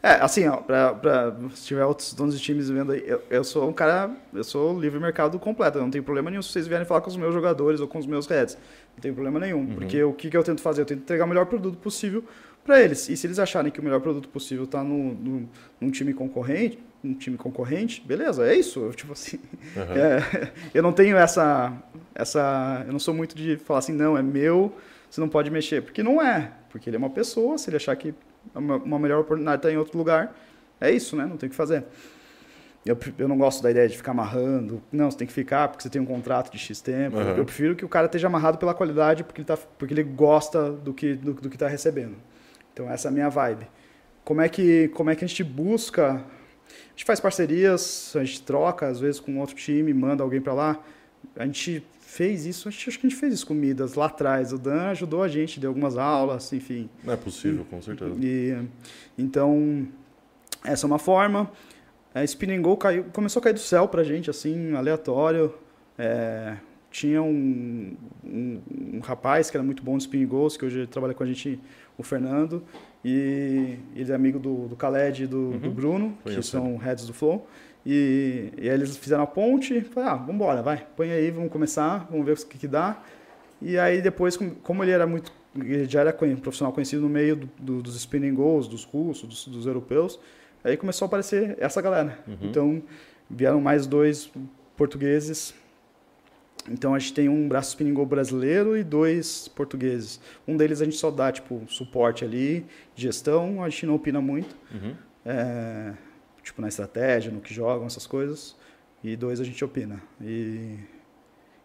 É, assim, ó, pra, pra, se tiver outros donos de times vendo aí, eu, eu sou um cara, eu sou livre mercado completo, eu não tenho problema nenhum se vocês vierem falar com os meus jogadores ou com os meus heads. Não tem problema nenhum, porque o que, que eu tento fazer? Eu tento entregar o melhor produto possível para eles. E se eles acharem que o melhor produto possível está no, no, num time concorrente, um time concorrente, beleza, é isso. Eu, tipo assim, Aham. [LAUGHS] é, eu não tenho essa, essa, eu não sou muito de falar assim, não, é meu, você não pode mexer, porque não é, porque ele é uma pessoa, se ele achar que uma, uma melhor oportunidade está em outro lugar, é isso, né? Não tem o que fazer. Eu, eu não gosto da ideia de ficar amarrando. Não, você tem que ficar porque você tem um contrato de X tempo. Aham. Eu prefiro que o cara esteja amarrado pela qualidade porque ele, tá, porque ele gosta do que do, do que está recebendo. Então essa é a minha vibe. Como é que como é que a gente busca? A gente faz parcerias, a gente troca às vezes com outro time, manda alguém para lá. a gente fez isso, acho, que a gente fez isso comidas lá atrás. O Dan ajudou a gente, deu algumas aulas, enfim. Não é possível, com certeza. E, então, essa é uma forma. A Spinning Go caiu, começou a cair do céu pra gente, assim, aleatório. É, tinha um, um, um rapaz que era muito bom no Spinning Goals, que hoje trabalha com a gente, o Fernando. E ele é amigo do, do Khaled e do, do Bruno, que Conheço são heads do Flow. E, e aí eles fizeram a ponte, falei, ah, vamos embora, vai, põe aí, vamos começar, vamos ver o que, que dá. E aí depois, com- como ele era muito, ele já era profissional conhecido no meio do- do- dos spinning goals, dos russos, dos, dos europeus, aí começou a aparecer essa galera. Então vieram mais dois portugueses. Então a gente tem um braço spinning goal brasileiro e dois portugueses. Um deles a gente só dá tipo suporte ali, gestão, a gente não opina muito. Uhum. É, tipo na estratégia, no que jogam, essas coisas. E dois a gente opina. E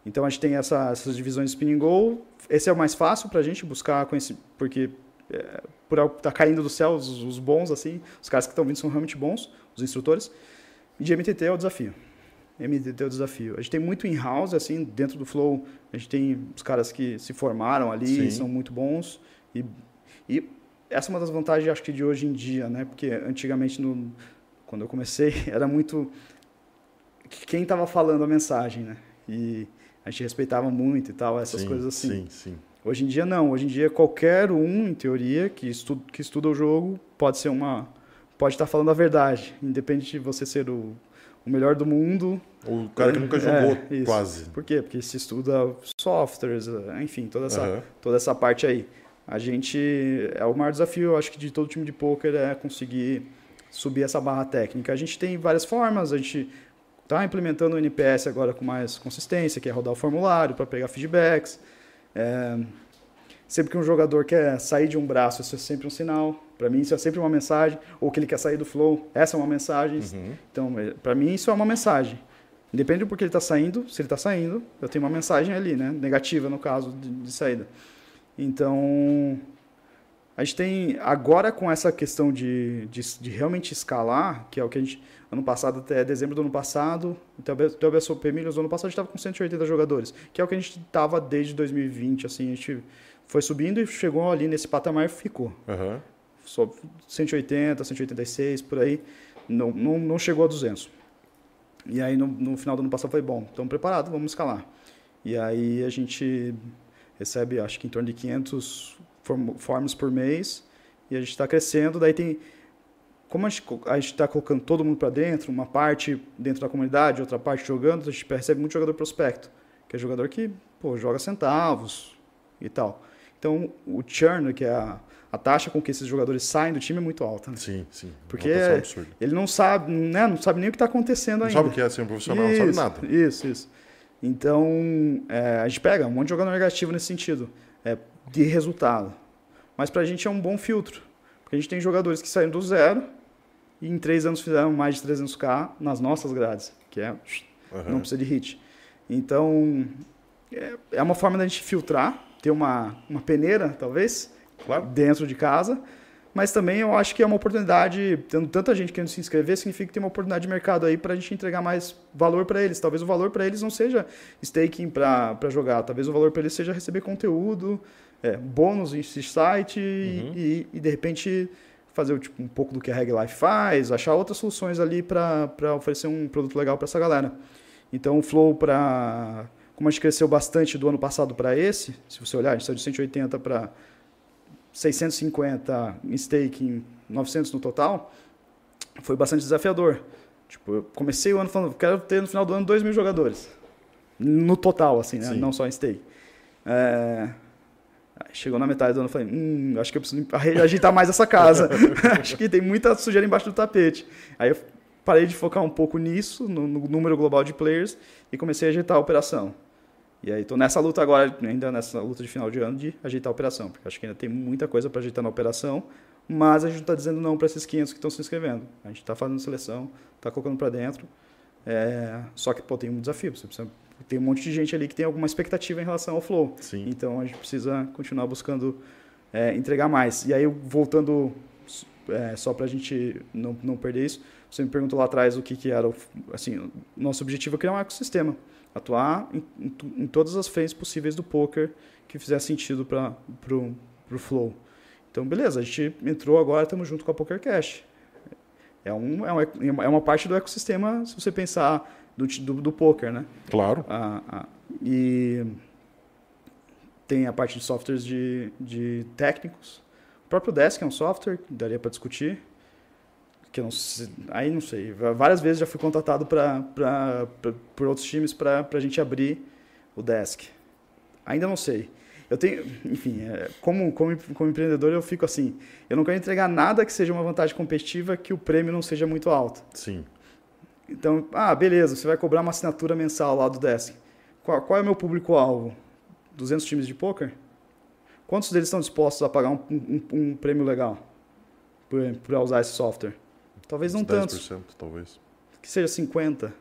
então a gente tem essa- essas divisões de spinning goal. Esse é o mais fácil para a gente buscar conhecimento, porque é, por algo tá caindo do céu os, os bons assim, os caras que estão vindo são realmente bons, os instrutores. E de MTT é o desafio. MTT é o desafio. A gente tem muito in-house assim dentro do flow. A gente tem os caras que se formaram ali, Sim. são muito bons e, e essa é uma das vantagens acho que de hoje em dia, né? Porque antigamente no, quando eu comecei [LAUGHS] era muito quem estava falando a mensagem, né? E a gente respeitava muito e tal, essas sim, coisas assim. Sim, sim. Hoje em dia não, hoje em dia qualquer um, em teoria, que estuda, que estuda o jogo, pode ser uma pode estar falando a verdade, independente de você ser o, o melhor do mundo. O cara que nunca É, jogou, isso. quase. Por quê? Porque se estuda softwares, eh, enfim, toda essa Aham. toda essa parte aí. A gente é o maior desafio, eu acho que de todo time de poker é conseguir subir essa barra técnica. A gente tem várias formas, a gente está implementando o NPS agora com mais consistência, que é rodar o formulário para pegar feedbacks. É, sempre que um jogador quer sair de um braço, isso é sempre um sinal. Para mim, isso é sempre uma mensagem. Ou que ele quer sair do flow, essa é uma mensagem. Uhum. Então, para mim, isso é uma mensagem. Independe do porquê ele está saindo, se ele está saindo, eu tenho uma mensagem ali, né? Negativa, no caso, de, de saída. Então, a gente tem, agora com essa questão de, de, de realmente escalar, que é o que a gente, ano passado, até dezembro do ano passado, até o BSOP Milhos, ano passado a gente estava com 180 jogadores, que é o que a gente estava desde 2020, assim, a gente foi subindo e chegou ali nesse patamar e ficou. Aham. Só 180, 186, por aí, não, não, não chegou a 200. E aí, no, no final do ano passado, falei, bom, estamos preparados, vamos escalar. E aí, a gente recebe, acho que em torno de 500 form- forms por mês, e a gente está crescendo. Daí tem, como a gente a está colocando todo mundo para dentro, uma parte dentro da comunidade, outra parte jogando, a gente recebe muito jogador prospecto, que é jogador que pô, joga centavos e tal. Então, o churn, que é a, a taxa com que esses jogadores saem do time, é muito alta. né? Sim, sim. Porque é-. Ele não sabe, né, não sabe nem o que está acontecendo Não ainda. sabe o que é ser um profissional, não sabe Isso, nada. Isso, isso. Então, é, a gente pega um monte de jogador negativo nesse sentido, é, de resultado. Mas pra gente é um bom filtro. Porque a gente tem jogadores que saíram do zero e em três anos fizeram mais de 300k nas nossas grades, que é Aham. não precisa de hit. Então, é, é uma forma da gente filtrar, ter uma, uma peneira, talvez, Claro. dentro de casa. Mas também eu acho que é uma oportunidade, tendo tanta gente querendo se inscrever, significa que tem uma oportunidade de mercado aí para a gente entregar mais valor para eles. Talvez o valor para eles não seja staking para jogar, talvez o valor para eles seja receber conteúdo, é, bônus em site Uhum. e, e, de repente fazer tipo, um pouco do que a Reg Life faz, achar outras soluções ali para oferecer um produto legal para essa galera. Então o Flow para como a gente cresceu bastante do ano passado para esse, se você olhar, a gente saiu de 180 para 650 em staking, 900 no total, foi bastante desafiador. Tipo, eu comecei o ano falando, quero ter no final do ano 2 mil jogadores. No total, assim, né? Não só em stake. É, aí Chegou na metade do ano, eu falei, hum, acho que eu preciso ajeitar mais essa casa. [LAUGHS] acho que tem muita sujeira embaixo do tapete. Aí eu parei de focar um pouco nisso, no, no número global de players, e comecei a ajeitar a operação. E aí estou nessa luta agora, ainda nessa luta de final de ano, de ajeitar a operação, porque acho que ainda tem muita coisa para ajeitar na operação, mas a gente não está dizendo não para esses 500 que estão se inscrevendo. A gente está fazendo seleção, está colocando para dentro, é, só que pô, tem um desafio, você precisa, tem um monte de gente ali que tem alguma expectativa em relação ao flow. Sim. Então a gente precisa continuar buscando é, entregar mais. E aí, voltando é, só para a gente não, não perder isso. Você me perguntou lá atrás o que, que era. O, assim, nosso objetivo é criar um ecossistema, atuar em, em, em todas as frentes possíveis do poker que fizer sentido para o flow. Então, beleza, a gente entrou agora, estamos junto com a PokerCash. É, um, é, uma, é uma parte do ecossistema, se você pensar, do, do, do poker, né? Claro. Ah, ah, e tem a parte de softwares de, de técnicos. O próprio Desk é um software que daria para discutir. Que não sei, aí não sei. Várias vezes já fui contratado pra, pra, pra por outros times para a gente abrir o Desk. Ainda não sei. Eu tenho, enfim, é, como, como, como empreendedor eu fico assim, eu não quero entregar nada que seja uma vantagem competitiva que o prêmio não seja muito alto. Sim. Então, ah, beleza, você vai cobrar uma assinatura mensal lá do Desk. Qual, qual é o meu público-alvo? 200 times de poker? Quantos deles estão dispostos a pagar um, um, um prêmio legal por, por, usar esse software? Talvez não 10%, tantos. talvez. Que seja 50%.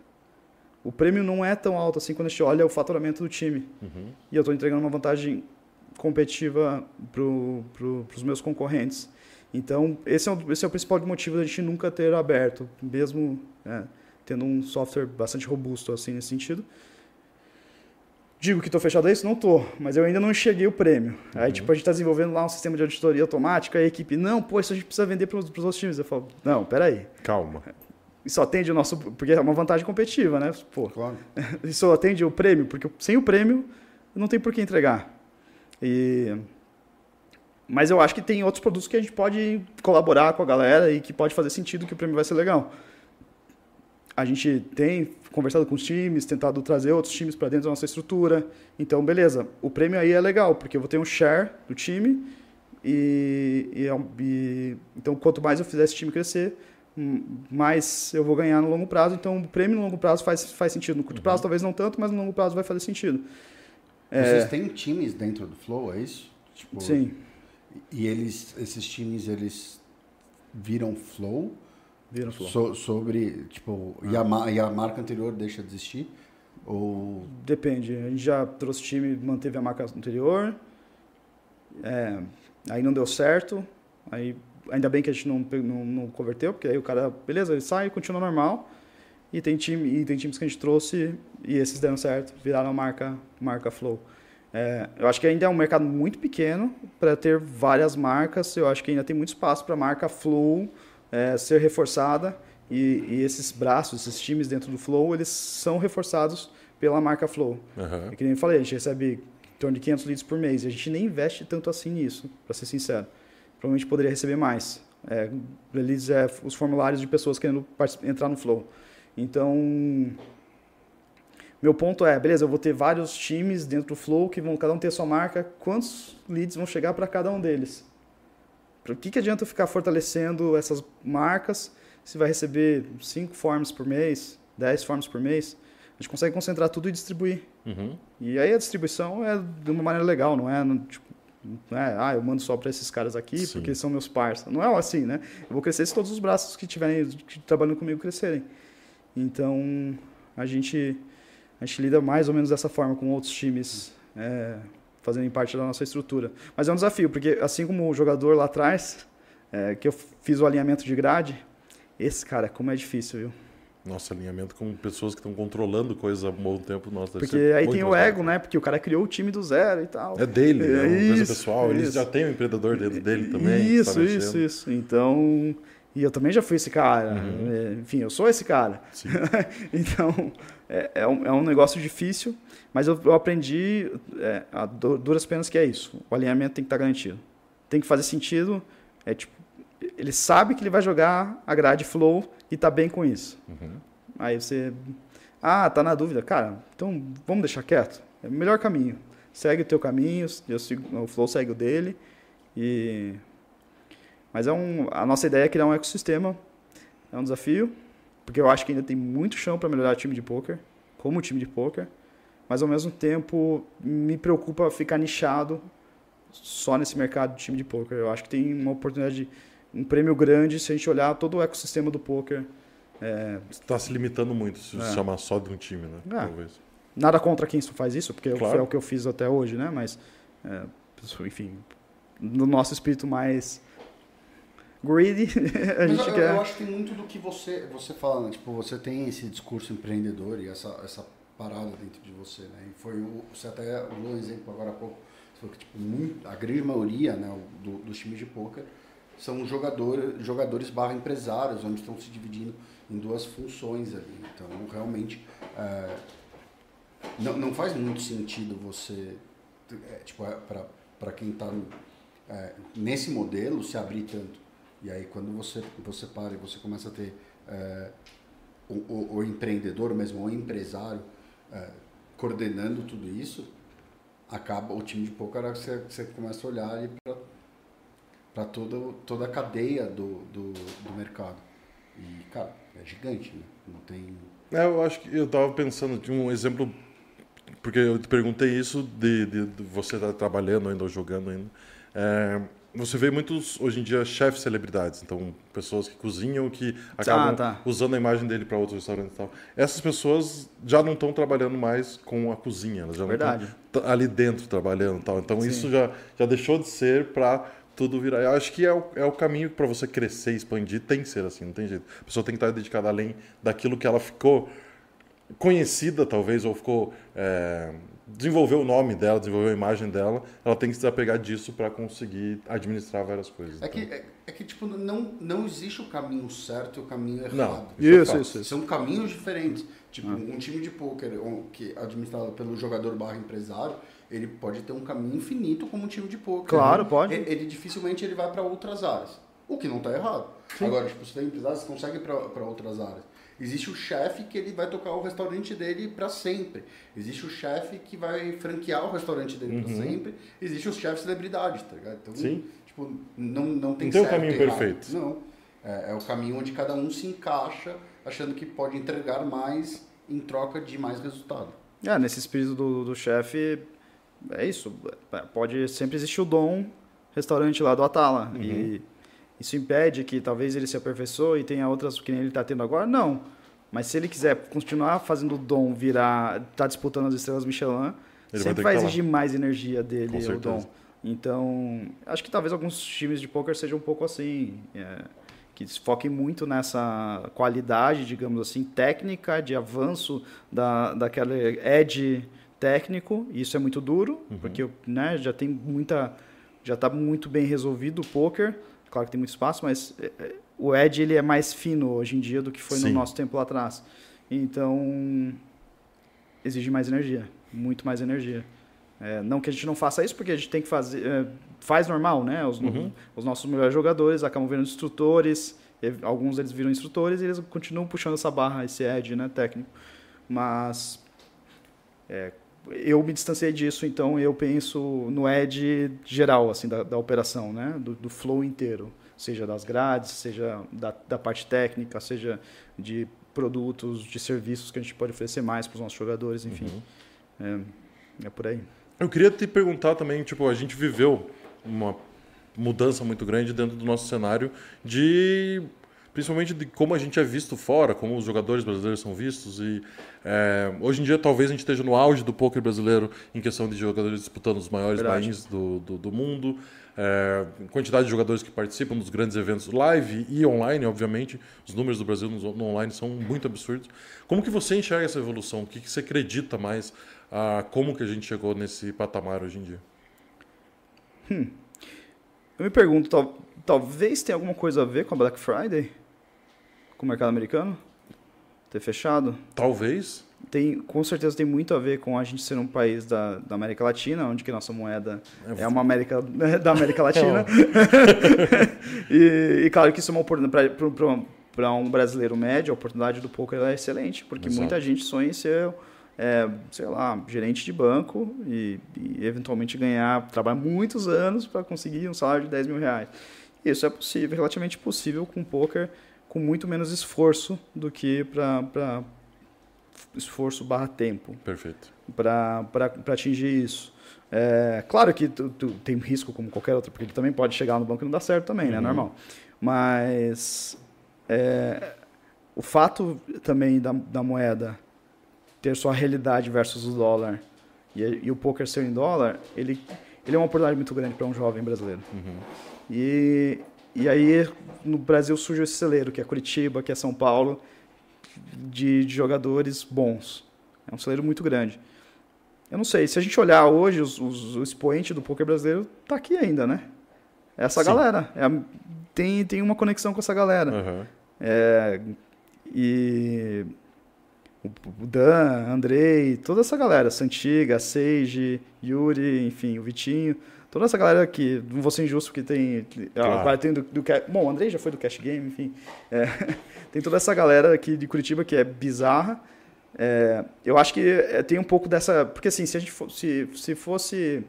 O prêmio não é tão alto assim quando a gente olha o faturamento do time. Uhum. E eu estou entregando uma vantagem competitiva para pro, os meus concorrentes. Então, esse é, o, esse é o principal motivo da gente nunca ter aberto, mesmo é, tendo um software bastante robusto assim nesse sentido. Digo que estou fechado a isso? Não estou, mas eu ainda não enxerguei o prêmio. Aí, uhum. tipo, a gente está desenvolvendo lá um sistema de auditoria automática, e a equipe, não, pô, isso a gente precisa vender para os outros times. Eu falo, não, peraí. Calma. Isso atende o nosso. Porque é uma vantagem competitiva, né? Pô, claro. [LAUGHS] Isso atende o prêmio, porque sem o prêmio não tem por que entregar. E... Mas eu acho que tem outros produtos que a gente pode colaborar com a galera e que pode fazer sentido que o prêmio vai ser legal. A gente tem conversado com os times, tentado trazer outros times para dentro da nossa estrutura. Então, beleza, o prêmio aí é legal, porque eu vou ter um share do time e, e, é e então quanto mais eu fizer esse time crescer, mais eu vou ganhar no longo prazo. Então, o prêmio no longo prazo faz, faz sentido. No curto uhum. prazo, talvez não tanto, mas no longo prazo vai fazer sentido. Vocês é... têm times dentro do Flow, é isso? Tipo, Sim. E eles, esses times, eles viram Flow? Flow. So, sobre, tipo, e, a, e a marca anterior deixa de existir? Ou... Depende. A gente já trouxe time, manteve a marca anterior. É, aí não deu certo. Aí, ainda bem que a gente não, não, não converteu, porque aí o cara, beleza, ele sai e continua normal. E tem, time, e tem times que a gente trouxe e esses deram certo, viraram a marca, marca Flow. É, eu acho que ainda é um mercado muito pequeno para ter várias marcas. Eu acho que ainda tem muito espaço para a marca Flow é, ser reforçada. E, e, esses braços, esses times dentro do Flow, eles são reforçados pela marca Flow. Uhum. E que nem eu falei, a gente recebe em torno de 500 leads por mês. E a gente nem investe tanto assim nisso, para ser sincero. Provavelmente poderia receber mais. É, leads é os formulários de pessoas querendo entrar no Flow. Então, meu ponto é, beleza, eu vou ter vários times dentro do Flow que vão cada um ter sua marca. Quantos leads vão chegar para cada um deles? Para que, que adianta eu ficar fortalecendo essas marcas se vai receber 5 forms por mês, 10 forms por mês? A gente consegue concentrar tudo e distribuir. Uhum. E aí a distribuição é de uma maneira legal, não é tipo, não é, ah, eu mando só para esses caras aqui Sim. porque são meus parceiros. Não é assim, né? Eu vou crescer se todos os braços que tiverem que trabalhando comigo crescerem. Então, a gente, a gente lida mais ou menos dessa forma com outros times é, fazendo parte da nossa estrutura. Mas é um desafio, porque assim como o jogador lá atrás, é, que eu fiz o alinhamento de grade, esse, cara, como é difícil, viu? Nossa, alinhamento com pessoas que estão controlando coisas há bom tempo. Nossa, Porque aí tem o ego, né? Porque o cara criou o time do zero e tal. É dele, é, é uma coisa pessoal. Ele já tem um empreendedor dentro dele também. Isso, tá isso, isso. Então, e eu também já fui esse cara. Uhum. É, enfim, eu sou esse cara. [LAUGHS] então, é, é, um, é, um, negócio difícil, mas eu, eu aprendi é, a duras penas que é isso. O alinhamento tem que estar garantido. Tem que fazer sentido. É tipo, ele sabe que ele vai jogar a grade flow e tá bem com isso. Uhum. Aí você, ah, tá na dúvida, cara. Então vamos deixar quieto. É o melhor caminho. Segue o teu caminho, sigo, o flow segue o dele e mas é um, a nossa ideia é criar um ecossistema. É um desafio, porque eu acho que ainda tem muito chão para melhorar o time de poker, como time de poker. Mas ao mesmo tempo me preocupa ficar nichado só nesse mercado de time de poker. Eu acho que tem uma oportunidade, um prêmio grande se a gente olhar todo o ecossistema do poker. É... Está se limitando muito se é. chamar só de um time, né? É. Talvez. Nada contra quem faz isso, porque claro. é o que eu fiz até hoje, né? Mas, é, enfim, no nosso espírito mais greedy, [LAUGHS] a Mas gente eu, quer. eu acho que tem muito do que você, você fala, né? Tipo, você tem esse discurso empreendedor e essa, essa parada dentro de você, né? E foi o, você até usou um exemplo agora há pouco, que tipo, muito, a grande maioria né, do, dos times de poker são jogador, jogadores barra empresários, onde estão se dividindo em duas funções ali. Então, realmente, é, não, não faz muito sentido você, é, tipo, para quem está nesse modelo, se abrir tanto. E aí, quando você, você para e você começa a ter é, o, o, o empreendedor, mesmo o empresário, é, coordenando tudo isso, acaba o time de poker você, você começa a olhar para toda, toda a cadeia do, do, do mercado. E, cara, é gigante, né? Não tem. É, eu acho que eu tava pensando de um exemplo, porque eu te perguntei isso de, de, de você estar trabalhando ainda ou jogando ainda. É, você vê muitos, hoje em dia, chefes celebridades, então pessoas que cozinham, que acabam tá. usando a imagem dele para outros restaurantes e tal. Essas pessoas já não estão trabalhando mais com a cozinha, elas já Verdade. não estão ali dentro trabalhando e tal. Então Sim. isso já, já deixou de ser para tudo virar. Eu acho que é o, é o caminho para você crescer, expandir, tem que ser assim, não tem jeito. A pessoa tem que estar dedicada além daquilo que ela ficou conhecida, talvez, ou ficou. É, desenvolveu o nome dela, desenvolveu a imagem dela, ela tem que se desapegar disso para conseguir administrar várias coisas. É que, é, é que tipo, não, não existe o caminho certo e o caminho errado. Não. Isso é Isso, isso, isso. São caminhos diferentes. Tipo, um time de pôquer um, que é administrado pelo jogador barra empresário, ele pode ter um caminho infinito como um time de pôquer. Claro, né? pode. Ele, ele dificilmente ele vai para outras áreas. O que não está errado. Agora, tipo, você tem empresário, você consegue ir para outras áreas. Existe o chefe que ele vai tocar o restaurante dele para sempre. Existe o chefe que vai franquear o restaurante dele para sempre. Existe o chefe celebridade, tá ligado? Então, Uhum. Sim. tipo, não, não tem Não tem o caminho errado. perfeito. Não. É, é o caminho onde cada um se encaixa, achando que pode entregar mais em troca de mais resultado. É, nesse espírito do, do chefe, é isso. Pode sempre existir o dom restaurante lá do Atala. Uhum. E isso impede que talvez ele se aperfeiçoe e tenha outras que nem ele está tendo agora? Não. Mas se ele quiser continuar fazendo o dom virar, tá disputando as estrelas Michelin, Ele vai sempre vai, lá. exigir mais energia dele, o dom. Então, acho que talvez alguns times de poker sejam um pouco assim, é, que se foquem muito nessa qualidade, digamos assim, técnica, de avanço da, daquela edge técnico. E isso é muito duro, Uhum. porque né, já tem muita, já está muito bem resolvido o poker. Claro que tem muito espaço, mas é, é, o edge ele é mais fino hoje em dia do que foi Sim. no nosso tempo lá atrás. Então, exige mais energia, muito mais energia. É, não que a gente não faça isso, porque a gente tem que fazer. é, faz normal, né? Os, Uhum. os nossos melhores jogadores acabam virando instrutores, alguns deles viram instrutores e eles continuam puxando essa barra, esse edge né, técnico. Mas é, eu me distanciei disso, então eu penso no edge geral assim, da, da operação, né? do, do flow inteiro. Seja das grades, seja da, da parte técnica, seja de produtos, de serviços que a gente pode oferecer mais para os nossos jogadores, enfim. É, é por aí. Eu queria te perguntar também, tipo, a gente viveu uma mudança muito grande dentro do nosso cenário de principalmente de como a gente é visto fora, como os jogadores brasileiros são vistos e é, hoje em dia talvez a gente esteja no auge do poker brasileiro em questão de jogadores disputando os maiores bains do, do, do mundo, é, quantidade de jogadores que participam dos grandes eventos live e online, obviamente, os números do Brasil no, no online são muito absurdos. Como que você enxerga essa evolução? O que, que você acredita mais a como que a gente chegou nesse patamar hoje em dia? Eu me pergunto, tal- talvez tenha alguma coisa a ver com a Black Friday? Com o mercado americano? Ter fechado? Talvez. Tem, com certeza tem muito a ver com a gente ser um país da, da América Latina, onde que nossa moeda É, é uma América [LAUGHS] da América Latina. [LAUGHS] e, e claro que isso é uma oportunidade para um brasileiro médio, a oportunidade do poker é excelente, porque Exato. muita gente sonha em ser, é, sei lá, gerente de banco e, e eventualmente ganhar, trabalhar muitos anos para conseguir um salário de 10 mil reais. Isso é possível, relativamente possível com poker com muito menos esforço do que para esforço barra tempo Perfeito. para atingir isso. É, claro que tu, tu tem risco como qualquer outro, porque ele também pode chegar no banco e não dar certo também, né? Uhum. Normal. Mas é, o fato também da, da moeda ter sua realidade versus o dólar e, e o poker ser em dólar, ele, ele é uma oportunidade muito grande para um jovem brasileiro. Uhum. E e aí no Brasil surge esse celeiro, que é Curitiba, que é São Paulo, de, de jogadores bons. É um celeiro muito grande. Eu não sei, se a gente olhar hoje, os, os, o expoente do poker brasileiro tá aqui ainda, né? Essa Sim. galera. É tem, tem uma conexão com essa galera. Aham. É, e o o Dan, Andrei, toda essa galera, Santiga, Seiji, Yuri, enfim, o Vitinho, toda essa galera aqui, não vou ser injusto porque tem, Claro. agora tem do, do bom, o Andrei já foi do Cash Game, enfim, é, [LAUGHS] tem toda essa galera aqui de Curitiba que é bizarra, É, eu acho que é, tem um pouco dessa, porque assim, se a gente fosse, se fosse,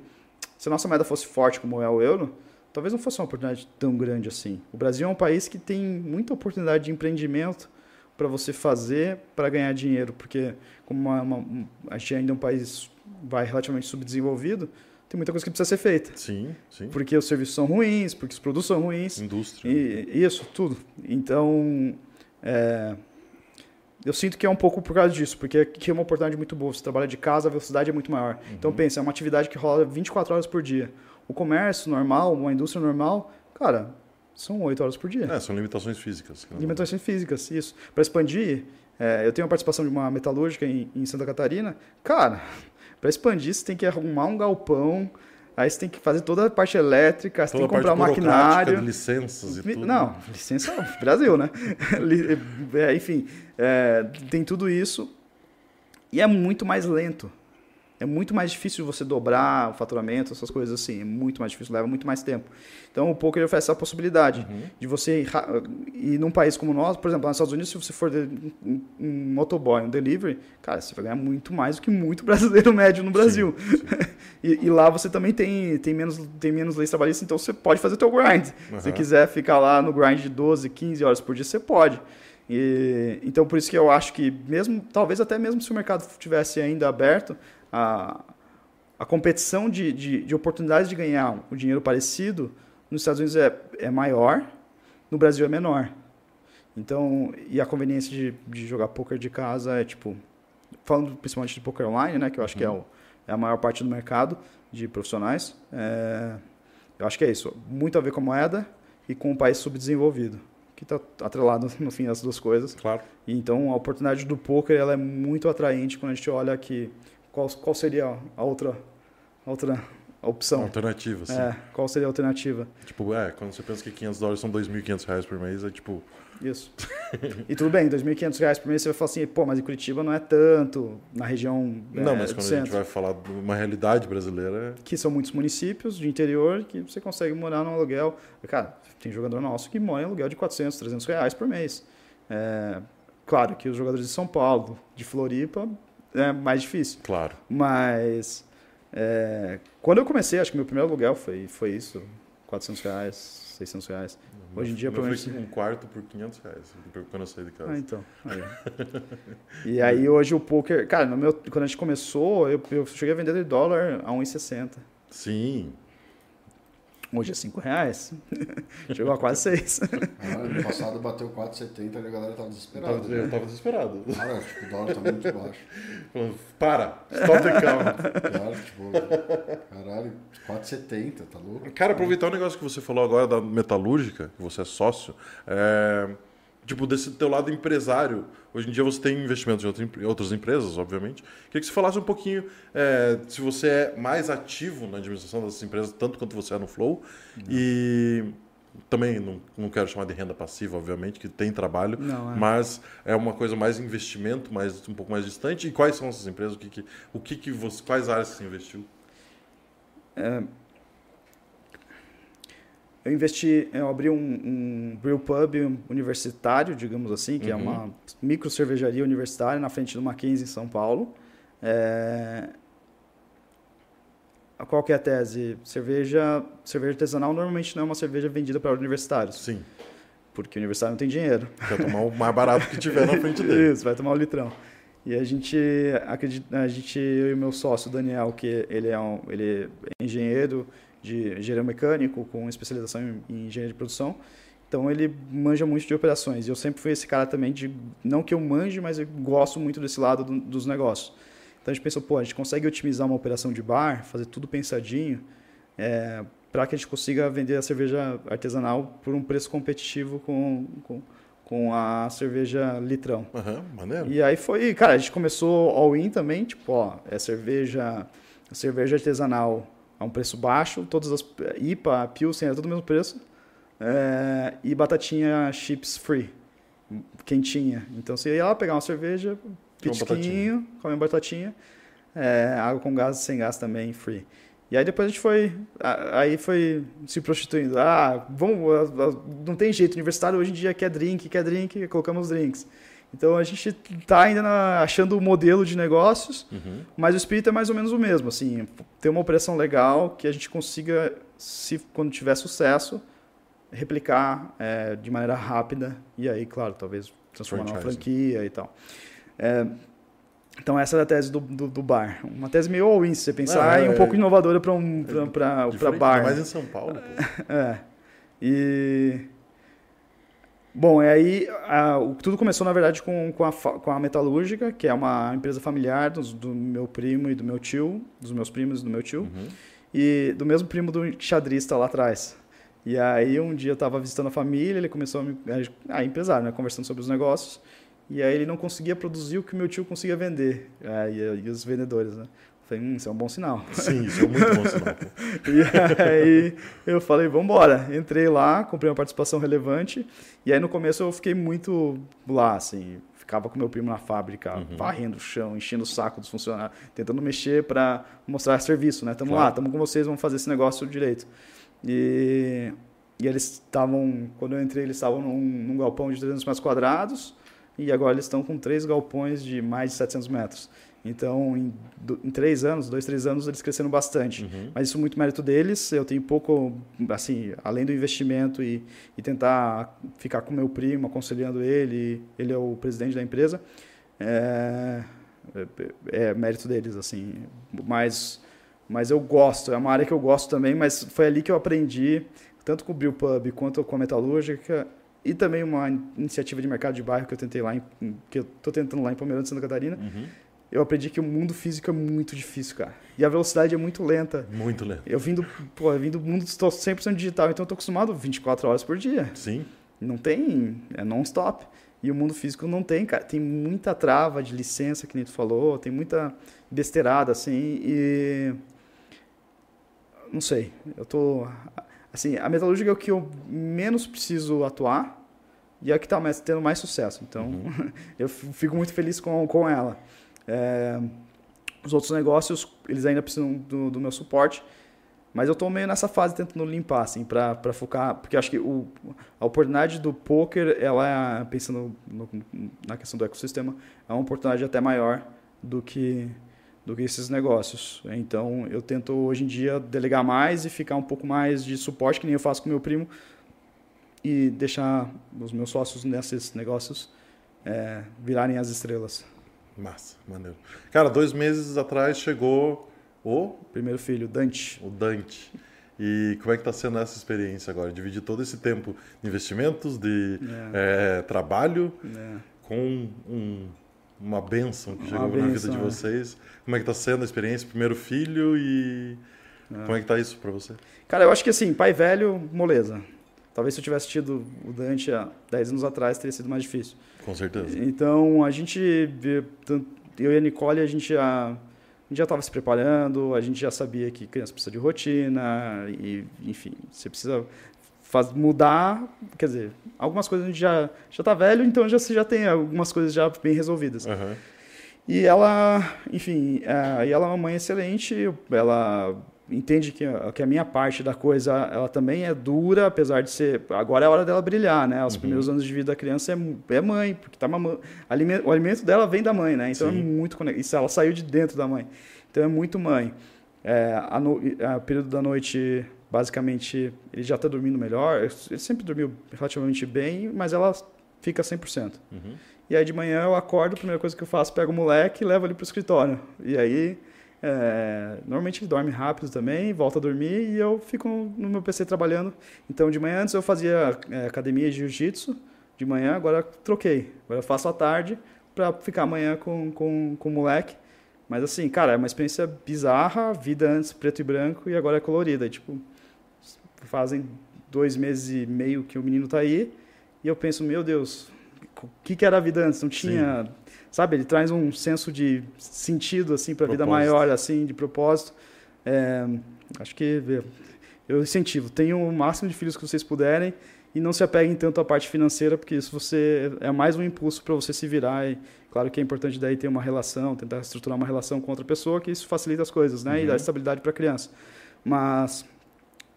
se a nossa moeda fosse forte como é o euro, talvez não fosse uma oportunidade tão grande assim. O Brasil é um país que tem muita oportunidade de empreendimento para você fazer para ganhar dinheiro, porque como uma, uma- um- a gente ainda é um país vai relativamente subdesenvolvido, tem muita coisa que precisa ser feita. Sim, sim. Porque os serviços são ruins, porque os produtos são ruins. Indústria. E, isso, tudo. Então, é, eu sinto que é um pouco por causa disso, porque aqui é uma oportunidade muito boa. Você trabalha de casa, a velocidade é muito maior. Então, pensa, é uma atividade que rola 24 horas por dia. O comércio normal, uma indústria normal, cara, são 8 horas por dia. É, são limitações físicas. Limitações físicas, isso. Para expandir, é, eu tenho uma participação de uma metalúrgica em, em Santa Catarina. Cara, para expandir, você tem que arrumar um galpão, aí você tem que fazer toda a parte elétrica, você Toda tem que comprar um maquinário. licenças e tudo. Não, licença Brasil, né? [LAUGHS] É, enfim, é, tem tudo isso e é muito mais lento. É muito mais difícil você dobrar o faturamento, essas coisas assim. É muito mais difícil, leva muito mais tempo. Então o poker oferece essa possibilidade de você ir, ir num país como o nosso, por exemplo, lá nos Estados Unidos, se você for um, um motoboy, um delivery, cara, você vai ganhar muito mais do que muito [LAUGHS] brasileiro médio no Brasil. [LAUGHS] e, e lá você também tem, tem, menos, tem menos leis trabalhistas, então você pode fazer o teu grind. Se você Aham. quiser ficar lá no grind de 12, 15 horas por dia, você pode. E, então, por isso que eu acho que, mesmo talvez até mesmo se o mercado tivesse ainda aberto, a, a competição de, de, de oportunidades de ganhar o dinheiro parecido nos Estados Unidos é, é maior, no Brasil é menor. Então, e a conveniência de, de jogar poker de casa é tipo, falando principalmente de poker online, né, que eu acho que é, o, é a maior parte do mercado de profissionais, é, eu acho que é isso. Muito a ver com a moeda e com o país subdesenvolvido, que está atrelado [LAUGHS] no fim as duas coisas. Claro. E Então, a oportunidade do poker ela é muito atraente quando a gente olha aqui qual, qual seria a outra, a outra opção. Alternativa, assim. É, qual seria a alternativa? Tipo, é, quando você pensa que 500 dólares são 2.500 reais por mês, é tipo... Isso. [LAUGHS] e tudo bem, 2.500 reais por mês você vai falar assim, pô, mas em Curitiba não é tanto, na região Não, é, mas do quando a gente vai falar de uma realidade brasileira, que são muitos municípios de interior que você consegue morar num aluguel. Cara, tem jogador nosso que mora em aluguel de 400, 300 reais por mês. É, claro que os jogadores de São Paulo, de Floripa, é mais difícil. claro. Mas é, quando eu comecei, acho que meu primeiro aluguel foi, foi isso, 400 reais, 600 reais. Hoje em dia, foi provavelmente... um quarto por 500 reais, quando eu saí de casa. Ah, então. Aí. [LAUGHS] e aí hoje o poker, cara, no meu, quando a gente começou, eu, eu cheguei a vender de dólar a 1,60. Sim. Hoje é 5 reais. [LAUGHS] Chegou a quase 6. Ah, ano passado bateu 4,70 e a galera tava Eu desesperada. tava, eu né? tava desesperado. Cara, tipo, o dólar tá muito baixo. Falando, Para, stop the count. Cara, tipo, caralho, 4,70, tá louco? Cara, aproveitar o negócio que você falou agora da metalúrgica, que você é sócio, é, tipo, desse teu lado empresário. Hoje em dia você tem investimentos em outras empresas, obviamente. Queria que você falasse um pouquinho é, se você é mais ativo na administração dessas empresas, tanto quanto você é no Flow. E também não, não quero chamar de renda passiva, obviamente, que tem trabalho, Não, é. mas é uma coisa mais investimento, mais, um pouco mais distante. E quais são essas empresas? O que, que, o que, que você, quais áreas você investiu? Eu investi, eu abri um, um brew pub universitário, digamos assim, que é uma micro cervejaria universitária na frente do Mackenzie, em São Paulo. É... Qual que é a tese? Cerveja, cerveja artesanal normalmente não é uma cerveja vendida para universitários, Sim, porque o universitário não tem dinheiro. quer tomar o mais barato que tiver na frente dele. Isso, vai tomar o litrão. E a gente, acredita, a gente, eu e meu sócio, Daniel, que ele é, um, ele é engenheiro de engenheiro mecânico com especialização em, em engenharia de produção. Então ele manja muito de operações. E eu sempre fui esse cara também de não que eu manje, mas eu gosto muito desse lado do- dos negócios. Então a gente pensou, pô, a gente consegue otimizar uma operação de bar, fazer tudo pensadinho, é, para que a gente consiga vender a cerveja artesanal por um preço competitivo com, com, com a cerveja litrão. Aham, maneiro. E aí foi, cara, a gente começou all-in também, tipo, ó, é cerveja, cerveja artesanal a um preço baixo, todas as IPA, Pilsen, é tudo o mesmo preço. É, e batatinha chips free, quentinha. Então você ia lá pegar uma cerveja, Com pitisquinho, comer uma batatinha, é, água com gás sem gás também free. E aí depois a gente foi, aí foi se prostituindo. Ah, vamos, não tem jeito, universitário hoje em dia quer drink, quer drink, colocamos drinks. Então a gente tá ainda na- achando o modelo de negócios, Uhum. mas o espírito é mais ou menos o mesmo, assim, ter uma operação legal que a gente consiga, se quando tiver sucesso, replicar é, de maneira rápida e aí, claro, talvez transformar numa franquia e tal. É, então essa é a tese do, do, do bar. Uma tese meio all-in, se você pensar, É, e um é- pouco inovadora para um, pra, pra, pra bar. mais em São Paulo, pô. [LAUGHS] É. E. Bom, e aí a- o- tudo começou, na verdade, com, com, a, com a Metalúrgica, que é uma empresa familiar dos- do, meu primo e do meu tio, dos meus primos e do meu tio, Uhum. e do mesmo primo do xadrista lá atrás. E aí um dia eu estava visitando a família, ele começou a me. Ah, empresário, né? Conversando sobre os negócios. E aí ele não conseguia produzir o que meu tio conseguia vender. É, e, e os vendedores, né? Falei, hum, isso é um bom sinal. Sim, isso é muito bom sinal. [LAUGHS] E aí eu falei, vamos embora. Entrei lá, comprei uma participação relevante. E aí no começo eu fiquei muito lá, assim. Ficava com meu primo na fábrica, Uhum. varrendo o chão, enchendo o saco dos funcionários, tentando mexer para mostrar serviço, né? Tamo Claro. lá, tamo com vocês, vamos fazer esse negócio direito. E, e eles estavam, quando eu entrei, eles estavam num, num galpão de 300 metros quadrados. E agora eles estão com três galpões de mais de 700 metros. Então, em, em três anos, dois, três anos, eles cresceram bastante. Uhum. Mas isso é muito mérito deles. Eu tenho pouco, assim, além do investimento e, e tentar ficar com meu primo, aconselhando ele, ele é o presidente da empresa, é, é, é mérito deles, assim. Mas, mas eu gosto, é uma área que eu gosto também, mas foi ali que eu aprendi, tanto com o Pub quanto com a Metalúrgica, e também uma iniciativa de mercado de bairro que eu tentei lá, em, que eu estou tentando lá em Palmeirante, Santa Catarina, Uhum. Eu aprendi que o mundo físico é muito difícil, cara. E a velocidade é muito lenta. Muito lento. Eu vim do, pô, eu vim do mundo, estou 100% digital, então eu tô acostumado 24 horas por dia. Sim. Não tem, é non-stop. E o mundo físico não tem, cara. Tem muita trava de licença, que nem tu falou, tem muita besteirada, assim, e... Não sei, eu tô... Assim, a metalúrgica é o que eu menos preciso atuar e é a que tá mais, tendo mais sucesso. Então, [LAUGHS] eu f- fico muito feliz com, com ela. É, os outros negócios, eles ainda precisam do, do meu suporte, mas eu tô meio nessa fase tentando limpar, assim, pra focar, porque acho que o, a oportunidade do poker, ela é, pensando no- na questão do ecossistema, é uma oportunidade até maior do que, do que esses negócios. Então, eu tento hoje em dia delegar mais e ficar um pouco mais de suporte, que nem eu faço com meu primo, e deixar os meus sócios nesses negócios é, virarem as estrelas. Massa, maneiro. Cara, dois meses atrás chegou o, Primeiro filho, Dante. o Dante. E como é que tá sendo essa experiência agora? Dividir todo esse tempo de investimentos, de eh, trabalho, né? com um- uma benção que Uma chegou na vida de é. vocês. Como é que tá sendo a experiência? Primeiro filho e... Como é que tá isso pra você? Cara, eu acho que assim, pai velho, moleza. Talvez se eu tivesse tido o Dante há 10 anos atrás, teria sido mais difícil. Com certeza. Então, a gente, eu e a Nicole, a gente já a gente já estava se preparando, a gente já sabia que criança precisa de rotina, e, enfim, você precisa faz, mudar, quer dizer, algumas coisas a gente já já está velho, então já você já tem algumas coisas já bem resolvidas. Aham. E ela, enfim, é, e ela é uma mãe excelente, ela entende que, a- que a minha parte da coisa, ela também é dura, apesar de ser, agora é a hora dela brilhar, né? Os primeiros anos de vida da criança é, é mãe, porque tá mamando, o alimento dela vem da mãe, né? Então é Sim. muito conectado, isso ela saiu de dentro da mãe. Então é muito mãe. É, a no, a período da noite, basicamente, ele já está dormindo melhor, ele sempre dormiu relativamente bem, mas ela fica 100%. Uhum. E aí de manhã eu acordo, a primeira coisa que eu faço, pego o moleque e levo ele pro escritório. E aí, é, normalmente ele dorme rápido também, volta a dormir e eu fico no meu PC trabalhando. Então de manhã antes eu fazia é, academia de jiu-jitsu, de manhã agora troquei. Agora eu faço à tarde para ficar amanhã com, com, com o moleque. Mas assim, cara, é uma experiência bizarra, vida antes preto e branco e agora é colorida. Tipo, fazem dois meses e meio que o menino tá aí. E eu penso, meu Deus, o que, que era a vida antes? Não tinha. Sabe, ele traz um senso de sentido, assim, para a vida maior, assim, de propósito. É, acho que eu incentivo, tenham o máximo de filhos que vocês puderem e não se apeguem tanto à parte financeira, porque isso você é mais um impulso para você se virar. E claro que é importante daí ter uma relação, tentar estruturar uma relação com outra pessoa, que isso facilita as coisas, né? E dá estabilidade para a criança. Mas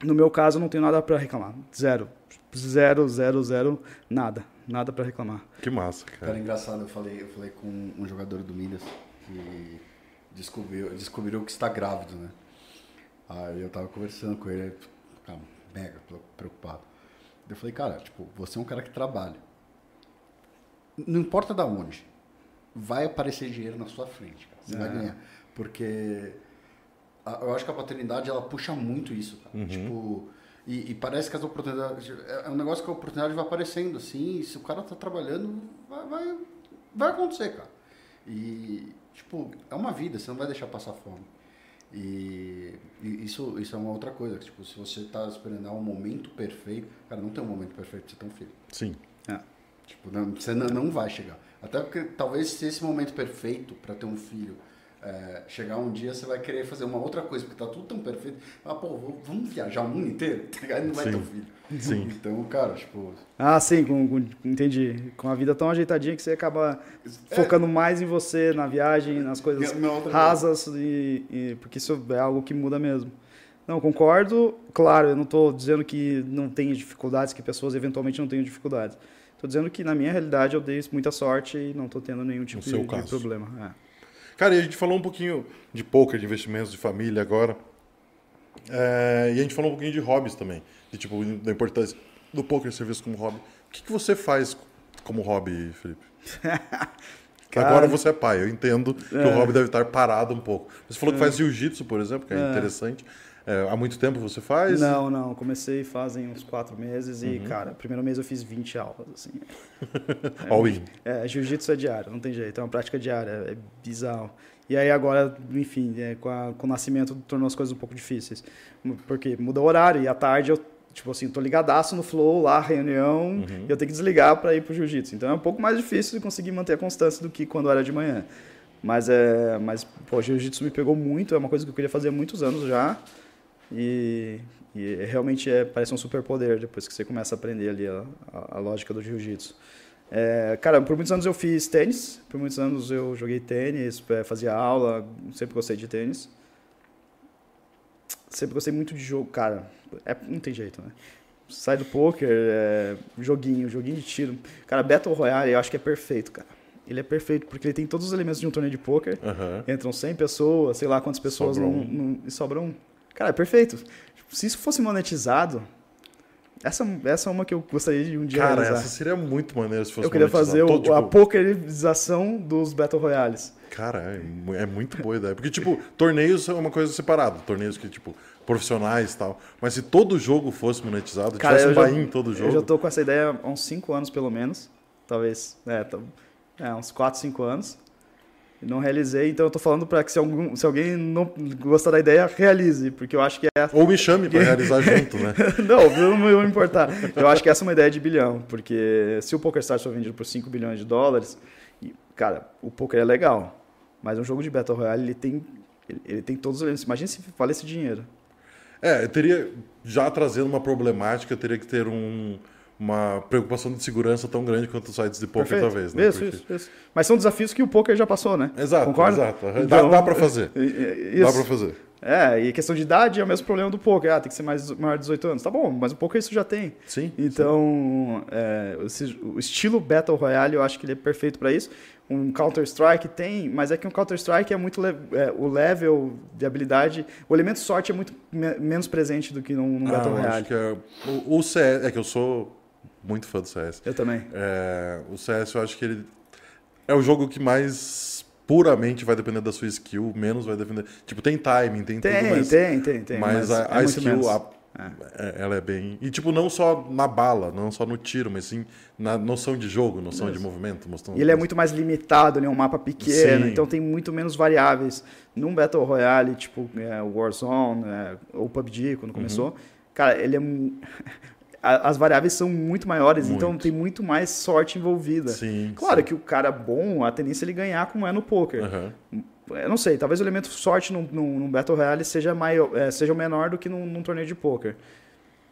no meu caso, eu não tenho nada para reclamar. Zero. Zero, zero, zero, nada. Nada para reclamar. Que massa, Cara, cara. engraçado, eu falei, eu falei com um jogador do Minas que descobriu, descobriu que está grávido, né? Aí eu tava conversando com ele, ficava mega preocupado. Eu falei, cara, tipo, você é um cara que trabalha. Não importa da onde, vai aparecer dinheiro na sua frente, cara. Você vai ganhar. Porque a- eu acho que a paternidade, ela puxa muito isso, cara. Tipo, e, e parece que as oportunidades... É é um negócio que a oportunidade vai aparecendo, assim, e se o cara tá trabalhando, vai, vai, vai acontecer, cara. E, tipo, é uma vida, você não vai deixar passar fome. E, e isso, isso é uma outra coisa. que, Tipo, se você tá esperando um momento perfeito, cara, não tem um momento perfeito pra você ter um filho. Sim. É. Tipo, não, você não, não vai chegar. Até porque talvez se esse momento perfeito para ter um filho é, chegar um dia, você vai querer fazer uma outra coisa, porque tá tudo tão perfeito. Ah, pô, vamos viajar o mundo inteiro, [LAUGHS] tá ligado? Não vai Sim. ter um filho. Sim. Então, cara, tipo. Ah, sim, com, com- entendi. Com a vida tão ajeitadinha que você acaba focando mais em você, na viagem, nas coisas rasas, e, e- porque isso é algo que muda mesmo. Não, concordo. Claro, eu não estou dizendo que não tem dificuldades, que pessoas eventualmente não tenham dificuldades. Estou dizendo que na minha realidade eu dei muita sorte e não estou tendo nenhum tipo No seu de, de problema. É. Cara, e a gente falou um pouquinho de poker, de investimentos, de família agora. É, e a gente falou um pouquinho de hobbies também. De, tipo, da importância do poker ser visto como hobby. O que, que você faz como hobby, Felipe? [LAUGHS] Cara- Agora você é pai, eu entendo que o hobby deve estar parado um pouco. Você falou que faz jiu-jitsu, por exemplo, que é, interessante. É, há muito tempo você faz? Não, não. Comecei fazem uns quatro meses e, Uhum. cara, primeiro mês eu fiz 20 aulas, assim. [LAUGHS] All in. É, jiu-jitsu é diário, não tem jeito, é uma prática diária, é bizarro. E aí agora, enfim, é, com, a- com o nascimento tornou as coisas um pouco difíceis. Porque muda o horário e à tarde eu, tipo assim, tô ligadaço no flow lá, reunião, e eu tenho que desligar para ir pro jiu-jitsu. Então é um pouco mais difícil de conseguir manter a constância do que quando era de manhã. Mas, é, mas pô, jiu-jitsu me pegou muito, é uma coisa que eu queria fazer há muitos anos já. E, e realmente é, parece um superpoder depois que você começa a aprender ali a, a- a lógica do jiu-jitsu. É, cara, por muitos anos eu fiz tênis, por muitos anos eu joguei tênis, é, fazia aula, sempre gostei de tênis. Sempre gostei muito de jogo, cara. É, não tem jeito, né? Sai do poker, é, joguinho, joguinho de tiro. Cara, Battle Royale eu acho que é perfeito, cara. Ele é perfeito porque ele tem todos os elementos de um torneio de poker. Aham. Entram 100 pessoas, sei lá quantas pessoas Sobra não, não- e sobra um. Cara, é perfeito. Se isso fosse monetizado, essa, essa é uma que eu gostaria de um dia Cara, realizar. essa seria muito maneira se fosse Eu queria fazer o, monetizado. a tipo, pokerização dos Battle Royales. Cara, é, é muito boa ideia. Porque, tipo, [LAUGHS] torneios é uma coisa separada. Torneios que, tipo, profissionais e tal. Mas se todo jogo fosse monetizado, Cara, tivesse um eu buy em todo eu jogo. já tô com essa ideia há uns 5 anos, pelo menos. Talvez, é, tá- é, uns 4, 5 anos. Não realizei, então eu tô falando para que se, algum, se alguém não gostar da ideia, realize. Porque eu acho que é Ou me chame pra realizar [LAUGHS] junto, né? não, não vou me importar. Eu acho que essa é uma ideia de bilhão, porque se o PokerStars for vendido por 5 bilhões de dólares, cara, o poker é legal, mas um jogo de Battle Royale, ele tem, ele, ele tem todos os elementos. Imagina se vale esse dinheiro. É, eu teria, já trazendo uma problemática, eu teria que ter um, uma preocupação de segurança tão grande quanto os sites de poker, Perfeito. talvez, né? Isso, Porque- isso, isso. Mas são desafios que o poker já passou, né? Exato, Concorda? exato. Dá, Então, dá pra fazer. e- e- Dá Isso. pra fazer. É, e questão de idade é o mesmo problema do poker. Ah, tem que ser mais, maior de 18 anos. Tá bom, mas o poker isso já tem. Sim. Então, é, esse- o estilo Battle Royale, eu acho que ele é perfeito para isso. Um Counter-Strike tem, mas é que um Counter-Strike é muito. é, o level de habilidade. O elemento sorte é muito me- menos presente do que num, num Ah, Battle eu Royale. acho que é, o, o CS, é que eu sou muito fã do CS. Eu também. É, o CS eu acho que ele é o jogo que mais puramente vai depender da sua skill, menos vai depender. Tipo, tem timing, tem, Tem, tudo, mas, tem, tem, tem. mas, a, é a skill, a- é, ela é bem. E tipo, não só na bala, não só no tiro, mas sim na noção de jogo, noção de movimento. Mostrando E ele é muito mais limitado, ele é um mapa pequeno, Sim. então tem muito menos variáveis. Num Battle Royale, tipo é, Warzone, é, ou PUBG, quando começou, Cara, ele é. [LAUGHS] a- As variáveis são muito maiores, então Muito. tem muito mais sorte envolvida. Sim. Claro sim. que o cara bom, a tendência é ele ganhar como é no poker. Aham. Eu não sei, talvez o elemento sorte num, num, num Battle Royale seja, maior, é, seja menor do que num, num torneio de poker.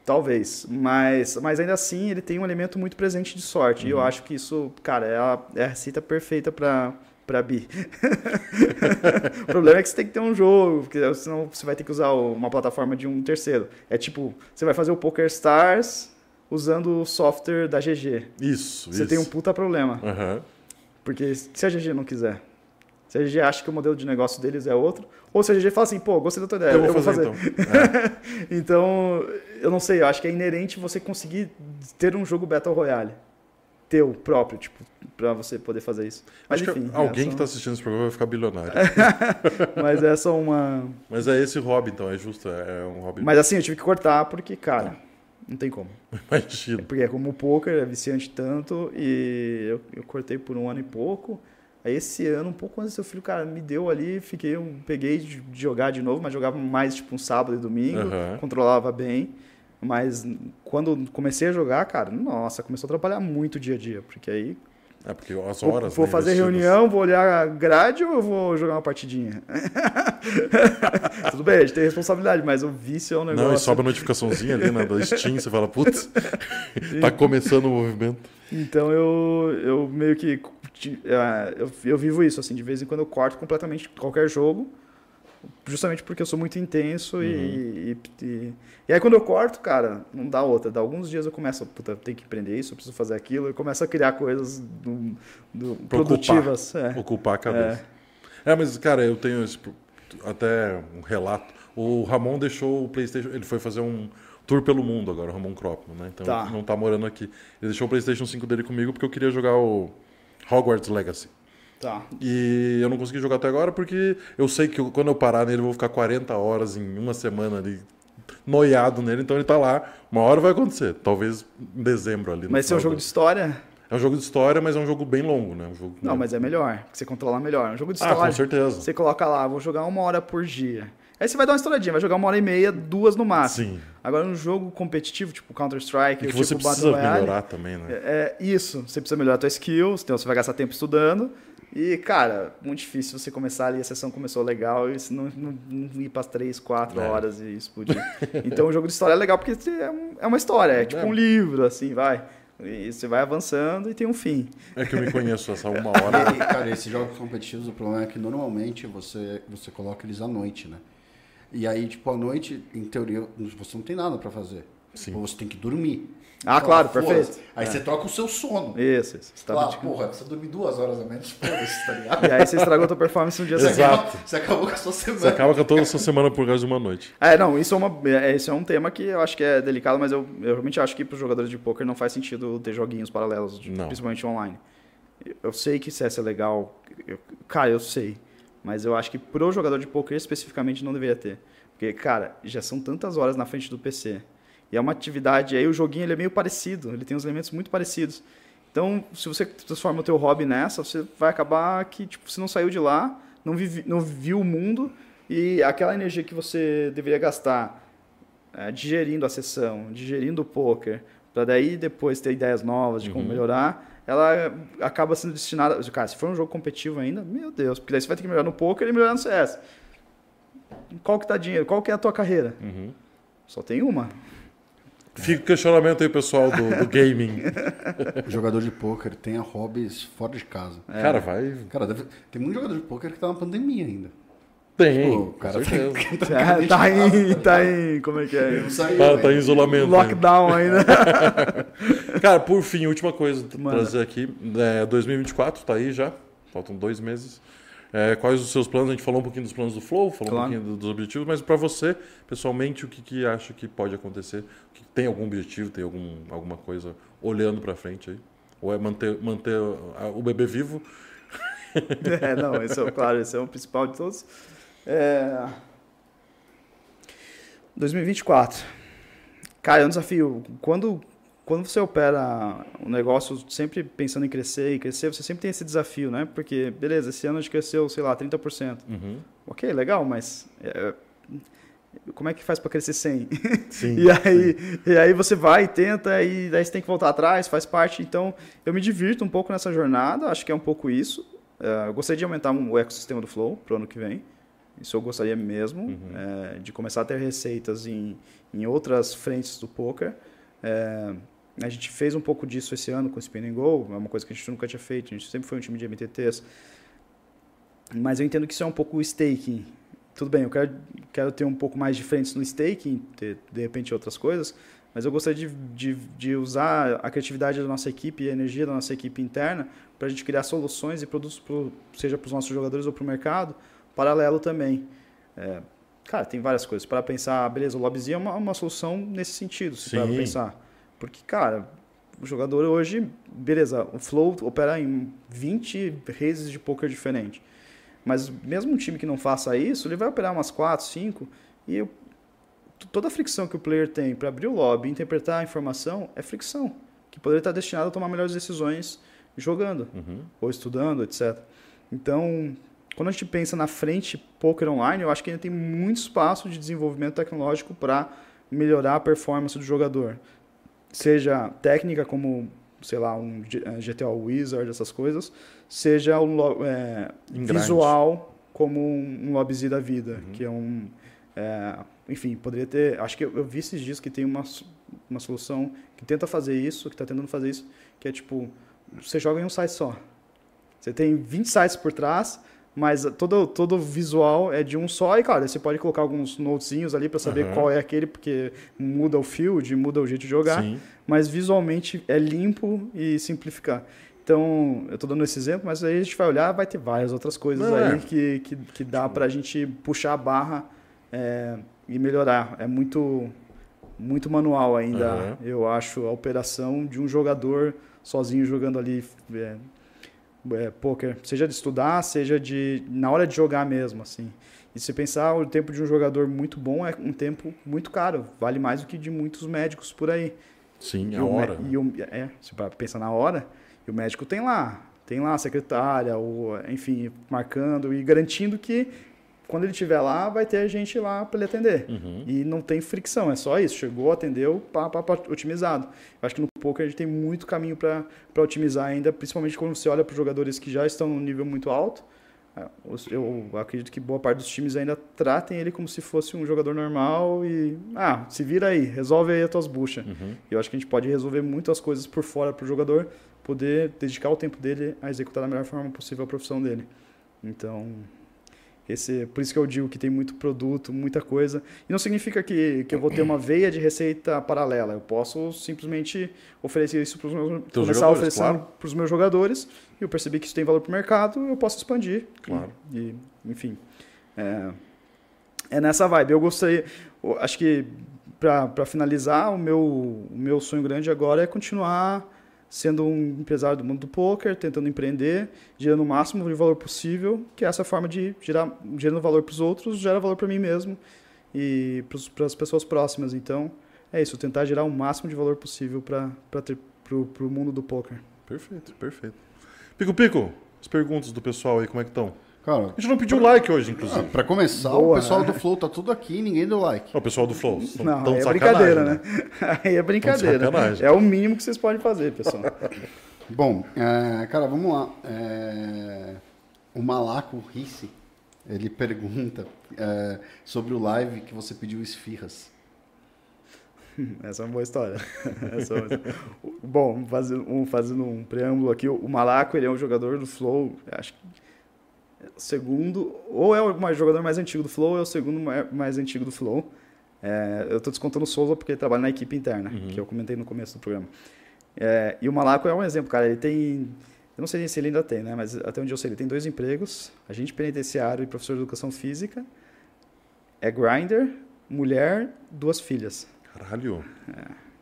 Talvez. Mas, mas ainda assim ele tem um elemento muito presente de sorte. E eu acho que isso, cara, é a, é a receita perfeita pra, pra Bi. [LAUGHS] o problema é que você tem que ter um jogo, porque senão você vai ter que usar uma plataforma de um terceiro. É tipo, você vai fazer o Poker Stars usando o software da GG. Isso, Você isso. tem um puta problema. Aham. Porque se a GG não quiser, se a GG acha que o modelo de negócio deles é outro, ou se a GG fala assim, pô, gostei da tua ideia, Eu vou fazer, então. É. [LAUGHS] então, eu não sei, eu acho que é inerente você conseguir ter um jogo Battle Royale. Teu próprio, tipo, pra você poder fazer isso. Mas Acho enfim. que alguém é que só- tá assistindo esse programa vai ficar bilionário. [LAUGHS] Mas é só uma. Mas é esse hobby, então, é justo. É um hobby. Mas assim, eu tive que cortar porque, cara, não tem como. Imagina. Porque é como o poker é viciante tanto e eu, eu cortei por um ano e pouco. Aí esse ano, um pouco antes do seu filho, cara, me deu ali, fiquei, eu peguei de, jogar de novo, mas jogava mais tipo um sábado e domingo, Aham. controlava bem. Mas quando comecei a jogar, cara, nossa, começou a atrapalhar muito o dia a dia, porque aí É porque as vou, horas. vou né, fazer reunião, vou olhar a grade ou vou jogar uma partidinha? [LAUGHS] Tudo bem, a gente tem responsabilidade, mas o vício é um negócio. Não, e sobe a notificaçãozinha ali né, da Steam, você fala, putz, [LAUGHS] tá começando o movimento. Então eu, eu meio que. eh, Eu, eu vivo isso, assim, de vez em quando eu corto completamente qualquer jogo, justamente porque eu sou muito intenso Uhum. e, e, e. e aí quando eu corto, cara, não dá outra. Dá alguns dias eu começo, puta, tenho que aprender isso, eu preciso fazer aquilo, eu começo a criar coisas do, do- Pra ocupar. produtivas. É. Ocupar a cabeça. É. mas, cara, eu tenho esse, até um relato. O Ramon deixou o PlayStation. Ele foi fazer um tour pelo mundo agora, o Ramon Kropman, né? Então Tá. não tá morando aqui. Ele deixou o PlayStation 5 dele comigo porque eu queria jogar o Hogwarts Legacy. Tá. E eu não consegui jogar até agora porque eu sei que eu- quando eu parar nele eu vou ficar 40 horas em uma semana ali noiado nele, então ele tá lá. Uma hora vai acontecer, talvez em dezembro ali. Mas esse é um jogo de história? É um jogo de história, mas é um jogo bem longo, né? Um jogo... Não, mas é melhor, você controla melhor. É um jogo de Ah, história. com certeza. Você coloca lá, vou jogar uma hora por dia. Aí você vai dar uma estouradinha, vai jogar uma hora e meia, duas no máximo. Sim. Agora, um jogo competitivo, tipo Counter-Strike, E que tipo você Battle precisa Royale, melhorar também, né? É, é isso, você precisa melhorar a tua skill, então você vai gastar tempo estudando. E, cara, muito difícil você começar ali, a sessão começou legal e não, não, não ir para 3, 4 É. horas e explodir. [LAUGHS] então, o jogo de história é legal porque é, um- é uma história, é tipo É. um livro, assim, vai. E você vai avançando e tem um fim. É que eu me conheço essa uma hora. E, cara, esses jogos competitivos, o problema é que normalmente você, você coloca eles à noite, né? E aí, tipo, à noite, em teoria, você não tem nada pra fazer. Sim. Ou você tem que dormir. Ah, claro, foda-se. perfeito. Aí É. você troca o seu sono. Isso, isso. Você tá Ah, porra, você dormir duas horas a menos, foda-se, tá ligado? E aí você estragou a tua performance no dia Você seguinte. Exato. acabou, você acabou com a sua semana. Você acaba com toda essa semana por causa de uma noite. É, não, isso é, uma, é, isso é um tema que eu acho que é delicado, mas eu, eu realmente acho que para os jogadores de poker não faz sentido ter joguinhos paralelos, de- Não. principalmente online. Eu- Eu sei que CS é legal, eu- cara, eu sei, mas eu acho que pro jogador de poker especificamente não deveria ter. Porque, cara, já são tantas horas na frente do PC. E é uma atividade, aí o joguinho ele é meio parecido, ele tem uns elementos muito parecidos. Então, se você transforma o teu hobby nessa, você vai acabar que tipo, você não saiu de lá, não, vivi, não viu o mundo e aquela energia que você deveria gastar é, digerindo a sessão, digerindo o poker, para daí depois ter ideias novas de como melhorar, ela acaba sendo destinada. Cara, se for um jogo competitivo ainda, meu Deus, porque daí você vai ter que melhorar no poker e melhorar no CS. Qual que tá dinheiro? Qual que é a tua carreira? Só tem uma. Fica o questionamento aí, pessoal, do, do gaming. O [LAUGHS] jogador de pôquer tem hobbies fora de casa. Cara, vai. Cara, deve- tem muito jogador de pôquer que tá na pandemia ainda. Tem. Pô, o com cara certeza. [LAUGHS] tem, tá, tá em, tá em. Como é que é? Não saiu, Tá, tá em isolamento. Lockdown ainda. [LAUGHS] Cara, por fim, última coisa pra trazer aqui. É, 2024 tá aí já. Faltam dois meses. É, quais os seus planos? A gente falou um pouquinho dos planos do Flow, falou Claro. um pouquinho do- dos objetivos, mas pra você, pessoalmente, o que, que acha que pode acontecer? Tem algum objetivo, tem algum, alguma coisa olhando pra frente aí? Ou é manter, manter o bebê vivo? [LAUGHS] É, não, esse é, claro, esse é o principal de todos. É... 2024. Cara, é um desafio. Quando, quando você opera um negócio sempre pensando em crescer e crescer, você sempre tem esse desafio, né? Porque, beleza, esse ano a gente cresceu, sei lá, 30%. Uhum. Ok, legal, mas é, como é que faz para crescer 100? Sim, [LAUGHS] e, aí, e aí você vai, tenta, e daí você tem que voltar atrás, faz parte. Então, eu me divirto um pouco nessa jornada, acho que é um pouco isso. É, eu gostaria de aumentar o ecossistema do Flow para o ano que vem. Isso eu gostaria mesmo, é, de começar a ter receitas em, em outras frentes do poker. É, a gente fez um pouco disso esse ano com o Spin and Go, é uma coisa que a gente nunca tinha feito, a gente sempre foi um time de MTTs. Mas eu entendo que isso é um pouco o staking. Tudo bem, eu quero, quero ter um pouco mais de frentes no staking, ter de repente outras coisas, mas eu gostaria de, de, de usar a criatividade da nossa equipe e a energia da nossa equipe interna para a gente criar soluções e produtos, pro, seja para os nossos jogadores ou para o mercado, paralelo também. É, cara, tem várias coisas. Para pensar, beleza, o Lobbyzinho é uma, uma solução nesse sentido, se para pensar. Porque, cara, o jogador hoje, beleza, o Flow opera em 20 redes de poker diferentes. Mas mesmo um time que não faça isso, ele vai operar umas 4, 5 e eu, toda a fricção que o player tem para abrir o lobby e interpretar a informação é fricção, que poderia estar destinado a tomar melhores decisões jogando Uhum. ou estudando, etc. Então, quando a gente pensa na frente poker online, eu acho que ainda tem muito espaço de desenvolvimento tecnológico para melhorar a performance do jogador. Seja técnica como, sei lá, um G- eh, GTA Wizard, essas coisas, seja um é, visual como um, um lobbyzinho da vida, que é um... é, enfim, poderia ter... Acho que eu, eu vi esses dias que tem uma, uma solução que tenta fazer isso, que está tentando fazer isso, que é tipo, você joga em um site só. Você tem 20 sites por trás, mas todo todo visual é de um só. E, claro, você pode colocar alguns notezinhos ali para saber Aham. qual é aquele, porque muda o field, muda o jeito de jogar. Sim. Mas visualmente é limpo e simplificar. Então, eu estou dando esse exemplo, mas aí a gente vai olhar, vai ter várias outras coisas Não, aí é. que, que, que dá para a gente puxar a barra é, e melhorar. É muito, muito manual ainda, Aham. eu acho, a operação de um jogador sozinho jogando ali é, é, poker, seja de estudar, seja de na hora de jogar mesmo, assim. E se pensar, o tempo de um jogador muito bom é um tempo muito caro, vale mais do que de muitos médicos por aí. Sim, E a hora. E o, é, se pensar na hora, e o médico tem lá, tem lá a secretária, ou, enfim, marcando e garantindo que quando ele estiver lá, vai ter gente lá para ele atender. Uhum. E não tem fricção, é só isso. Chegou, atendeu, pá, pá, pá, otimizado. Eu acho que no poker a gente tem muito caminho para otimizar ainda, principalmente quando você olha para jogadores que já estão num nível muito alto. É, Eu acredito que boa parte dos times ainda tratem ele como se fosse um jogador normal e. Ah, se vira aí, resolve aí as tuas buchas. Uhum. Eu acho que a gente pode resolver muitas coisas por fora para o jogador poder dedicar o tempo dele a executar da melhor forma possível a profissão dele. Então, esse, por isso que eu digo que tem muito produto, muita coisa. E não significa que, que eu vou ter uma veia de receita paralela. Eu posso simplesmente oferecer isso para os meus Teus começar oferecendo claro. para os meus jogadores. E eu percebi que isso tem valor para o mercado, eu posso expandir. Claro. E, e, enfim, é, é nessa vibe. Eu gostaria, eu acho que para finalizar, o meu, o meu sonho grande agora é continuar sendo um empresário do mundo do poker, tentando empreender, gerando o máximo de valor possível, que é essa forma de gerar gerando valor para os outros, gera valor para mim mesmo e para as pessoas próximas. Então, é isso, tentar gerar o máximo de valor possível para o mundo do poker. Perfeito, perfeito. Pico Pico, as perguntas do pessoal aí, como é que estão? Cara, A gente não pediu like hoje, ah, inclusive. pra começar, o Boa, pessoal né? do Flow tá tudo aqui, ninguém deu like. Ó, o pessoal do Flow. Tão, Não, tão é brincadeira, né? [LAUGHS] Aí é brincadeira. É o mínimo que vocês podem fazer, pessoal. [LAUGHS] Bom, é, cara, vamos lá. É, o Malaco Risse, ele pergunta é, sobre o live que você pediu esfirras. [LAUGHS] Essa é uma boa história. Essa é uma boa história. Bom, fazendo um, fazendo um preâmbulo aqui, o Malaco ele é um jogador do Flow, acho que o segundo, ou é o jogador mais antigo do Flow, ou é o segundo mai- mais antigo do Flow. É, eu estou descontando o Souza porque ele trabalha na equipe interna, que eu comentei no começo do programa. É, e o Malaco é um exemplo, cara. Ele tem. Eu não sei se ele ainda tem, né? Mas até onde eu sei, ele tem dois empregos: agente penitenciário e professor de educação física. É grinder, mulher, duas filhas. Caralho.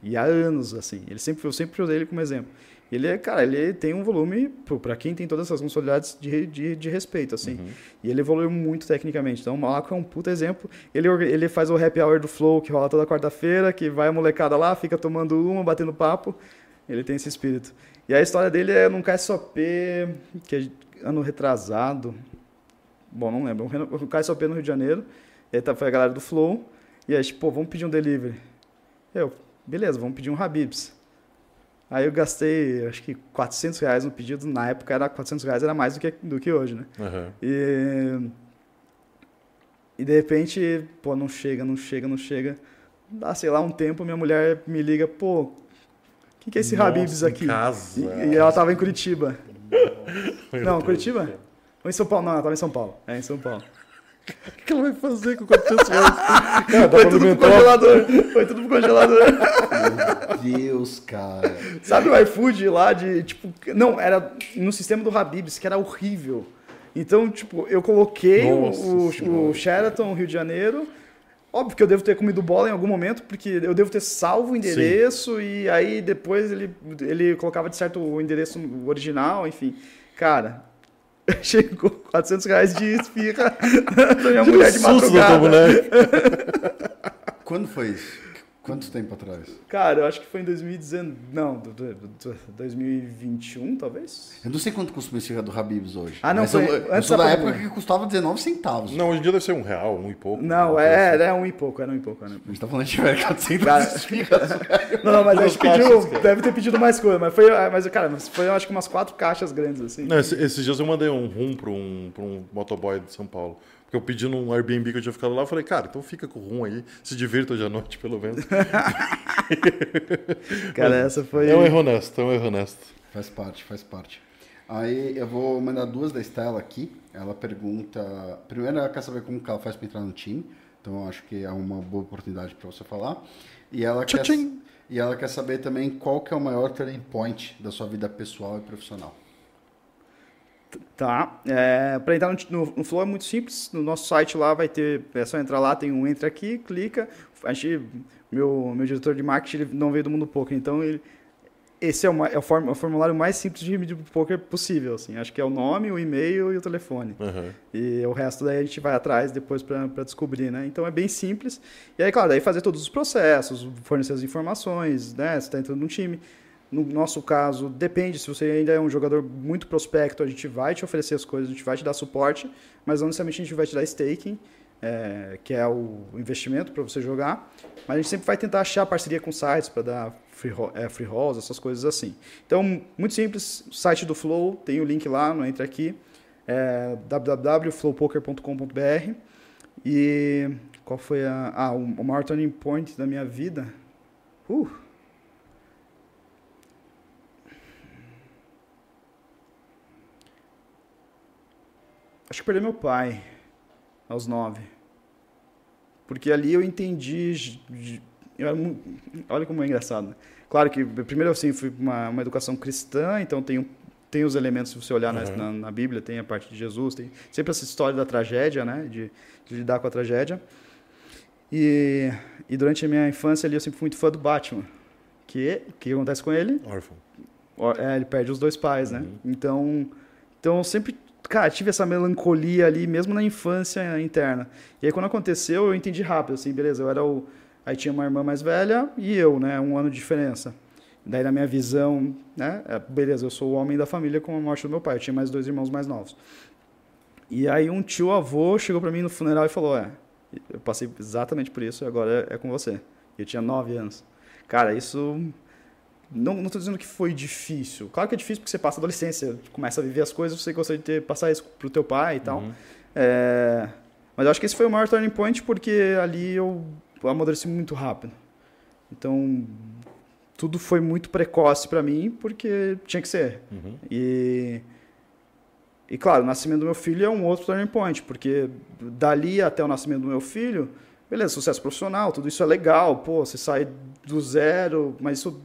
E há anos, assim. Ele sempre, eu sempre usei ele como exemplo. Ele é, cara, ele tem um volume, para quem tem todas essas responsabilidades, de, de, de respeito, assim. E ele evoluiu muito tecnicamente. Então, o Malaco é um puta exemplo. Ele, ele faz o happy hour do Flow, que rola toda quarta-feira, que vai a molecada lá, fica tomando uma, batendo papo. Ele tem esse espírito. E a história dele é num KSOP, que é ano retrasado. Bom, não lembro. Um KSOP no Rio de Janeiro. Ele tá- foi a galera do Flow. E aí, tipo, vamos pedir um delivery. Eu, beleza, vamos pedir um Habibs. Aí eu gastei, acho que 400 reais no pedido. Na época, era 400 reais era mais do que, do que hoje, né? Aham. E, e de repente, pô, não chega, não chega, não chega. Dá, sei lá, um tempo, minha mulher me liga, pô, o que, que é esse Nossa, Habibs aqui? casa. E, e ela tava em Curitiba. [LAUGHS] Meu não, Deus Curitiba? Ou em São Paulo? Não, ela tava em São Paulo. É, em São Paulo. O que ela vai fazer com 400 reais? Cara, dá Foi tudo pro congelador. Foi tudo pro congelador. Meu Deus, cara. Sabe o iFood lá de, tipo... Não, era no sistema do Habibs, que era horrível. Então, tipo, eu coloquei o- Nossa o, Senhora. o Sheraton, Rio de Janeiro... Óbvio que eu devo ter comido bola em algum momento, porque eu devo ter salvo o endereço e aí depois ele, ele colocava de certo o endereço original, enfim. Cara, [LAUGHS] chegou 400 reais de esfirra [LAUGHS] da minha mulher de susto da tua madrugada. mulher. [LAUGHS] Quando foi isso? Quanto tempo atrás? Cara, eu acho que foi em 2019. Não, do- do- do- 2021, talvez? Eu não sei quanto custa uma esfirra do Habibs hoje. Ah, não, Mas foi eu, eu antes da época que custava 19 centavos. Não, hoje em dia deve ser um real, um e pouco. Não, é, assim. era um e pouco, era um e pouco. Era um e A pouco. gente tá falando de mercado [LAUGHS] sem Cara. [LAUGHS] Não, não, mas a gente pediu, cara. deve ter pedido mais coisa, mas foi, mas, cara, mas foi acho que umas quatro caixas grandes, assim. Não, esse- esses dias eu mandei um rum pra um, pra um motoboy de São Paulo. Porque eu pedi num Airbnb que eu tinha ficado lá, eu falei, cara, então fica com o rum aí, se divirta hoje à noite, pelo menos. [LAUGHS] Cara, essa foi... É um erro honesto, é um erro honesto. Faz parte, faz parte. Aí eu vou mandar duas da Estela aqui. Ela pergunta. Primeiro, ela quer saber como que ela faz para entrar no time. Então eu acho que é uma boa oportunidade para você falar. E ela, quer, e ela quer saber também qual que é o maior turning point da sua vida pessoal e profissional. Tá. É, para entrar no, no, no Flow é muito simples. No nosso site lá vai ter. É só entrar lá, tem um entra aqui, clica. A gente, meu, meu diretor de marketing ele não veio do mundo poker, então ele, esse é o, é o, form- é o formulário mais simples de, de poker possível. Assim. Acho que é o nome, o e-mail e o telefone. Aham. E o resto daí a gente vai atrás depois para descobrir, né? Então é bem simples. E aí, claro, daí fazer todos os processos, fornecer as informações, né? Você está entrando num time. No nosso caso, depende, se você ainda é um jogador muito prospecto, a gente vai te oferecer as coisas, a gente vai te dar suporte, mas não necessariamente a gente vai te dar staking, é, que é o investimento para você jogar. Mas a gente sempre vai tentar achar parceria com sites para dar free, é, free rolls, essas coisas assim. Então, muito simples, site do Flow, tem o link lá, no Entra Aqui é www.flowpoker.com.br e qual foi a, ah, o maior turning point da minha vida? Uh. Acho que perdi meu pai aos nove. Porque ali eu entendi. eu era mu- olha como é engraçado. né? Claro que, primeiro, assim, fui uma, uma educação cristã, então tem, tem os elementos, se você olhar na- Uhum. na, na Bíblia, tem a parte de Jesus, tem sempre essa história da tragédia, né? De, de lidar com a tragédia. E, e durante a minha infância ali, eu sempre fui muito fã do Batman. Que, o que acontece com ele? Órfão. É, ele perde os dois pais, né? Uhum. Então, então eu sempre, cara, tive essa melancolia ali, mesmo na infância interna. E aí quando aconteceu, eu entendi rápido, assim, beleza, eu era o... Aí tinha uma irmã mais velha e eu, né? Um ano de diferença. Daí na minha visão, né? é, Beleza, eu sou o homem da família com a morte do meu pai. Eu tinha mais dois irmãos mais novos. E aí um tio avô chegou pra mim no funeral e falou, é, eu passei exatamente por isso agora é, é com você. Eu tinha nove anos. Cara, isso não, tô dizendo que foi difícil. Claro que é difícil porque você passa a adolescência, começa a viver as coisas, você gostaria de ter, passar isso pro teu pai e tal. Uhum. É, mas eu acho que esse foi o maior turning point porque ali eu amadureci muito rápido. Então, tudo foi muito precoce para mim porque tinha que ser. Uhum. E, e claro, o nascimento do meu filho é um outro turning point, porque dali até o nascimento do meu filho, beleza, sucesso profissional, tudo isso é legal, pô, você sai do zero, mas isso.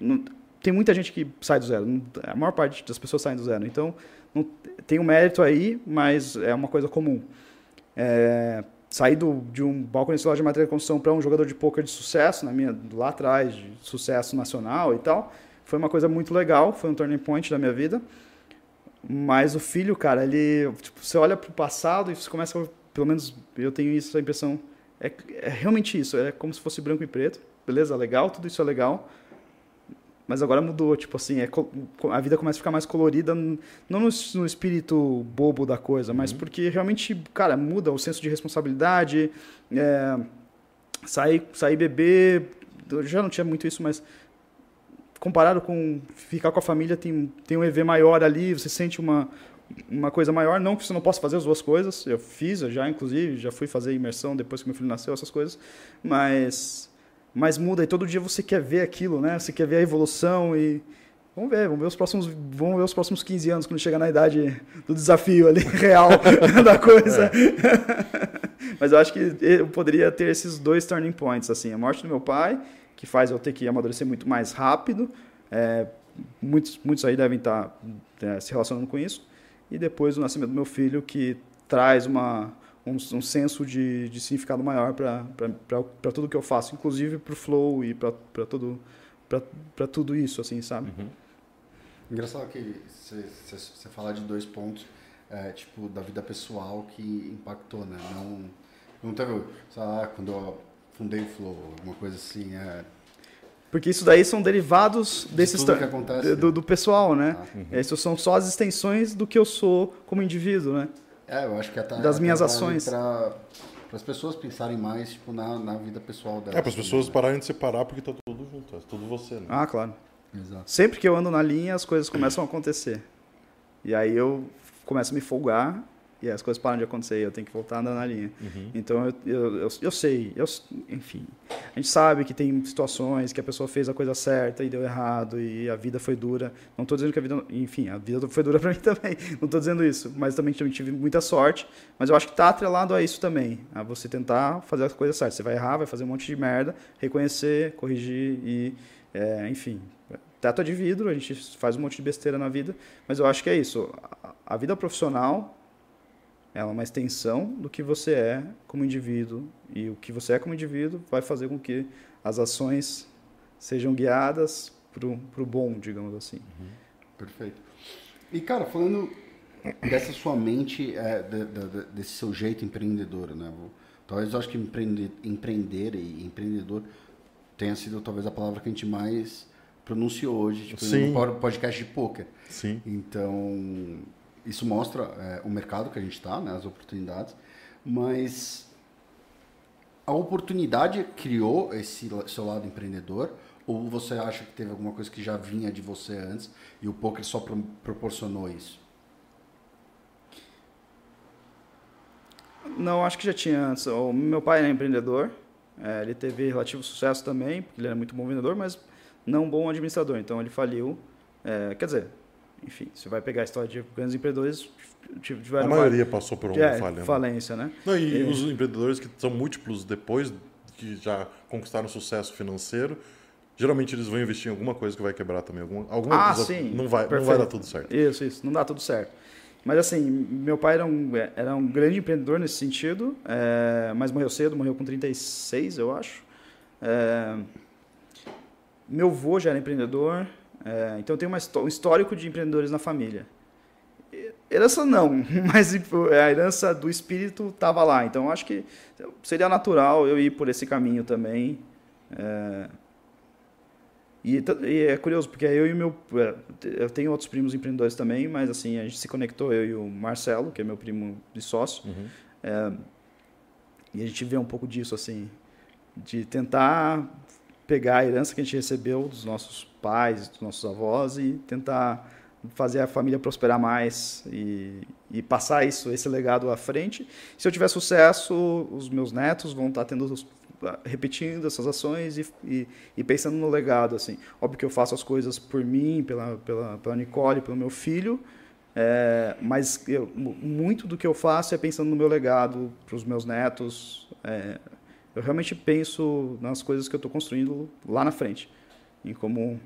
Não- tem muita gente que sai do zero, a maior parte das pessoas saem do zero, então não, tem um mérito aí, mas é uma coisa comum. É, sair do, de um balconista de loja de material de construção para um jogador de poker de sucesso, na minha, lá atrás, de sucesso nacional e tal, foi uma coisa muito legal, foi um turning point da minha vida. Mas o filho, cara, ele. Tipo, você olha pro passado e você começa. Pelo menos eu tenho isso, essa impressão. É, é realmente isso, é como se fosse branco e preto. Beleza, legal, tudo isso é legal. Mas agora mudou, tipo assim, é, a vida começa a ficar mais colorida, não no, no espírito bobo da coisa, mas porque realmente, cara, muda o senso de responsabilidade, é, sair, sair beber, eu já não tinha muito isso, mas comparado com ficar com a família, tem, tem um EV maior ali, você sente uma, uma coisa maior. Não que você não possa fazer as duas coisas, eu fiz eu já, inclusive, já fui fazer imersão depois que meu filho nasceu, essas coisas, mas, mas muda e todo dia você quer ver aquilo, né? Você quer ver a evolução e. Vamos ver, vamos ver os próximos, vamos ver os próximos 15 anos quando chegar na idade do desafio ali [LAUGHS] real [LAUGHS] da coisa. É. [LAUGHS] Mas eu acho que eu poderia ter esses dois turning points assim, a morte do meu pai que faz eu ter que amadurecer muito mais rápido. É, muitos, muitos aí devem estar é, se relacionando com isso. E depois o nascimento do meu filho, que traz uma, um, um senso de, de significado maior para tudo que eu faço, inclusive para o flow e para tudo, para tudo isso, assim, sabe? Uhum. Engraçado que você falar de dois pontos, é, tipo, da vida pessoal que impactou, né? Não, não teve, sei lá, quando eu fundei o Flow, alguma coisa assim. É... Porque isso daí são derivados de desses que acontece, do, do, pessoal, né? Ah, uhum. Isso são só as extensões do que eu sou como indivíduo, né? É, eu acho que até das minhas ações. Para as pessoas pensarem mais tipo, na, na vida pessoal delas. É, para as pessoas né? pararem de separar porque tá tudo junto, é tudo você, né? Ah, claro. Exato. Sempre que eu ando na linha, as coisas começam a acontecer. E aí eu começo a me folgar e as coisas param de acontecer, eu tenho que voltar andando na linha. Uhum. Então eu, eu, eu, eu, sei, eu, enfim, a gente sabe que tem situações que a pessoa fez a coisa certa e deu errado e a vida foi dura. Não estou dizendo que a vida, enfim, a vida foi dura [LAUGHS] para mim também, não estou dizendo isso, mas também tive muita sorte. Mas eu acho que está atrelado a isso também, a você tentar fazer a coisa certa. Você vai errar, vai fazer um monte de merda, reconhecer, corrigir e, é, enfim, teto de vidro, a gente faz um monte de besteira na vida, mas eu acho que é isso. A vida profissional ela é uma extensão do que você é como indivíduo. E o que você é como indivíduo vai fazer com que as ações sejam guiadas para o bom, digamos assim. Uhum. Perfeito. E, cara, falando dessa sua mente, é, de, de, desse seu jeito empreendedor, né? Talvez eu acho que empreender, empreender e empreendedor tenha sido talvez a palavra que a gente mais pronunciou hoje, tipo, Sim. no podcast de poker. Sim. Então, isso mostra é, o mercado que a gente está, né, as oportunidades, mas a oportunidade criou esse seu lado empreendedor ou você acha que teve alguma coisa que já vinha de você antes e o poker só pro proporcionou isso? Não, acho que já tinha antes. O meu pai era empreendedor, é, ele teve relativo sucesso também, porque ele era muito bom vendedor, mas não bom administrador. Então ele faliu. É, quer dizer, enfim, você vai pegar a história de grandes empreendedores, tiveram... A maioria passou por uma é, falha. falência, né? Não, e, e os empreendedores que são múltiplos depois que já conquistaram sucesso financeiro, geralmente eles vão investir em alguma coisa que vai quebrar também. Alguma, alguma ah, coisa sim. Não vai, não vai dar tudo certo. Isso, isso. Não dá tudo certo. Mas assim, meu pai era um, era um grande empreendedor nesse sentido, é, mas morreu cedo, morreu com 36, eu acho. É, meu avô já era empreendedor, é, então tem uma, um histórico de empreendedores na família. Herança não, [LAUGHS] mas a herança do espírito estava lá. Então acho que seria natural eu ir por esse caminho também. É, e, e, é curioso, porque eu e meu. É, eu tenho outros primos empreendedores também, mas assim, a gente se conectou, eu e o Marcelo, que é meu primo de sócio. Uhum. É, e a gente vê um pouco disso, assim, de tentar pegar a herança que a gente recebeu dos nossos pais, dos nossos avós e tentar fazer a família prosperar mais e, e, passar isso, esse legado à frente. Se eu tiver sucesso, os meus netos vão estar tendo repetindo essas ações e, e, e, pensando no legado assim. Óbvio que eu faço as coisas por mim, pela pela, pela Nicole, pelo meu filho, é, mas eu, muito do que eu faço é pensando no meu legado para os meus netos. É, eu realmente penso nas coisas que eu estou construindo lá na frente, em como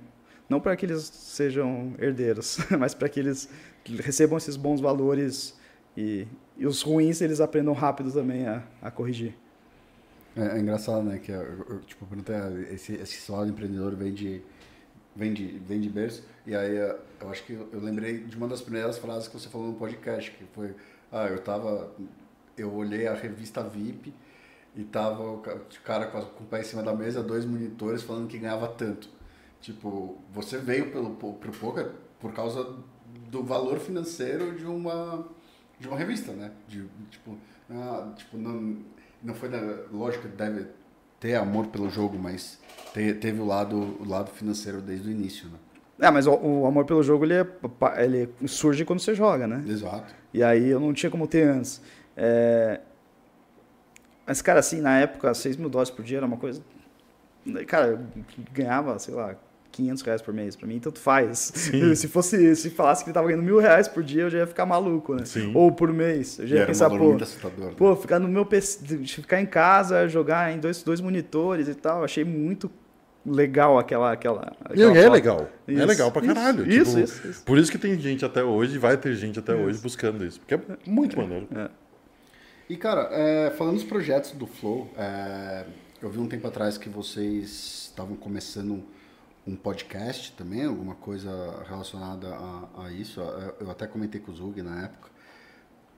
não para que eles sejam herdeiros, [LAUGHS] mas para que eles recebam esses bons valores e, e os ruins eles aprendam rápido também a, a corrigir. É, é, engraçado, né? Que tipo, esse, esse lado empreendedor vem de, vem de, vem de berço. E aí eu acho que eu, eu lembrei de uma das primeiras frases que você falou no podcast, que foi, ah, eu tava, eu olhei a revista VIP e tava o cara com, o pé em cima da mesa, dois monitores falando que ganhava tanto. Tipo, você veio pelo, pro poker por causa do valor financeiro de uma, de uma revista, né? De, tipo, ah, tipo não, não foi da lógica deve ter amor pelo jogo, mas te- teve o lado, o lado financeiro desde o início, né? É, mas o, o amor pelo jogo ele, é ele surge quando você joga, né? Exato. E aí eu não tinha como ter antes. É, Mas, cara, assim, na época, 6 mil dólares por dia era uma coisa. Cara, eu ganhava, sei lá, 500 reais por mês. Pra mim, tanto faz. [LAUGHS] Se fosse, se falasse que ele tava ganhando mil reais por dia, eu já ia ficar maluco, né? Sim. Ou por mês. Eu já ia pensar, pô, assustador. né? pô, ficar no meu PC, ficar em casa, jogar em dois, dois monitores e tal. Achei muito legal aquela. aquela, aquela é foto. legal. é Isso, legal pra caralho. isso, Tipo, isso, isso. Por isso que tem gente até hoje, vai ter gente até hoje buscando isso. Porque é muito maneiro. E, cara, é, falando dos projetos do Flow, é, eu vi um tempo atrás que vocês estavam começando um, podcast também, alguma coisa relacionada a, a isso. É, Eu até comentei com o Zug na época,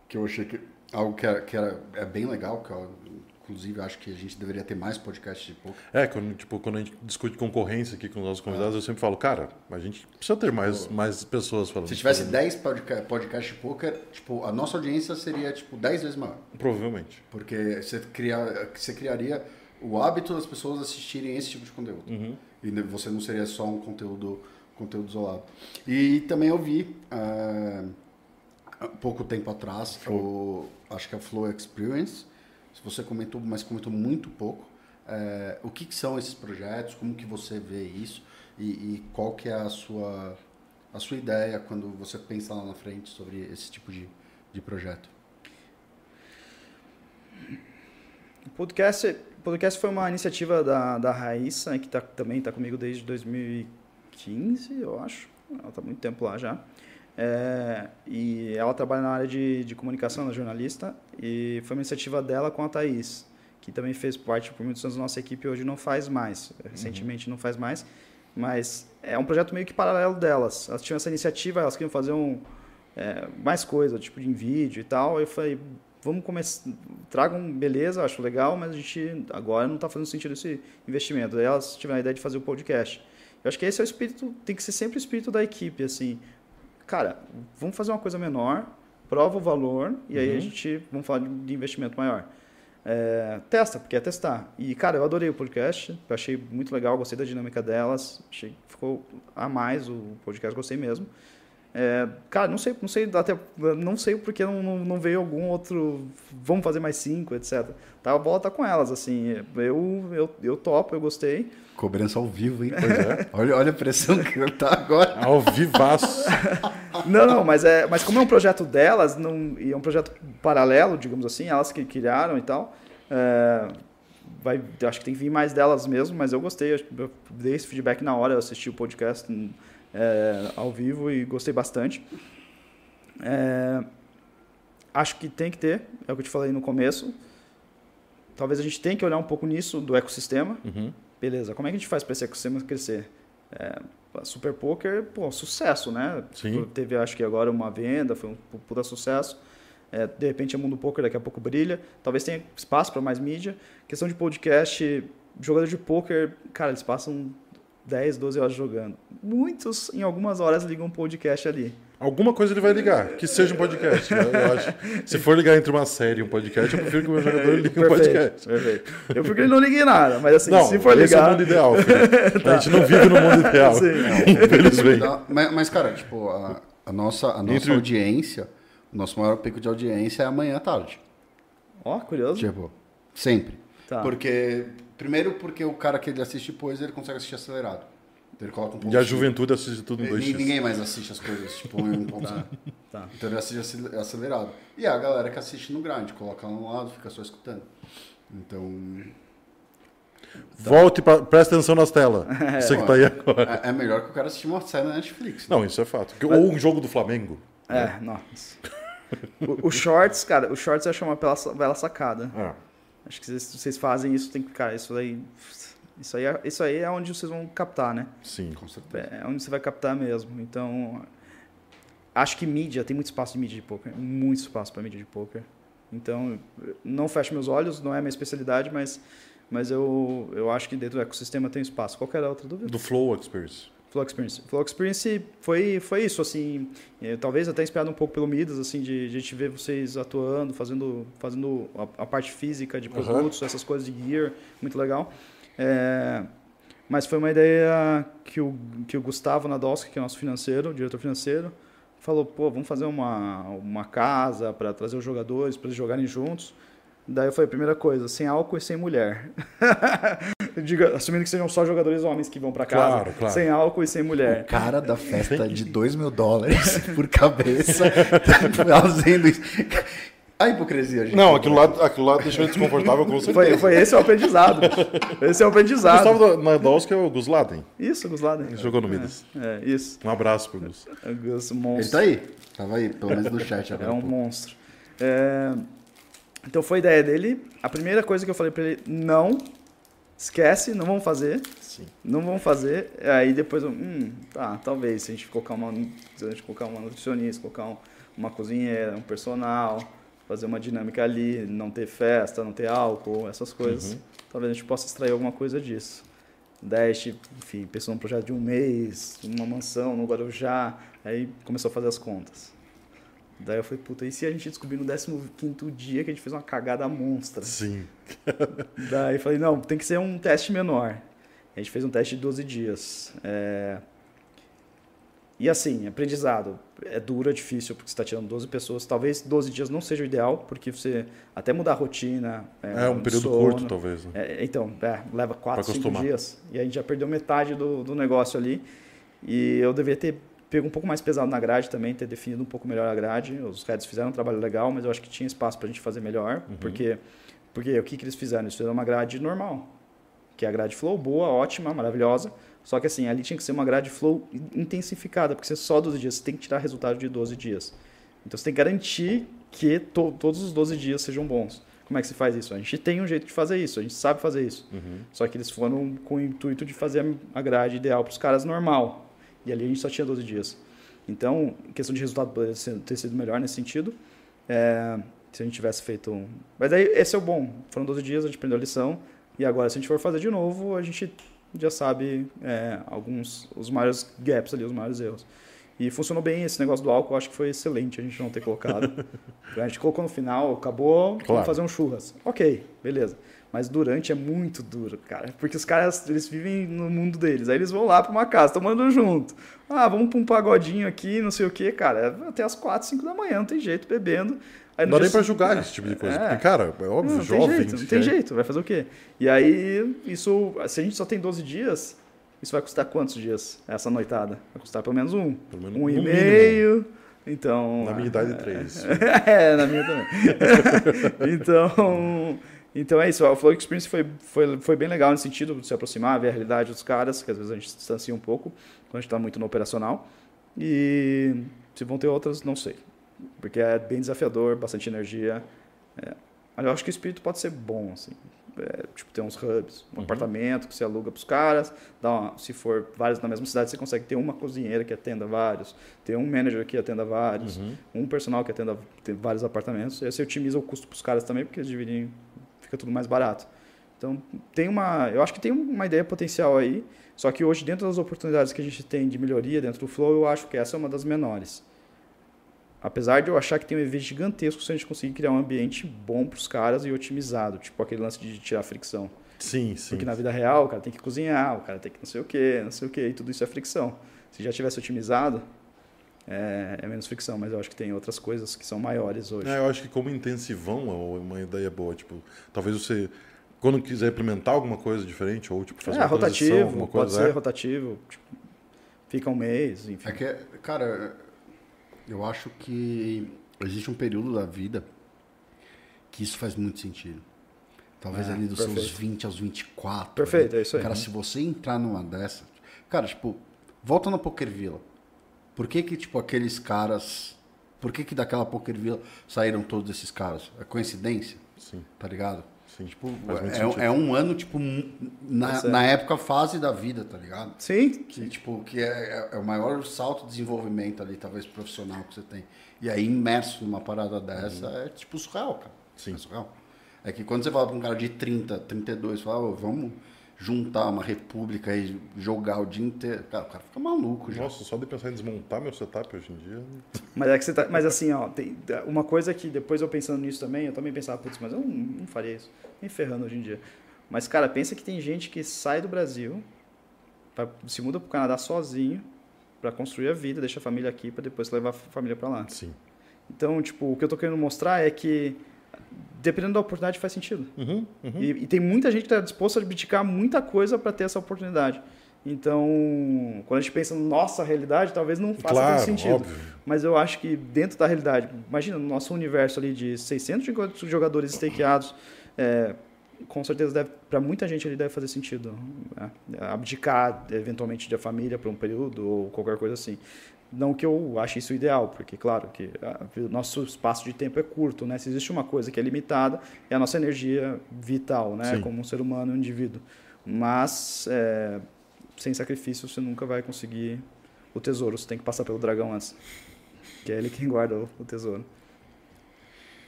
que eu achei que algo que, era, que era, é bem legal, que eu, inclusive acho que a gente deveria ter mais podcasts de pouco. É, quando, tipo, quando a gente discute concorrência aqui com os nossos convidados, eu sempre falo, cara, a gente precisa ter mais, mais pessoas falando. Se tivesse fazendo- 10 podca podcasts de poker, tipo, a nossa audiência seria tipo 10 vezes maior. Provavelmente. Porque você, cria, você criaria o hábito das pessoas assistirem esse tipo de conteúdo. E ne- você não seria só um conteúdo, conteúdo isolado. E também eu vi, ah, há pouco tempo atrás, o, acho que é o Flow Experience. Você comentou, mas comentou muito pouco. eh, o que, que são esses projetos? Como que você vê isso? E, e qual que é a sua, a sua ideia quando você pensa lá na frente sobre esse tipo de, de projeto? O podcast, o podcast foi uma iniciativa da, da Raíssa, que tá, também está comigo desde 2015, eu acho. Ela está muito tempo lá já. É, e ela trabalha na área de, de comunicação, ela é jornalista, e foi uma iniciativa dela com a Thaís, que também fez parte por muitos anos da nossa equipe, hoje não faz mais, recentemente não faz mais, mas é um projeto meio que paralelo delas. Elas tinham essa iniciativa, elas queriam fazer um, é, mais coisa, tipo de vídeo e tal. Eu falei, vamos começar, tragam beleza, acho legal, mas a gente agora não está fazendo sentido esse investimento. Daí elas tiveram a ideia de fazer o podcast. Eu acho que esse é o espírito, tem que ser sempre o espírito da equipe, assim. Cara, vamos fazer uma coisa menor, prova o valor e aí a gente vamos falar de, de investimento maior. É, testa, porque é testar. E, cara, eu adorei o podcast, eu achei muito legal, gostei da dinâmica delas, achei que ficou a mais o podcast, gostei mesmo. É, cara, não sei, não sei até não sei porque não, não, não veio algum outro. Vamos fazer mais cinco, etc. Tá, a bola tá com elas, assim. Eu, eu, eu topo, eu gostei. Cobrança ao vivo, hein? Pois é. [LAUGHS] olha, olha a pressão que tá agora. Ao vivaço. [LAUGHS] Não, não, mas, é, mas como é um projeto delas, não, e é um projeto paralelo, digamos assim, elas que criaram e tal, é, vai, acho que tem que vir mais delas mesmo, mas eu gostei, eu, dei esse feedback na hora, eu assisti o podcast é, ao vivo e gostei bastante. É, acho que tem que ter, é o que eu te falei no começo. Talvez a gente tenha que olhar um pouco nisso do ecossistema. Uhum. Beleza, como é que a gente faz para esse ecossistema crescer? É, Super Poker, pô, sucesso, né? Sim. Teve, acho que agora uma venda, foi um pu- puta sucesso. É, de repente, o mundo poker daqui a pouco brilha. Talvez tenha espaço para mais mídia. Questão de podcast, jogador de poker, cara, eles passam 10, 12 horas jogando. Muitos, em algumas horas, ligam um podcast ali. Alguma coisa ele vai ligar, que seja um podcast. né? Eu acho. Se for ligar entre uma série e um podcast, eu prefiro que o meu jogador ligue um podcast. perfeito. Eu prefiro que ele não ligue nada, mas assim, Não, se for esse é o ligar. mundo ideal. filho. [LAUGHS] A gente não vive no mundo ideal. Sim. Infelizmente. Mas, mas, cara, tipo, a, a nossa, a nossa Entre- audiência, o nosso maior pico de audiência é amanhã à tarde. Ó, curioso. Tipo, sempre. Tá. Porque, primeiro porque o cara que ele assiste poesia, ele consegue assistir acelerado. Então ele coloca um ponto E a juventude assiste tudo em Ni- 2x. Ninguém mais assiste as coisas, tipo, em um ponto cinco. [LAUGHS] Tá. Então ele assiste acel- acelerado. E a galera que assiste no grind, coloca lá no lado, fica só escutando. Então, Volte, pra, presta atenção nas telas. [LAUGHS] Você que tá aí agora. é, é melhor que o cara assistir uma série na Netflix. né? Não, isso é fato. Que- Ou um jogo do Flamengo. É, nossa. O, o Shorts, cara, o Shorts eu acho uma bela, bela sacada. Ah, Acho que vocês, vocês fazem isso, tem que, cara, isso aí. Isso aí, é, isso aí é onde vocês vão captar, né? sim. Com certeza. É onde você vai captar mesmo. Então, acho que mídia, tem muito espaço de mídia de poker. Muito espaço para mídia de poker. Então, não fecho meus olhos, não é a minha especialidade, mas, mas eu, eu acho que dentro do ecossistema tem espaço. Qualquer outra dúvida? Do Flow Experience. Flow Experience. Flow Experience foi, foi isso, assim, eh, talvez até inspirado um pouco pelo Midas, assim, de, de a gente ver vocês atuando, fazendo, fazendo a, a parte física de produtos, essas coisas de gear, muito legal. É, mas foi uma ideia que o, que o Gustavo Nadolski, que é nosso financeiro, diretor financeiro, falou, pô, vamos fazer uma, uma casa para trazer os jogadores, para eles jogarem juntos. Daí eu falei, primeira coisa, sem álcool e sem mulher. [LAUGHS] [LAUGHS] Diga, assumindo que sejam só jogadores homens que vão para casa. Claro, claro. Sem álcool e sem mulher. Cara da festa de 2 mil dólares [LAUGHS] por cabeça [LAUGHS] fazendo isso. A hipocrisia, gente. Não, aquilo lá, aquilo lá deixou ele desconfortável com você. Foi, foi esse é o aprendizado. esse é o aprendizado. Gustavo Nadolski é o Gus Laden. Isso, Gus Laden. Ele jogou no Midas. É, isso. Um abraço pro Gus. É, Gus, Ele monstro. tá aí. Tava aí, pelo menos no chat agora. É um pô. monstro. É, Então foi a ideia dele. A primeira coisa que eu falei pra ele, não, esquece, não vamos fazer. Sim. Não vamos fazer. Aí depois, hum, tá, talvez, se a gente colocar uma, se a gente colocar uma nutricionista, colocar um- uma cozinheira, um personal, fazer uma dinâmica ali, não ter festa, não ter álcool, essas coisas, talvez a gente possa extrair alguma coisa disso. Gente, enfim, pensou num projeto de um mês, uma mansão no Guarujá, aí começou a fazer as contas. Daí eu falei, puta, e se a gente descobrir no 15º dia que a gente fez uma cagada monstra? Sim. [LAUGHS] Daí eu falei, não, tem que ser um teste menor. A gente fez um teste de 12 dias. É, E assim, aprendizado. É duro, é difícil, porque você está tirando 12 pessoas. Talvez 12 dias não seja o ideal, porque você até mudar a rotina. É um período sono, curto, talvez. né? é, então, é, leva 4, 5 acostumar. dias. E a gente já perdeu metade do, do negócio ali. E eu deveria ter pego um pouco mais pesado na grade também, ter definido um pouco melhor a grade. Os Reds fizeram um trabalho legal, mas eu acho que tinha espaço para a gente fazer melhor. Uhum. Porque, porque o que, que eles fizeram? Eles fizeram uma grade normal. Que é a grade flow boa, ótima, maravilhosa. Só que assim, ali tinha que ser uma grade flow intensificada, porque você só 12 dias, você tem que tirar resultado de 12 dias. Então você tem que garantir que to- todos os 12 dias sejam bons. Como é que se faz isso? A gente tem um jeito de fazer isso, a gente sabe fazer isso. Só que eles foram com o intuito de fazer a grade ideal para os caras normal. E ali a gente só tinha 12 dias. Então, questão de resultado, poderia ter sido melhor nesse sentido. É, se a gente tivesse feito. um- Mas aí esse é o bom. Foram 12 dias, a gente aprendeu a lição. E agora, se a gente for fazer de novo, a gente já sabe é, alguns os maiores gaps ali, os maiores erros. E funcionou bem esse negócio do álcool, acho que foi excelente a gente não ter colocado. [LAUGHS] a gente colocou no final, acabou, Claro. vamos fazer um churras. Ok, beleza. Mas durante é muito duro, cara. Porque os caras, eles vivem no mundo deles. Aí eles vão lá pra uma casa, tomando junto. Ah, vamos pra um pagodinho aqui, não sei o quê, cara. Até as 4, 5 da manhã, não tem jeito, bebendo. Aí Não dá nem pra julgar É, esse tipo de coisa. é. Porque, cara, é óbvio, não, jovem. tem jeito, não tem quer- jeito, vai fazer o quê? E aí, isso, se a gente só tem 12 dias, isso vai custar quantos dias, essa noitada? Vai custar pelo menos um. Pelo menos- um no e mínimo. meio. Então. Na minha idade, [LAUGHS] três. é, na minha também. [LAUGHS] então, então é isso. O Flow Experience foi, foi, foi bem legal nesse sentido de se aproximar, ver a realidade dos caras, que às vezes a gente se distancia um pouco quando a gente está muito no operacional. E se vão ter outras, não sei. Porque é bem desafiador, bastante energia. É. Eu acho que o espírito pode ser bom, assim. É, tipo, ter uns hubs, um apartamento que você aluga para os caras. Dá uma- se for vários na mesma cidade, você consegue ter uma cozinheira que atenda vários, ter um manager que atenda vários, um personal que atenda vários apartamentos. E aí você otimiza o custo para os caras também, porque eles dividem, fica tudo mais barato. Então, tem uma, eu acho que tem uma ideia potencial aí, só que hoje, dentro das oportunidades que a gente tem de melhoria dentro do Flow, eu acho que essa é uma das menores. Apesar de eu achar que tem um EV gigantesco se a gente conseguir criar um ambiente bom para os caras e otimizado, tipo aquele lance de tirar fricção. Sim, sim. Porque na vida real, o cara tem que cozinhar, o cara tem que não sei o que, não sei o que, e tudo isso é fricção. Se já tivesse otimizado, é, é menos fricção, mas eu acho que tem outras coisas que são maiores hoje. É, eu acho que como intensivão é uma ideia boa. Tipo, talvez você, quando quiser implementar alguma coisa diferente, ou tipo, fazer É, uma transição, rotativo, alguma pode coisa, ser é. rotativo, tipo, fica um mês, enfim. É que, cara, eu acho que existe um período da vida que isso faz muito sentido. Talvez É, ali dos seus perfeito. 20 aos 24. Perfeito, ali. é isso aí. Cara, se você entrar numa dessa. Cara, tipo, volta na Poker Villa. Por que que, tipo, aqueles caras. Por que que daquela Poker Villa saíram todos esses caras? É coincidência? Sim, Tá ligado? sim. Tipo, é, é um ano, tipo, na, certo. na época, fase da vida, tá ligado? Sim, Que, tipo, que é, é o maior salto de desenvolvimento ali, talvez, profissional que você tem. E aí, imerso numa parada dessa, é tipo surreal, cara. Sim. É surreal. É que quando você fala pra um cara de 30, 32, fala, "Ô, vamos juntar uma república e jogar o dia inteiro. Cara, o cara fica maluco já. Nossa, só de pensar em desmontar meu setup hoje em dia. Mas é que você tá, mas assim, ó, tem uma coisa que depois eu pensando nisso também, eu também pensava, putz, mas eu não, não faria isso. Nem ferrando hoje em dia. Mas, cara, pensa que tem gente que sai do Brasil, vai- se muda pro Canadá sozinho para construir a vida, deixa a família aqui para depois levar a família para lá. Sim. Então, tipo, o que eu tô querendo mostrar é que dependendo da oportunidade faz sentido. Uhum, uhum. E, e tem muita gente que está disposta a abdicar muita coisa para ter essa oportunidade. Então, quando a gente pensa na nossa realidade, talvez não faça Claro, tanto sentido. óbvio. Mas eu acho que dentro da realidade, imagina, no nosso universo ali de 600 joga- jogadores stakeados, é, com certeza para muita gente ele deve fazer sentido né? abdicar eventualmente da família por um período ou qualquer coisa assim. Não que eu ache isso ideal, porque claro que ah, o nosso espaço de tempo é curto, né? Se existe uma coisa que é limitada, é a nossa energia vital, né? Sim. Como um ser humano, um indivíduo. Mas é, sem sacrifício você nunca vai conseguir o tesouro. Você tem que passar pelo dragão antes. Que é ele quem guarda o, tesouro.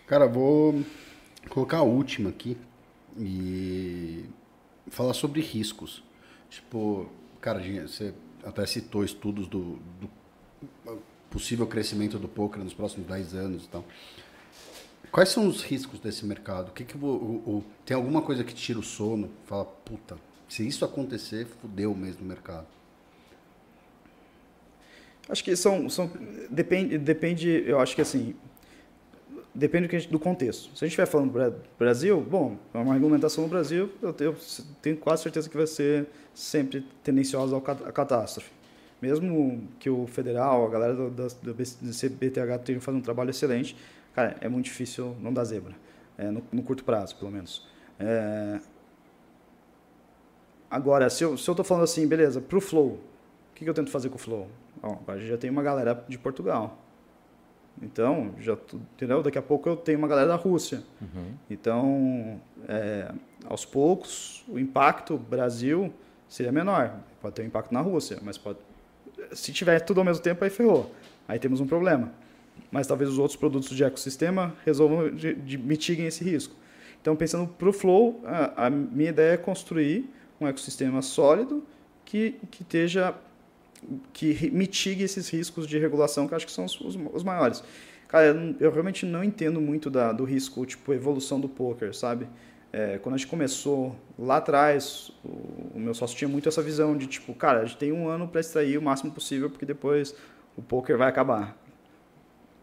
Cara, vou colocar a última aqui e falar sobre riscos. Tipo, cara, você até citou estudos do, do possível crescimento do poker nos próximos 10 anos e tal. Quais são os riscos desse mercado? O que que o, o- tem alguma coisa que tira o sono? Fala, puta, se isso acontecer, fudeu mesmo o mercado. Acho que são, são depende, depende, eu acho que assim, depende do, gente- do contexto. Se a gente estiver falando Bra- Brasil, bom, é uma regulamentação no Brasil, eu tenho, tenho quase certeza que vai ser sempre tendenciosa à catástrofe. Mesmo que o federal, a galera do, da- do CBTH tenha fazendo um trabalho excelente, cara, é muito difícil não dar zebra, é, no, no curto prazo, pelo menos. É, Agora, se eu estou falando assim, beleza, para o Flow, o que, que eu tento fazer com o Flow? Ó, a gente já tem uma galera de Portugal. Então, já, entendeu? Daqui a pouco eu tenho uma galera da Rússia. Então, é, aos poucos, o impacto Brasil seria menor. Pode ter um impacto na Rússia, mas pode... Se tiver tudo ao mesmo tempo, aí ferrou. Aí temos um problema. Mas talvez os outros produtos de ecossistema resolvam, de, de- mitiguem esse risco. Então, pensando para o Flow, a, a minha ideia é construir um ecossistema sólido que, que esteja que mitigue esses riscos de regulação que acho que são os, os- os maiores. Cara, eu, eu realmente não entendo muito da, do risco, tipo, evolução do poker, sabe? É, quando a gente começou lá atrás, o, o meu sócio tinha muito essa visão de, tipo, cara, a gente tem um ano para extrair o máximo possível, porque depois o poker vai acabar.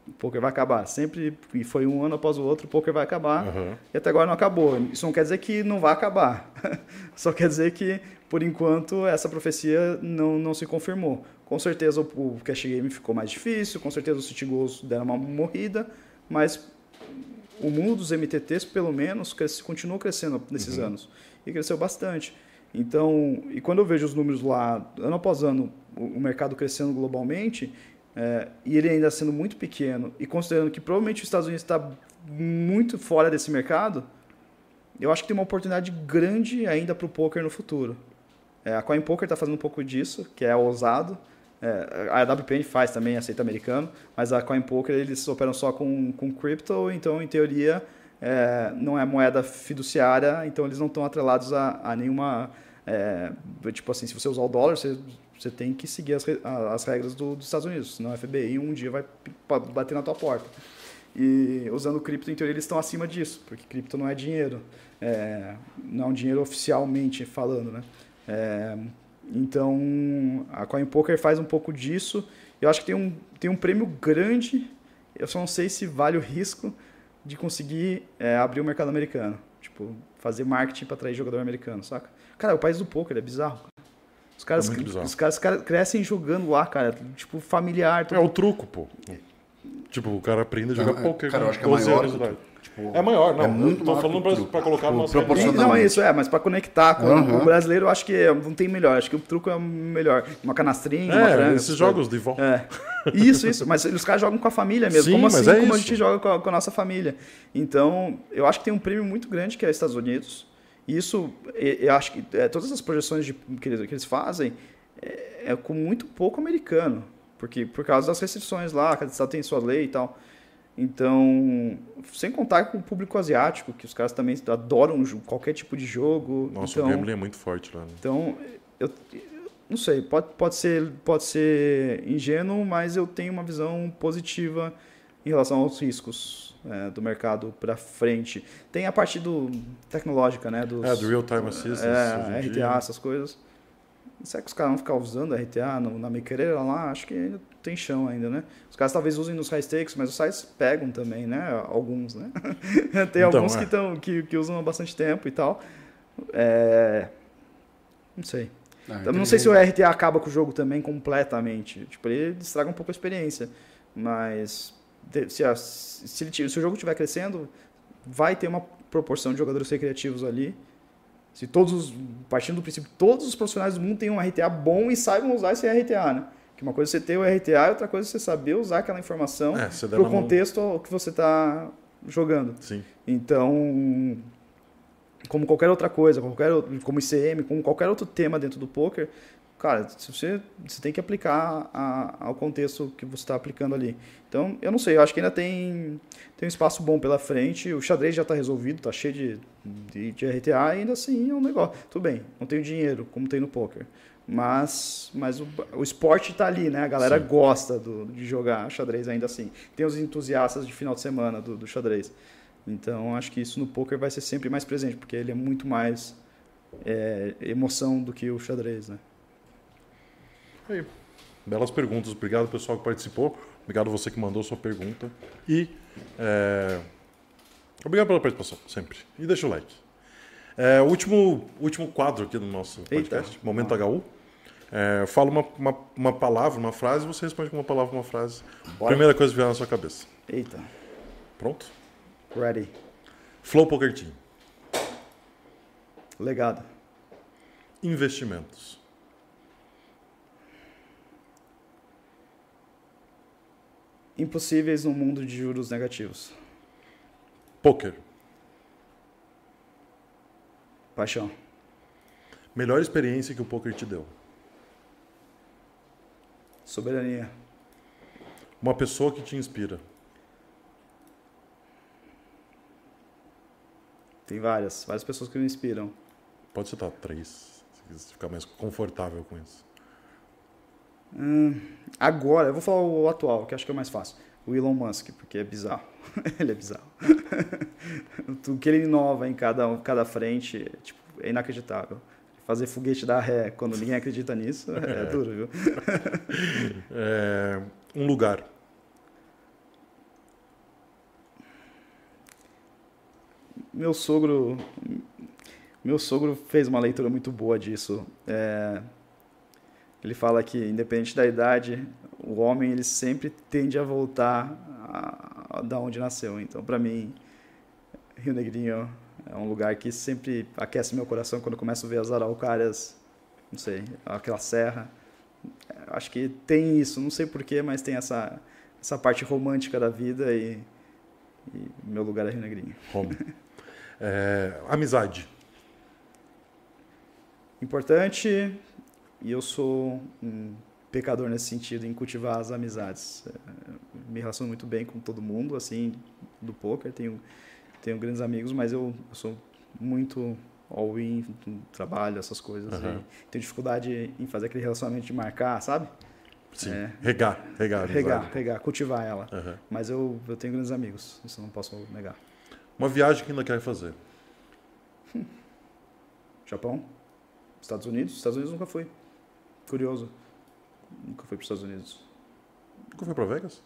O poker vai acabar. Sempre, e foi um ano após o outro, o poker vai acabar. Aham. E até agora não acabou. Isso não quer dizer que não vai acabar. [LAUGHS] Só quer dizer que, por enquanto, essa profecia não, não se confirmou. Com certeza o, o cash game ficou mais difícil, com certeza os city goals deram uma morrida, mas o mundo dos MTTs, pelo menos, cresce, continuou crescendo nesses anos. E cresceu bastante. Então, e quando eu vejo os números lá, ano após ano, o, o mercado crescendo globalmente, é, e ele ainda sendo muito pequeno, e considerando que provavelmente os Estados Unidos está muito fora desse mercado, eu acho que tem uma oportunidade grande ainda para o poker no futuro. É, a Coin Poker está fazendo um pouco disso, que é ousado. É, a WPN faz também, aceita americano, mas a Coin Poker eles operam só com, com crypto, então em teoria é, não é moeda fiduciária, então eles não estão atrelados a, a nenhuma. é, tipo assim, se você usar o dólar, você, você tem que seguir as, a- as regras do- dos Estados Unidos, senão o FBI um dia vai bater na tua porta. E usando cripto, em teoria, eles estão acima disso, porque cripto não é dinheiro, é, não é um dinheiro oficialmente falando, né? É, então, a Coin Poker faz um pouco disso. Eu acho que tem um, tem um prêmio grande, eu só não sei se vale o risco de conseguir é, abrir o mercado americano. Tipo, fazer marketing para atrair jogador americano, saca? Cara, é o país do poker é bizarro. Os caras, É bizarro. os caras, os caras crescem jogando lá, cara. Tipo, familiar. É tudo. o truco, pô. Tipo, o cara aprende a jogar é- poker cara, eu acho que é 12 maior Tipo, É maior, não. é muito eu tô maior falando pra colocar Tipo, numa proporcional. Não, é isso, é, mas para conectar com Aham. o brasileiro, eu acho que não tem melhor. Acho que o truco é o melhor. Uma canastrinha, uma É, franga. esses jogos de volta. É. Isso, isso. Mas os caras jogam com a família mesmo. Sim, como assim? é como a isso. gente joga com a, com a nossa família. Então, eu acho que tem um prêmio muito grande que é Estados Unidos. E isso, eu acho que é, todas as projeções de- que, eles, que eles fazem é, é com muito pouco americano. Porque, por causa das restrições lá, cada estado tem sua lei e tal. Então, sem contar com o público asiático, que os caras também adoram qualquer tipo de jogo. Nossa, então, o gambling é muito forte lá. Né? então, eu, eu não sei, pode, pode, ser, pode ser ingênuo, mas eu tenho uma visão positiva em relação aos riscos é, do mercado para frente. Tem a parte do tecnológica, né? Dos, É, do Real Time Assistance. é, RTA, dia. essas coisas. Será que os caras vão ficar usando RTA no, na miqueira lá? Acho que tem chão ainda, né? Os caras talvez usem nos high stakes, mas os sites pegam também, né? Alguns, né? [LAUGHS] tem Então, alguns é. que, tão, que, que usam há bastante tempo e tal. É... Não sei. Ah, não sei se o RTA acaba com o jogo também completamente. Tipo, ele estraga um pouco a experiência. Mas se, a- se, ele se o jogo estiver crescendo, vai ter uma proporção de jogadores recreativos ali. Se todos os, partindo do princípio, todos os profissionais do mundo têm um RTA bom e saibam usar esse RTA, né? Que uma coisa é você ter o RTA e outra coisa é você saber usar aquela informação É, para o mão- contexto ao que você está jogando. Sim. Então, como qualquer outra coisa, qualquer, como ICM, como qualquer outro tema dentro do poker, cara, você, você tem que aplicar a- ao contexto que você está aplicando ali. Então, eu não sei, eu acho que ainda tem, tem um espaço bom pela frente. O xadrez já está resolvido, está cheio de, de, de RTA e ainda assim é um negócio. Tudo bem, não tenho dinheiro, como tem no poker. Mas, mas o, o esporte está ali, né? A galera Sim. gosta do, de jogar xadrez ainda assim. Tem os entusiastas de final de semana do, do xadrez. Então, acho que isso no poker vai ser sempre mais presente, porque ele é muito mais é, emoção do que o xadrez, né? Aí. Belas perguntas. Obrigado, pessoal, que participou. Obrigado você que mandou sua pergunta. E é, obrigado pela participação, sempre. E deixa o like. É, último, último quadro aqui do nosso Eita. podcast, Momento HU. É, fala uma, uma, uma palavra, uma frase, você responde com uma palavra, uma frase. Bora. Primeira coisa que vier na sua cabeça. Eita, Pronto? ready. Flow Poker Team. Legado. Investimentos. Impossíveis no mundo de juros negativos. Poker. Paixão. Melhor experiência que o poker te deu. Soberania. Uma pessoa que te inspira. Tem várias, várias pessoas que me inspiram. Pode citar três, se quiser ficar mais confortável com isso. Hum, agora, eu vou falar o atual, que acho que é o mais fácil. O Elon Musk, porque é bizarro. [LAUGHS] ele é bizarro. [LAUGHS] o que ele inova em cada, cada frente tipo, é inacreditável. Fazer foguete dar ré quando ninguém acredita nisso [LAUGHS] é duro, viu? É, um lugar. Meu sogro, meu sogro fez uma leitura muito boa disso. É, ele fala que, independente da idade, o homem ele sempre tende a voltar a, a, da onde nasceu. Então, para mim, Rio Negrinho é um lugar que sempre aquece meu coração quando começo a ver as araucárias, não sei, aquela serra. Acho que tem isso, não sei porquê, mas tem essa, essa parte romântica da vida e, e meu lugar é Rio Negrinho. É, amizade. importante e eu sou um pecador nesse sentido em cultivar as amizades. É, Me relaciono muito bem com todo mundo, assim, do poker, tenho tenho grandes amigos, mas eu, eu sou muito all-in trabalho, essas coisas. E tenho dificuldade em fazer aquele relacionamento de marcar, sabe? Sim. É. Regar. Regar. a amizade. Regar, regar, cultivar ela. Aham. Mas eu, eu tenho grandes amigos, isso eu não posso negar. Uma viagem que ainda quer fazer. [LAUGHS] Japão, Estados Unidos, Estados Unidos nunca fui. Curioso. Nunca fui para os Estados Unidos. Nunca foi pra Vegas?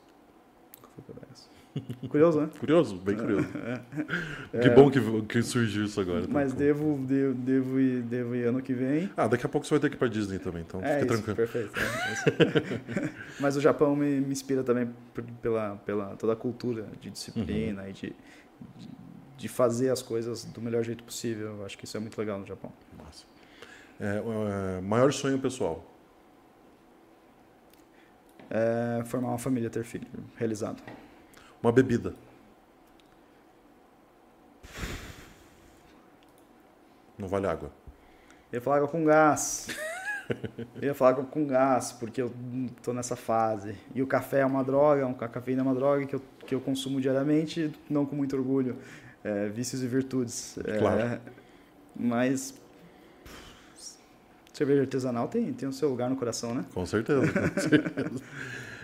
Nunca fui para Vegas. [LAUGHS] Curioso, né? Curioso? Bem curioso. [LAUGHS] Que bom que, que surgiu isso agora. tá? Mas devo, devo, devo, ir, devo ir ano que vem. Ah, daqui a pouco você vai ter que ir pra Disney também, então é fica isso, tranquilo. perfeito. é. [LAUGHS] Mas o Japão me, me inspira também pela, pela toda a cultura de disciplina Uhum. e de, de, de fazer as coisas do melhor jeito possível. Eu acho que isso é muito legal no Japão. Massa. É, é, maior sonho pessoal. É formar uma família, ter filho, realizado. Uma bebida. Não vale água. Eu ia falar água com gás. Eu ia falar água com gás, porque eu tô nessa fase. E o café é uma droga, a cafeína é uma droga que eu que eu consumo diariamente, não com muito orgulho, é, vícios e virtudes. É, Claro. mas cerveja artesanal tem, tem o seu lugar no coração, né? Com certeza, com certeza.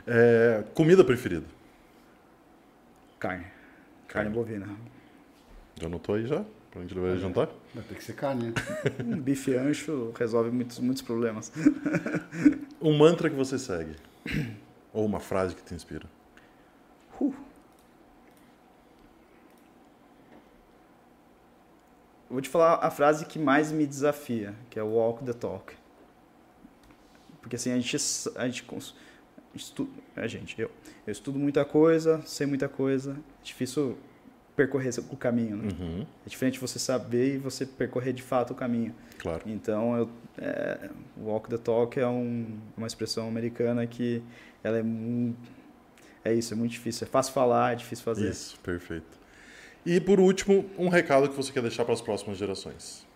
É, comida preferida? Carne. Carne bovina. Já anotou aí já? Pra gente levar jantar? Vai ter que ser carne, né? [LAUGHS] Um bife ancho resolve muitos, muitos problemas. [LAUGHS] Um mantra que você segue? [CLEARS THROAT] Ou uma frase que te inspira? Uh. Eu vou te falar a frase que mais me desafia, que é walk the talk. Porque assim, a gente, a gente, cons- estu- a gente eu, eu estudo muita coisa, sei muita coisa, é difícil percorrer o caminho, né? Uhum, É diferente você saber e você percorrer de fato o caminho. claro. Então, eu, é, walk the talk é um- uma expressão americana que ela é mu- é isso, é muito difícil. É fácil falar, é difícil fazer. Isso, perfeito. E por último, um recado que você quer deixar para as próximas gerações.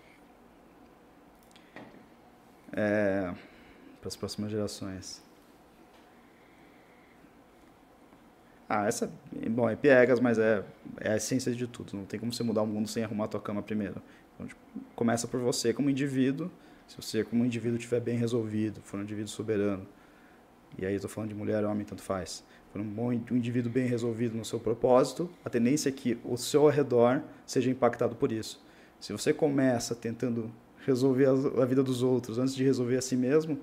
É, para as próximas gerações. Ah, essa, bom, é piegas, mas é, é a essência de tudo. Não tem como você mudar o mundo sem arrumar a tua cama primeiro. Então, tipo, começa por você como indivíduo. Se você como indivíduo estiver bem resolvido, for um indivíduo soberano, e aí estou falando de mulher homem, tanto faz, for um, bom, um indivíduo bem resolvido no seu propósito, a tendência é que o seu redor seja impactado por isso. Se você começa tentando resolver a, vida dos outros antes de resolver a si mesmo,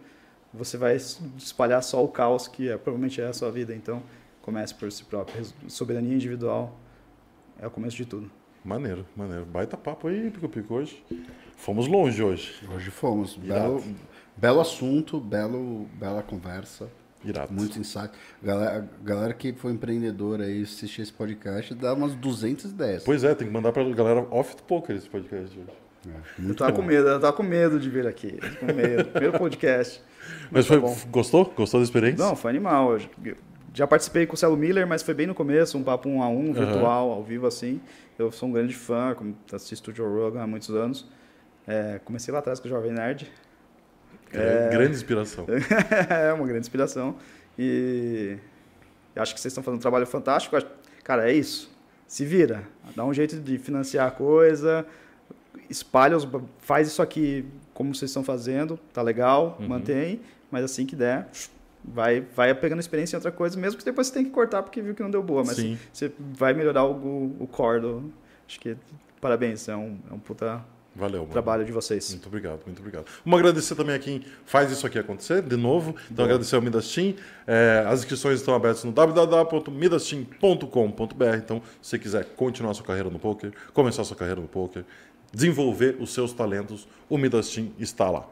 você vai es- espalhar só o caos que é, provavelmente é a sua vida. Então, comece por si próprio. Soberania individual é o começo de tudo. Maneiro, maneiro. Baita papo aí, Pico Pico, hoje. Fomos longe hoje. Hoje fomos. Irado. Belo, belo assunto, belo, bela conversa. Irado. Muito insight. Galera, galera que foi empreendedora aí, assistir esse podcast, dá umas 200 ideias. Pois é, tem que mandar pra galera off do poker esse podcast hoje. É, Eu muito tava bom. com medo, eu tava com medo de vir aqui. Com medo. Primeiro podcast. Mas tá foi, gostou? Gostou da experiência? Não, foi animal. Eu já- já participei com o Celo Miller, mas foi bem no começo, um papo um a um, virtual, ao vivo assim. Eu sou um grande fã, como assisto o Joe Rogan há muitos anos. É, comecei lá atrás com o Jovem Nerd. Gra- Grande inspiração. [LAUGHS] é uma grande inspiração. E acho que vocês estão fazendo um trabalho fantástico. Cara, é isso. Se vira. Dá um jeito de financiar a coisa. Espalha, os, faz isso aqui como vocês estão fazendo. Tá legal, Uhum. mantém. Mas assim que der, vai, vai pegando experiência em outra coisa. Mesmo que depois você tenha que cortar porque viu que não deu boa. Mas Sim. você vai melhorar o, o core do... Acho que parabéns. É um, é um puta Valeu, mano. trabalho de vocês. Muito obrigado, muito obrigado. Vamos agradecer também a quem faz isso aqui acontecer, de novo. Então, agradecer ao Midas Team. É, as inscrições estão abertas no www.midasteam.com.br. Então, se você quiser continuar sua carreira no poker, começar sua carreira no poker, desenvolver os seus talentos, o Midas Team está lá.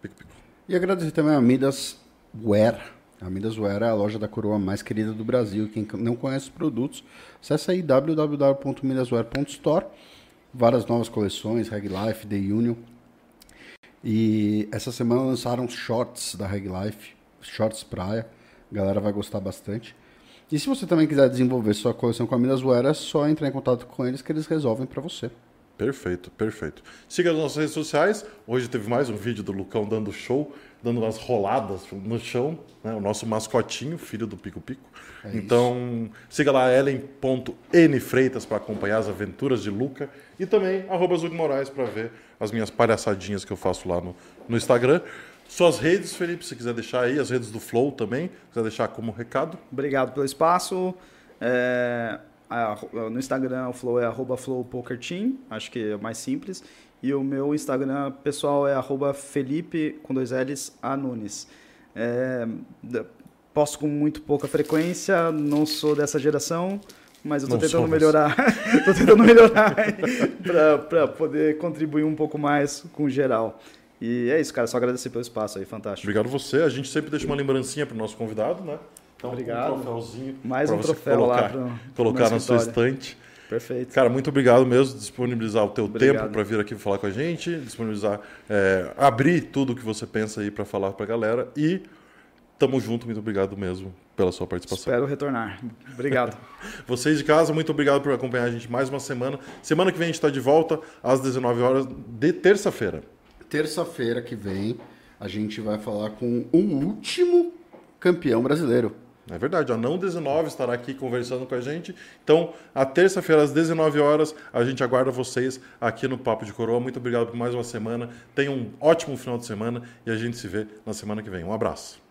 Pico, pico. E agradecer também a Midas Wear. A Wear é a loja da coroa mais querida do Brasil. Quem não conhece os produtos, acessa aí www.midaswear.store. Várias novas coleções, Reg Life, The Union. E essa semana lançaram shorts da Reg Life, shorts praia. A galera vai gostar bastante. E se você também quiser desenvolver sua coleção com a Midas Wear, é só entrar em contato com eles que eles resolvem para você. Perfeito, perfeito. Siga as nossas redes sociais. Hoje teve mais um vídeo do Lucão dando show, dando umas roladas no chão, né? o nosso mascotinho, filho do Pico Pico. então, siga lá ellen.nfreitas para acompanhar as aventuras de Luca e também arroba Moraes para ver as minhas palhaçadinhas que eu faço lá no, no Instagram. Suas redes, Felipe, se quiser deixar aí, as redes do Flow também, se quiser deixar como recado. Obrigado pelo espaço. É, no Instagram o Flow é arroba flowpokerteam, acho que é o mais simples. E o meu Instagram pessoal é arroba Felipe, com dois L's, A Nunes. É, posto com muito pouca frequência, não sou dessa geração, mas eu estou Não tentando somos. melhorar. [LAUGHS] Estou tentando melhorar [LAUGHS] para poder contribuir um pouco mais com o geral. E é isso, cara. Só agradecer pelo espaço aí, fantástico. Obrigado você. A gente sempre deixa uma lembrancinha para o nosso convidado, né? Então, Obrigado. um troféuzinho. Mais um troféu colocar, lá pro- colocar na sua estante. Perfeito. Cara, muito obrigado mesmo disponibilizar o teu Obrigado. tempo para vir aqui falar com a gente, disponibilizar, é, abrir tudo o que você pensa aí para falar para a galera e tamo junto, muito obrigado mesmo pela sua participação. Espero retornar. Obrigado. [LAUGHS] Vocês de casa, muito obrigado por acompanhar a gente mais uma semana. Semana que vem a gente está de volta às 19 horas de terça-feira. Terça-feira que vem, a gente vai falar com o último campeão brasileiro. É verdade, a Não 19 estará aqui conversando com a gente. Então, a terça-feira, às 19 horas, a gente aguarda vocês aqui no Papo de Coroa. Muito obrigado por mais uma semana. Tenham um ótimo final de semana e a gente se vê na semana que vem. Um abraço.